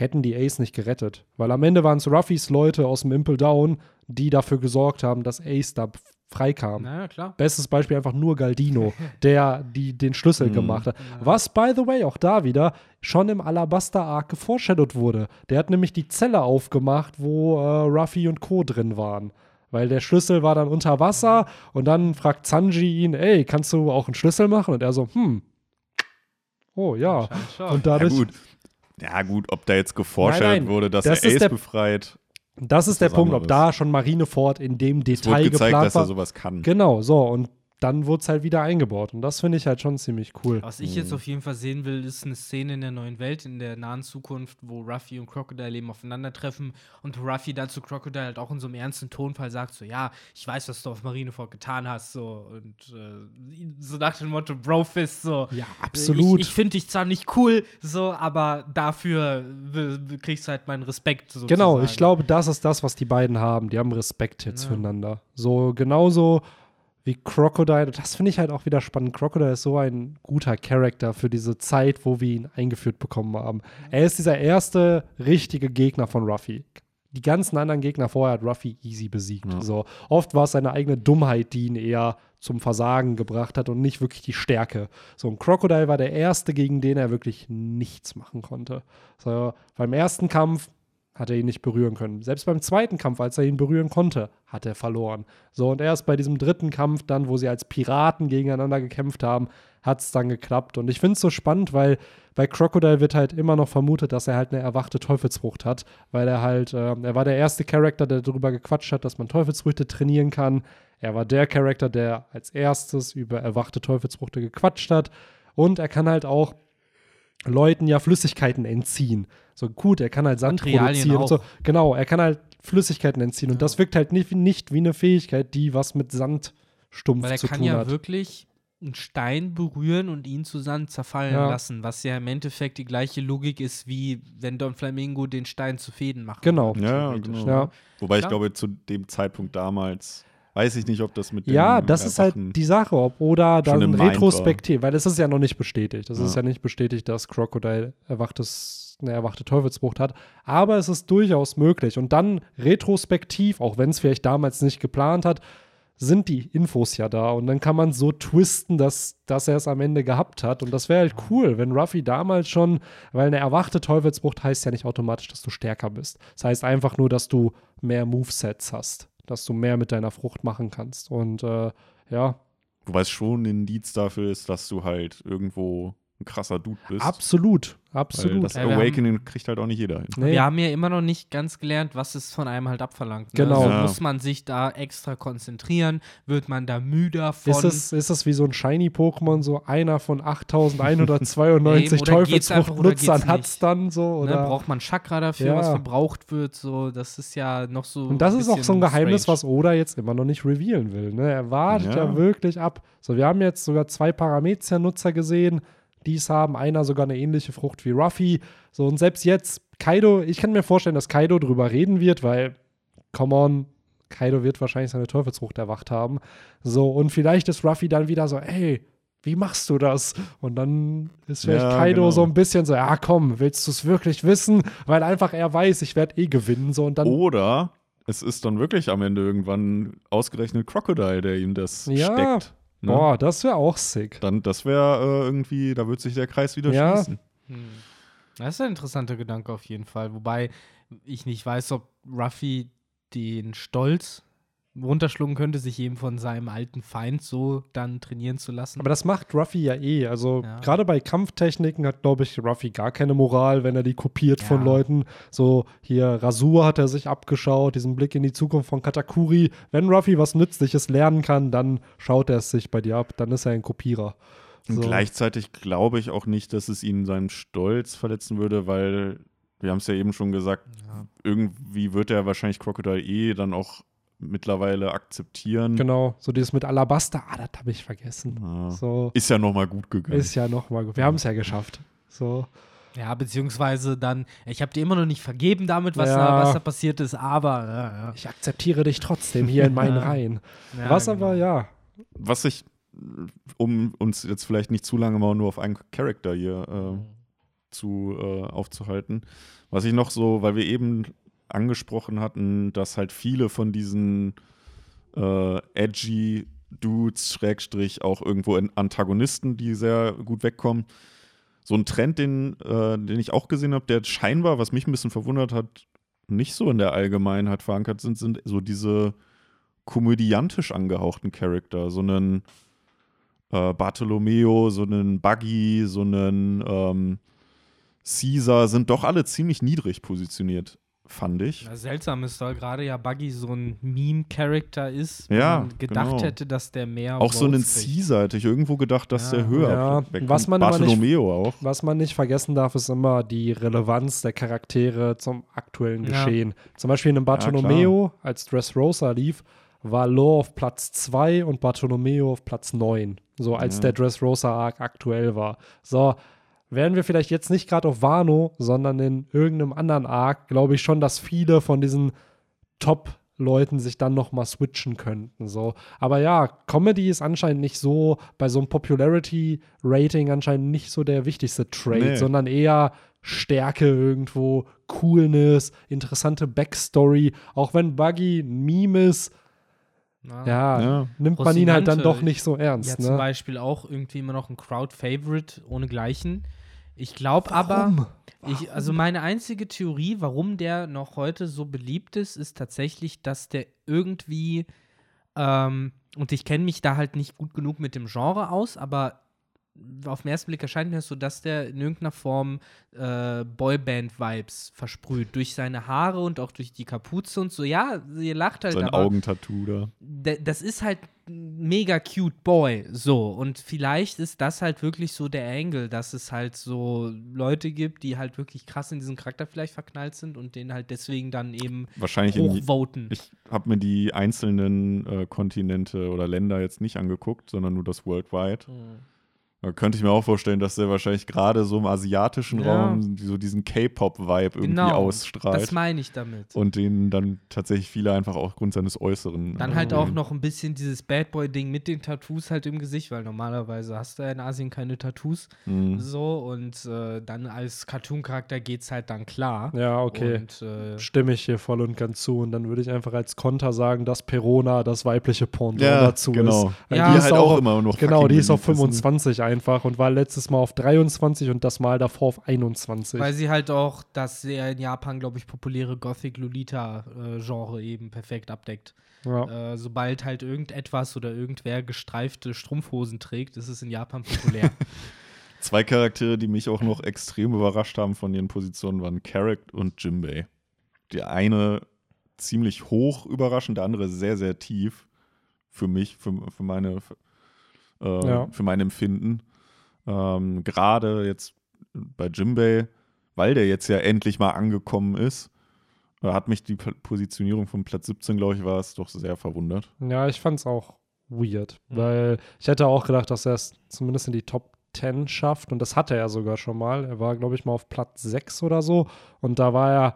B: hätten die Ace nicht gerettet. Weil am Ende waren es Ruffys Leute aus dem Impel Down, die dafür gesorgt haben, dass Ace da freikam.
A: Naja, klar.
B: Bestes Beispiel einfach nur Galdino, der die, den Schlüssel
C: Mhm.
B: gemacht hat. Was, by the way, auch da wieder schon im Alabaster-Arc geforeshadowed wurde. Der hat nämlich die Zelle aufgemacht, wo äh, Ruffy und Co. drin waren. Weil der Schlüssel war dann unter Wasser und dann fragt Sanji ihn, ey, kannst du auch einen Schlüssel machen? Und er so, hm. Oh ja. Und
C: Ja,
B: dadurch,
C: gut. Ja, gut, ob da jetzt geforscht
B: Nein, nein,
C: wurde, dass
B: das
C: er Ace
B: der-
C: befreit,
B: das ist der Punkt, ob da schon Marineford in dem
C: es
B: Detail
C: wurde gezeigt,
B: geplant
C: dass er
B: war.
C: sowas kann.
B: Genau, so. Und dann wurde es halt wieder eingebaut. Und das finde ich halt schon ziemlich cool.
A: Was ich jetzt auf jeden Fall sehen will, ist eine Szene in der neuen Welt, in der nahen Zukunft, wo Ruffy und Crocodile eben aufeinandertreffen und Ruffy dann zu Crocodile halt auch in so einem ernsten Tonfall sagt, so, ja, ich weiß, was du auf Marineford getan hast, so, und äh, so nach dem Motto, Brofist, so.
B: Ja, absolut.
A: Ich, ich finde dich zwar nicht cool, so, aber dafür kriegst du halt meinen Respekt. Sozusagen.
B: Genau, ich glaube, das ist das, was die beiden haben. Die haben Respekt jetzt
A: Ja.
B: füreinander. So genauso wie Crocodile. Das finde ich halt auch wieder spannend. Crocodile ist so ein guter Charakter für diese Zeit, wo wir ihn eingeführt bekommen haben. Er ist dieser erste richtige Gegner von Ruffy. Die ganzen anderen Gegner vorher hat Ruffy easy besiegt.
C: Ja.
B: So, oft war es seine eigene Dummheit, die ihn eher zum Versagen gebracht hat und nicht wirklich die Stärke. So ein Crocodile war der erste, gegen den er wirklich nichts machen konnte. So, beim ersten Kampf hat er ihn nicht berühren können. Selbst beim zweiten Kampf, als er ihn berühren konnte, hat er verloren. So, und erst bei diesem dritten Kampf, dann, wo sie als Piraten gegeneinander gekämpft haben, hat es dann geklappt. Und ich finde es so spannend, weil bei Crocodile wird halt immer noch vermutet, dass er halt eine erwachte Teufelsfrucht hat, weil er halt, äh, er war der erste Charakter, der darüber gequatscht hat, dass man Teufelsfrüchte trainieren kann. Er war der Charakter, der als erstes über erwachte Teufelsfrüchte gequatscht hat. Und er kann halt auch Leuten ja Flüssigkeiten entziehen. So gut, er kann halt Sand
A: Materialien
B: produzieren und so.
A: auch.
B: Genau, er kann halt Flüssigkeiten entziehen. Und das wirkt halt nicht, nicht wie eine Fähigkeit, die was mit Sandstumpf
A: Weil er
B: zu
A: kann
B: tun
A: ja
B: hat.
A: wirklich einen Stein berühren und ihn zu Sand zerfallen
B: Ja.
A: lassen, was ja im Endeffekt die gleiche Logik ist, wie wenn Don Flamingo den Stein zu Fäden macht.
B: Genau.
C: Ja,
A: theoretisch.
C: genau.
B: Ja.
C: Wobei ich
A: Klar.
C: glaube, zu dem Zeitpunkt damals, weiß ich nicht, ob das mit
B: Ja, das ist halt die Sache, ob oder
C: schon
B: dann retrospektiv, weil es ist ja noch nicht bestätigt. Es ist
C: Ja.
B: ja nicht bestätigt, dass Crocodile erwachtes, eine erwachte Teufelsfrucht hat. Aber es ist durchaus möglich. Und dann retrospektiv, auch wenn es vielleicht damals nicht geplant hat, sind die Infos ja da. Und dann kann man so twisten, dass, dass er es am Ende gehabt hat. Und das wäre halt cool, wenn Ruffy damals schon, weil eine erwachte Teufelsfrucht heißt ja nicht automatisch, dass du stärker bist. Das heißt einfach nur, dass du mehr Movesets hast. Dass du mehr mit deiner Frucht machen kannst. Und äh, ja,
C: Wobei es schon ein Indiz dafür ist, dass du halt irgendwo ein krasser Dude bist.
B: Absolut,
C: Weil
B: absolut.
C: das
A: Ja, wir haben-
C: Awakening kriegt halt auch nicht jeder hin.
B: Nee.
A: Wir haben ja immer noch nicht ganz gelernt, was es von einem halt abverlangt. Ne?
B: Genau.
A: Also
C: Ja.
A: muss man sich da extra konzentrieren? Wird man da müder von?
B: ist, es, ist es wie so ein Shiny-Pokémon, so einer von 8192
A: Eben, oder geht's einfach oder
B: Teufelsfruchtnutzern hat es dann so?
A: ne,
B: Oder?
A: braucht man Chakra dafür,
B: Ja.
A: was verbraucht wird? So, das ist ja noch so.
B: Und das ist auch so ein Geheimnis,
A: strange.
B: was Oda jetzt immer noch nicht revealen will. Ne? Er wartet ja.
C: Ja.
B: wirklich ab. So, wir haben jetzt sogar zwei Paramezia-Nutzer gesehen, die es haben. Einer sogar eine ähnliche Frucht wie Ruffy. So, und selbst jetzt, Kaido, ich kann mir vorstellen, dass Kaido drüber reden wird, weil, come on, Kaido wird wahrscheinlich seine Teufelsfrucht erwacht haben. So, und vielleicht ist Ruffy dann wieder so, ey, wie machst du das? Und dann ist vielleicht
C: Ja,
B: Kaido
C: genau.
B: so ein bisschen so, ja komm, willst du es wirklich wissen? Weil einfach er weiß, ich werde eh gewinnen. So, und dann
C: Oder es ist dann wirklich am Ende irgendwann ausgerechnet Crocodile, der ihm das
B: Ja.
C: steckt. Ne?
B: Boah, das wäre auch sick.
C: Dann, das wäre äh, irgendwie, da wird sich der Kreis wieder
B: Ja.
C: schließen.
A: Hm. Das ist ein interessanter Gedanke auf jeden Fall. Wobei ich nicht weiß, ob Ruffy den Stolz runterschlucken könnte, sich eben von seinem alten Feind so dann trainieren zu lassen.
B: Aber das macht Ruffy ja eh. Also
A: Ja.
B: gerade bei Kampftechniken hat, glaube ich, Ruffy gar keine Moral, wenn er die kopiert von
A: Ja.
B: Leuten. So hier Rasur hat er sich abgeschaut, diesen Blick in die Zukunft von Katakuri. Wenn Ruffy was Nützliches lernen kann, dann schaut er es sich bei dir ab. Dann ist er ein Kopierer.
C: Und
B: So.
C: gleichzeitig glaube ich auch nicht, dass es ihn seinen Stolz verletzen würde, weil wir haben es ja eben schon gesagt,
A: Ja.
C: irgendwie wird er wahrscheinlich Crocodile eh dann auch mittlerweile akzeptieren.
B: Genau, so dieses mit Alabaster, ah, das habe ich vergessen.
C: Ja.
B: So
C: Ist ja nochmal gut gegangen.
B: ist ja nochmal gut. Wir haben es ja geschafft. So.
A: Ja, beziehungsweise dann, ich habe dir immer noch nicht vergeben damit, was,
B: Ja.
A: da, was da passiert ist, aber ja,
B: Ich akzeptiere dich trotzdem hier in meinen. Reihen. was
A: genau.
B: aber, ja,
C: Was ich, um uns jetzt vielleicht nicht zu lange mal nur auf einen Charakter hier äh, zu äh, aufzuhalten, was ich noch so, weil wir eben angesprochen hatten, dass halt viele von diesen äh, edgy Dudes, Schrägstrich, auch irgendwo in Antagonisten, die sehr gut wegkommen. So ein Trend, den, äh, den ich auch gesehen habe, der scheinbar, was mich ein bisschen verwundert hat, nicht so in der Allgemeinheit verankert sind, sind so diese komödiantisch angehauchten Charakter. So einen äh, Bartolomeo, so einen Buggy, so einen ähm, Caesar sind doch alle ziemlich niedrig positioniert, fand ich.
A: Ja, seltsam ist, weil gerade ja Buggy so ein Meme-Charakter ist. wo
C: Ja,
A: man gedacht
C: genau.
A: hätte, dass der mehr
C: Auch so einen
A: Votes.
C: Caesar hätte ich irgendwo gedacht, dass
A: Ja.
C: der höher
B: Ja, was man immer nicht-
C: Bartolomeo auch.
B: Was man nicht vergessen darf, ist immer die Relevanz der Charaktere zum aktuellen
A: Ja.
B: Geschehen. Zum Beispiel in einem Bartolomeo, als Dressrosa lief, war Law auf Platz 2 und Bartolomeo auf Platz 9. So als
C: Ja.
B: der Dressrosa-Arc aktuell war. So, wären wir vielleicht jetzt nicht gerade auf Wano, sondern in irgendeinem anderen Arc, glaube ich schon, dass viele von diesen Top-Leuten sich dann noch mal switchen könnten. So. Aber ja, Comedy ist anscheinend nicht so, bei so einem Popularity-Rating anscheinend nicht so der wichtigste Trait,
C: Nee.
B: sondern eher Stärke irgendwo, Coolness, interessante Backstory. Auch wenn Buggy ein Meme ist,
A: Ja.
B: ja,
C: Ja.
B: nimmt man ihn halt dann doch nicht so
A: Ja,
B: ernst.
A: zum
B: ne?
A: Beispiel auch irgendwie immer noch ein Crowd-Favorite ohne Gleichen. Ich glaube aber, ich, also meine einzige Theorie, warum der noch heute so beliebt ist, ist tatsächlich, dass der irgendwie, ähm, und ich kenne mich da halt nicht gut genug mit dem Genre aus, aber auf den ersten Blick erscheint mir so, dass der in irgendeiner Form äh, Boyband-Vibes versprüht. Durch seine Haare und auch durch die Kapuze und so. Ja, ihr lacht halt,
C: Sein
A: aber
C: Augentattoo da.
A: das ist halt mega cute Boy, so. Und vielleicht ist das halt wirklich so der Angle, dass es halt so Leute gibt, die halt wirklich krass in diesen Charakter vielleicht verknallt sind und den halt deswegen dann eben
C: Wahrscheinlich in,
A: hochvoten.
C: Ich habe mir die einzelnen äh, Kontinente oder Länder jetzt nicht angeguckt, sondern nur das Worldwide.
A: Mhm.
C: Da könnte ich mir auch vorstellen, dass der wahrscheinlich gerade so im asiatischen
A: Ja.
C: Raum so diesen K-Pop-Vibe irgendwie
A: Genau,
C: ausstrahlt.
A: Das meine ich damit.
C: und den dann tatsächlich viele einfach auch aufgrund seines Äußeren.
A: Dann
C: äh,
A: halt auch noch ein bisschen dieses Bad Boy-Ding mit den Tattoos halt im Gesicht, weil normalerweise hast du ja in Asien keine Tattoos.
C: Mhm.
A: So, und äh, dann als Cartoon-Charakter geht's halt dann klar.
B: Ja, okay.
A: Und, äh,
B: Stimme ich hier voll und ganz zu. Und dann würde ich einfach als Konter sagen, dass Perona das weibliche Pendant
C: Ja,
B: dazu
C: genau.
B: ist.
C: Weil
A: Ja.
C: die
B: ist
C: halt auch immer noch
B: Genau, die ist auf
C: beliebt ne?
B: 25 einfach und war letztes Mal auf 23 und das Mal davor auf 21.
A: Weil sie halt auch das sehr in Japan, glaube ich, populäre Gothic-Lolita-Genre eben perfekt abdeckt.
B: ja.
A: Äh, sobald halt irgendetwas oder irgendwer gestreifte Strumpfhosen trägt, ist es in Japan populär.
C: Zwei Charaktere, die mich auch noch extrem überrascht haben von ihren Positionen, waren Carrick und Jimbei. Der eine ziemlich hoch überraschend, der andere sehr, sehr tief für mich, für, für meine für, äh,
B: Ja.
C: für mein Empfinden. Ähm, Gerade jetzt bei Jimbei, weil der jetzt ja endlich mal angekommen ist, äh, hat mich die P- Positionierung von Platz 17, glaube ich, war es doch sehr verwundert.
B: ja, ich fand es auch weird,
A: Mhm.
B: weil ich hätte auch gedacht, dass er es zumindest in die Top 10 schafft und das hatte er sogar schon mal. Er war, glaube ich, mal auf Platz 6 oder so und da war er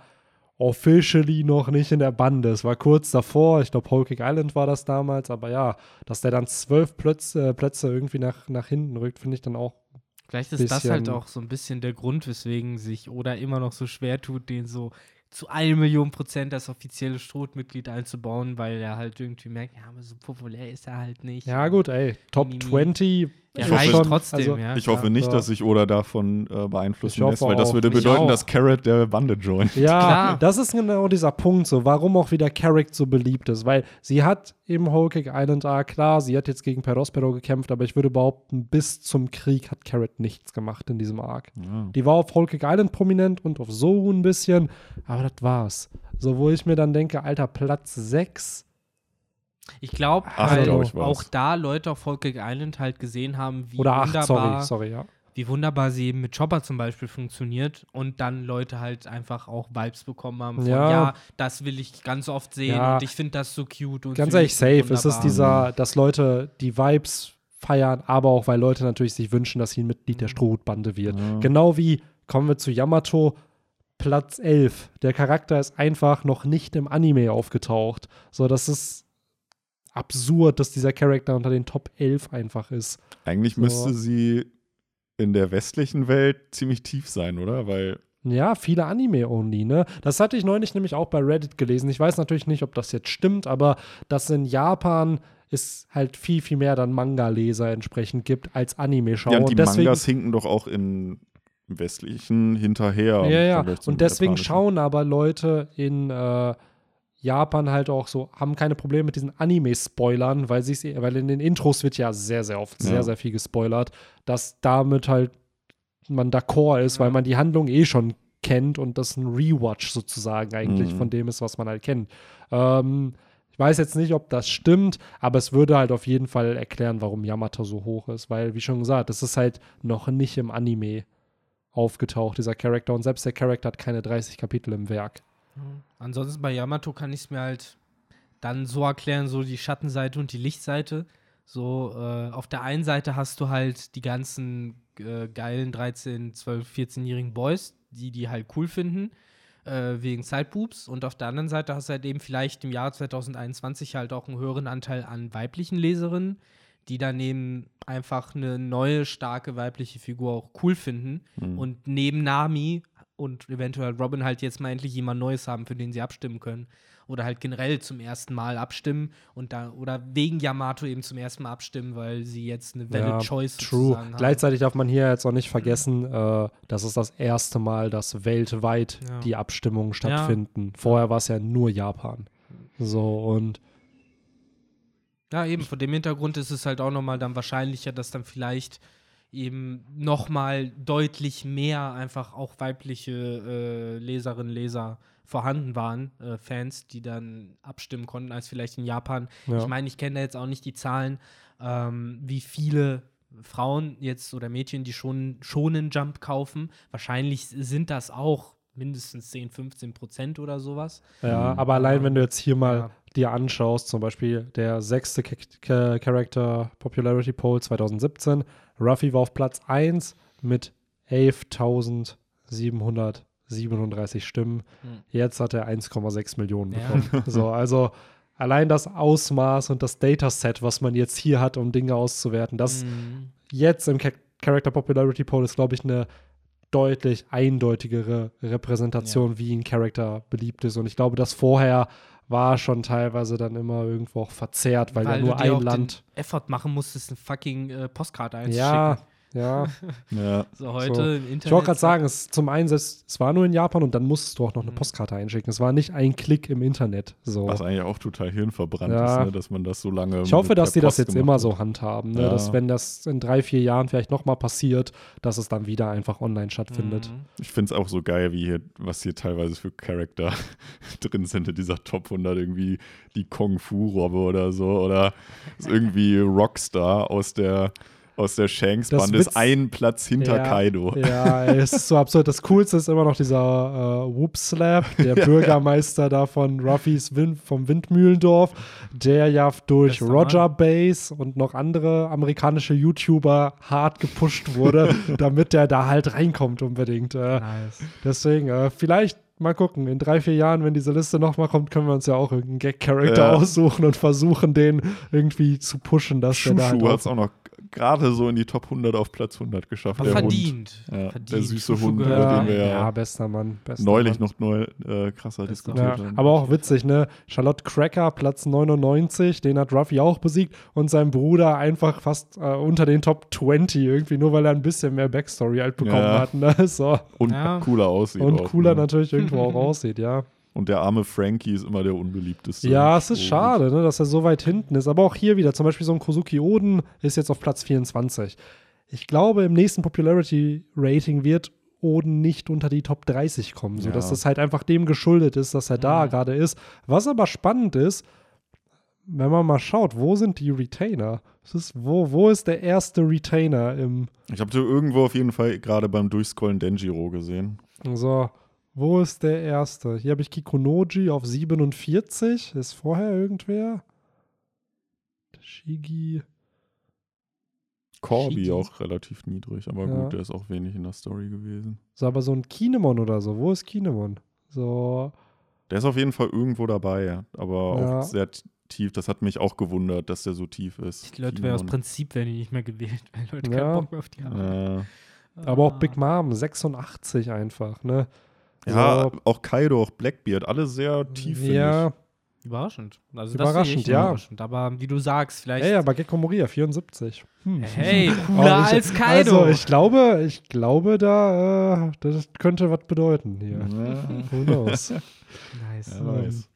B: officially noch nicht in der Bande. Es war kurz davor, ich glaube, Cake Island war das damals, aber ja, dass der dann zwölf Plätze, Plätze irgendwie nach, nach hinten rückt, finde ich dann auch
A: Vielleicht ist das halt auch so ein bisschen der Grund, weswegen sich Oda immer noch so schwer tut, den so zu eine Million Prozent als offizielle Strohmitglied einzubauen, weil er halt irgendwie merkt, ja, aber so populär ist er halt nicht.
B: Ja, gut, ey. Top
A: Mimi.
B: 20.
A: Er
C: Ich hoffe- schon,
A: trotzdem,
B: also-
A: ja.
C: Ich hoffe nicht,
B: ja.
C: dass sich Oda davon äh, beeinflussen lässt, weil das würde bedeuten, dass Carrot der Bande joint.
B: Ja,
A: Klar.
B: das ist genau dieser Punkt, so warum auch wieder Carrick so beliebt ist, weil sie hat im Whole Cake Island A, klar, sie hat jetzt gegen Perospero gekämpft, aber ich würde behaupten, bis zum Krieg hat Carrot nichts gemacht in diesem Arc.
C: Ja.
B: Die war auf Whole Cake Island prominent und auf So ein bisschen, aber das war's. So, wo ich mir dann denke, Alter, Platz 6,
A: Ich glaube,
C: Acht,
A: weil
B: glaub
A: auch da Leute auf Volkig Island halt gesehen haben, wie
B: oder 8,
A: wunderbar,
B: sorry, sorry, ja.
A: wie wunderbar sie eben mit Chopper zum Beispiel funktioniert und dann Leute halt einfach auch Vibes bekommen haben von, ja,
B: Ja.
A: das will ich ganz oft sehen
B: Ja.
A: und ich finde das so cute und
B: Ganz ehrlich, safe. Es ist
A: wunderbar.
B: dieser, dass Leute die Vibes feiern, aber auch, weil Leute natürlich sich wünschen, dass sie ein Mitglied der Strohhutbande wird.
C: Ja.
B: Genau wie, kommen wir zu Yamato, Platz 11. Der Charakter ist einfach noch nicht im Anime aufgetaucht. So, das ist absurd, dass dieser Charakter unter den Top 11 einfach ist.
C: Eigentlich
B: So.
C: müsste sie in der westlichen Welt ziemlich tief sein, oder? Weil
B: Ja, viele Anime-only, ne? Das hatte ich neulich nämlich auch bei Reddit gelesen. Ich weiß natürlich nicht, ob das jetzt stimmt, aber dass in Japan es halt viel, viel mehr dann Manga-Leser entsprechend gibt als Anime-Schauer.
C: ja, und die
B: Und deswegen,
C: Mangas hinken doch auch in westlichen hinterher. im
B: ja, ja. Und deswegen schauen aber Leute in äh, Japan halt auch so, haben keine Probleme mit diesen Anime-Spoilern, weil weil in den Intros wird ja sehr, sehr oft
C: Ja.
B: sehr, sehr viel gespoilert, dass damit halt man d'accord ist, weil man die Handlung eh schon kennt und das ein Rewatch sozusagen eigentlich
C: Mhm.
B: von dem ist, was man halt kennt. Ähm, ich weiß jetzt nicht, ob das stimmt, aber es würde halt auf jeden Fall erklären, warum Yamato so hoch ist, weil, wie schon gesagt, das ist halt noch nicht im Anime aufgetaucht, dieser Charakter. Und selbst der Charakter hat keine 30 Kapitel im Werk.
A: Ansonsten bei Yamato kann ich es mir halt dann so erklären, so die Schattenseite und die Lichtseite. So, äh, auf der einen Seite hast du halt die ganzen äh, geilen 13, 12, 14-jährigen Boys, die die halt cool finden, äh, wegen Sideboobs. Und auf der anderen Seite hast du halt eben vielleicht im Jahr 2021 halt auch einen höheren Anteil an weiblichen Leserinnen, die dann eben einfach eine neue, starke weibliche Figur auch cool finden.
C: Mhm.
A: Und neben Nami und eventuell Robin halt jetzt mal endlich jemand Neues haben, für den sie abstimmen können. oder halt generell zum ersten Mal abstimmen und da oder wegen Yamato eben zum ersten Mal abstimmen, weil sie jetzt eine valid
B: Ja,
A: choice
B: True.
A: haben.
B: Gleichzeitig darf man hier jetzt auch nicht vergessen, äh, das ist das erste Mal, dass weltweit
A: Ja.
B: die Abstimmungen stattfinden. Vorher war es ja nur Japan. So, und
A: Ja, eben, vor dem Hintergrund ist es halt auch nochmal dann wahrscheinlicher, dass dann vielleicht eben nochmal deutlich mehr einfach auch weibliche äh, Leserinnen, Leser vorhanden waren, äh, Fans, die dann abstimmen konnten, als vielleicht in Japan.
B: Ja.
A: Ich meine, ich kenne da jetzt auch nicht die Zahlen, ähm, wie viele Frauen jetzt oder Mädchen, die schon Shonen Jump kaufen. Wahrscheinlich sind das auch mindestens 10, 15 Prozent oder sowas.
B: Ja,
C: Mhm.
B: aber allein wenn du jetzt hier mal
A: Ja.
B: dir anschaust, zum Beispiel der sechste Cha- Cha- Character Popularity Poll 2017, Ruffy war auf Platz 1 mit 11.737 Stimmen.
A: Hm.
B: Jetzt hat er 1,6 Millionen
A: Ja.
B: bekommen. So, also allein das Ausmaß und das Dataset, was man jetzt hier hat, um Dinge auszuwerten, das
A: Mhm.
B: jetzt im Cha Character Popularity Poll ist, glaube ich, eine deutlich eindeutigere Repräsentation, wie ein Charakter beliebt ist. Und ich glaube, das vorher war schon teilweise dann immer irgendwo auch verzerrt, weil, ja
A: du
B: nur ein Land.
A: Effort machen musstest, eine fucking äh, Postkarte einzuschicken.
B: Ja, ja.
C: Ja.
A: So heute
B: So.
A: im Internet.
B: Ich wollte gerade sagen, es, zum einen, es, es war nur in Japan und dann musstest du auch noch eine
A: Mhm.
B: Postkarte einschicken. Es war nicht ein Klick im Internet. So.
C: Was eigentlich auch total hirnverbrannt
B: Ja.
C: ist, ne? dass man das so lange.
B: Ich hoffe, dass die das
C: Post
B: jetzt
C: gemacht
B: immer
C: hat.
B: so handhaben, ne?
C: Ja.
B: dass wenn das in drei, vier Jahren vielleicht nochmal passiert, dass es dann wieder einfach online stattfindet.
A: Mhm.
C: Ich finde es auch so geil, wie hier, was hier teilweise für Charakter drin sind in dieser Top 100. Irgendwie die Kung Fu-Robbe oder so. Oder ist irgendwie Rockstar aus der, aus der Shanks-Bande
B: Witz-
C: ist ein Platz hinter
B: Ja.
C: Kaido.
B: Ja, es ist so absurd. Das Coolste ist immer noch dieser äh, Whoop Slap, der Bürgermeister da von Ruffys Wind, vom Windmühlendorf, der ja durch
A: Bester
B: Roger Base und noch andere amerikanische YouTuber hart gepusht wurde, damit der da halt reinkommt unbedingt. Äh,
A: Nice.
B: deswegen, äh, vielleicht mal gucken, in drei, vier Jahren, wenn diese Liste nochmal kommt, können wir uns ja auch irgendeinen Gag-Charakter
C: Ja.
B: aussuchen und versuchen, den irgendwie zu pushen, dass der da
C: Schuschu
B: halt
C: hat es auch noch gerade so in die Top 100 auf Platz 100 geschafft.
A: Aber
C: der Hund.
A: verdient.
C: Ja,
A: verdient.
C: der süße Hund, über den wir
B: ja,
C: ja
B: bester Mann. Bester
C: neulich
B: Mann.
C: noch neu, äh, krasser
A: Bester
C: diskutiert
B: Ja,
C: haben.
B: aber auch witzig, ne? Charlotte Cracker, Platz 99, den hat Ruffy auch besiegt und sein Bruder einfach fast äh, unter den Top 20 irgendwie, nur weil er ein bisschen mehr Backstory halt bekommen
C: Ja.
B: hat, ne? So.
C: Und
A: Ja.
C: cooler aussieht.
B: Und
C: auch,
B: cooler
C: ne?
B: natürlich irgendwo auch aussieht, ja.
C: Und der arme Frankie ist immer der unbeliebteste.
B: Ja, es ist
C: Und-
B: schade, ne, dass er so weit hinten ist. Aber auch hier wieder, zum Beispiel so ein Kozuki Oden ist jetzt auf Platz 24. Ich glaube, im nächsten Popularity Rating wird Oden nicht unter die Top 30 kommen, so
C: Ja.
B: dass das halt einfach dem geschuldet ist, dass er da
A: Mhm.
B: gerade ist. Was aber spannend ist, wenn man mal schaut, wo sind die Retainer? Ist, wo, wo ist der erste Retainer im,
C: Ich habe irgendwo auf jeden Fall gerade beim Durchscrollen Denjiro gesehen.
B: so, wo ist der erste? Hier habe ich Kikunoji auf 47. Ist vorher irgendwer? Shigi.
C: Corby
B: Shiki.
C: auch relativ niedrig, aber
B: Ja.
C: gut, der ist auch wenig in der Story gewesen.
B: So, aber so ein Kinemon oder so. Wo ist Kinemon? So,
C: Der ist auf jeden Fall irgendwo dabei, aber
B: Ja.
C: auch sehr tief. Das hat mich auch gewundert, dass der so tief ist.
A: Die Leute wären aus. Prinzip werden die nicht mehr gewählt, weil Leute
B: Ja.
A: keinen Bock mehr auf die haben.
C: Äh,
B: aber auch
A: Ah.
B: Big Mom, 86 einfach, ne?
C: Ja,
B: So,
C: auch Kaido, auch Blackbeard, alle sehr tief,
B: ja.
A: Überraschend. Also
B: Überraschend,
A: das sehe ich
B: ja.
A: Überraschend. Aber wie du sagst, vielleicht.
B: Ey, aber Gekko Moria, 74. Hm.
A: Hey, cooler
B: ich-
A: als Kaido.
B: Also, ich glaube, ich glaube, da, äh, das könnte was bedeuten hier.
C: Ja,
B: Who knows?
A: nice.
C: wer weiß.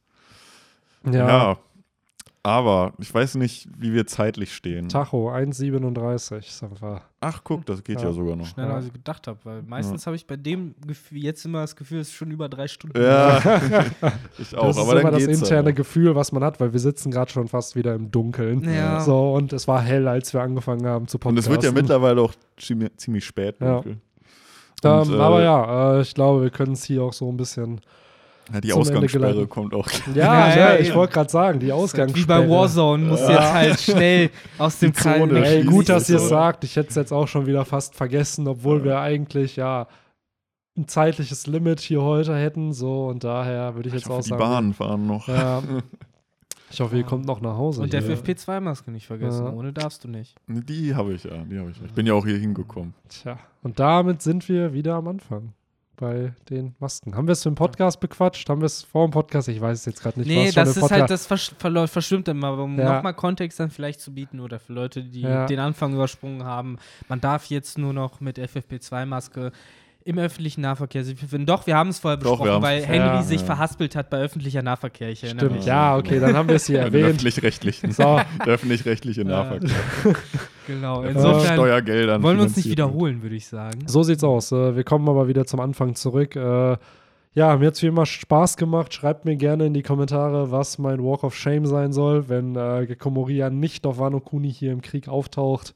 B: ja.
C: Ja. Aber ich weiß nicht, wie wir zeitlich stehen.
B: Tacho, 1,37 ist einfach.
C: Ach, guck, das geht ja,
B: Ja.
C: sogar noch.
A: Schneller
B: Ja.
A: als ich gedacht habe, weil meistens habe ich bei dem Gefühl, jetzt immer das Gefühl, es ist schon über drei Stunden.
C: Ja, ich auch,
B: das ist
C: aber
B: immer
C: dann
B: das interne
C: aber.
B: Gefühl, was man hat, weil wir sitzen gerade schon fast wieder im Dunkeln.
A: Ja.
B: So, und es war hell, als wir angefangen haben zu
C: Und
B: podcasten.
C: es wird ja mittlerweile auch ziemlich, spät
B: Ja. Ähm,
C: Und, äh,
B: aber ja, äh, ich glaube, wir können es hier auch so ein bisschen.
C: Ja, die Ausgangssperre kommt auch.
B: Ja,
A: Ja,
B: ja,
A: ja,
B: ich wollte gerade sagen, die
A: Wie
B: Ausgangssperre.
A: bei Warzone muss
B: Ja.
A: jetzt halt schnell aus dem
C: Die Zone.
B: Ey, gut, dass ihr es sagt. Ich hätte es jetzt auch schon wieder fast vergessen, obwohl wir eigentlich ja ein zeitliches Limit hier heute hätten. So und daher würde ich
C: Ich
B: jetzt
C: hoffe,
B: auch
C: die
B: sagen.
C: Bahnen fahren noch.
B: Ja. Ich hoffe, ihr kommt noch nach Hause.
A: Und der
B: hier.
A: FFP2-Maske nicht vergessen.
B: Ja.
A: Ohne darfst du nicht.
C: Die habe ich ja, die habe ich. ja. Ich bin ja auch hier hingekommen.
B: Tja. Und damit sind wir wieder am Anfang. Bei den Masken. Haben wir es im Podcast bequatscht? Haben wir es vor dem Podcast? Ich weiß es jetzt gerade nicht.
A: Nee, das ist halt, das versch- verläuft- verschwimmt immer, aber um
B: Ja.
A: nochmal Kontext dann vielleicht zu bieten oder für Leute, die
B: Ja.
A: den Anfang übersprungen haben. Man darf jetzt nur noch mit FFP2-Maske im öffentlichen Nahverkehr sich befinden. Doch, wir haben es vorher
C: Doch, wir
A: besprochen, weil Henry
B: Ja.
A: sich
C: Ja.
A: verhaspelt hat bei öffentlicher Nahverkehr. Ich erinnere
B: Stimmt,
A: mich.
B: ja, okay, dann haben wir es hier erwähnt.
C: öffentlich-rechtlichen.
B: So.
C: Öffentlich-rechtliche. Nahverkehr.
A: Genau, insofern
C: Steuergeldern
A: wollen wir uns nicht wiederholen, würde ich sagen.
B: So sieht's aus. Äh, wir kommen aber wieder zum Anfang zurück. Äh, ja, mir hat's wie immer Spaß gemacht. Schreibt mir gerne in die Kommentare, was mein Walk of Shame sein soll, wenn äh, Gekko Moria nicht auf Wano Kuni hier im Krieg auftaucht.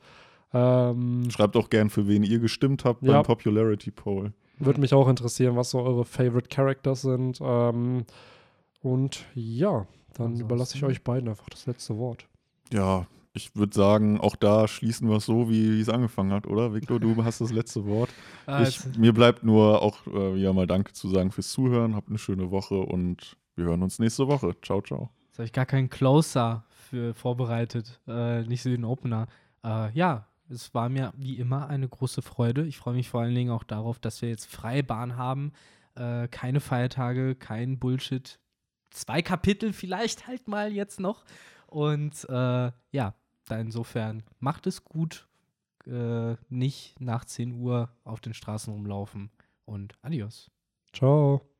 B: Ähm,
C: Schreibt auch gern, für wen ihr gestimmt habt
B: Ja.
C: beim Popularity Poll.
B: Würde mich auch interessieren, was so eure Favorite Characters sind. Ähm, und ja, dann überlasse ich euch beiden einfach das letzte Wort.
C: Ja, ich würde sagen, auch da schließen wir es so, wie es angefangen hat, oder? Victor, du hast das letzte Wort.
A: Also,
C: Ich, mir bleibt nur auch äh, wieder mal Danke zu sagen fürs Zuhören. Habt eine schöne Woche und wir hören uns nächste Woche. Ciao, ciao.
A: Jetzt habe ich gar keinen Closer für vorbereitet, äh, nicht so den Opener. Äh, ja, es war mir wie immer eine große Freude. Ich freue mich vor allen Dingen auch darauf, dass wir jetzt Freibahn haben. Äh, keine Feiertage, kein Bullshit. Zwei Kapitel vielleicht halt mal jetzt noch. Und äh, ja, da insofern macht es gut. Äh, nicht nach 10 Uhr auf den Straßen rumlaufen. Und adios.
B: Ciao.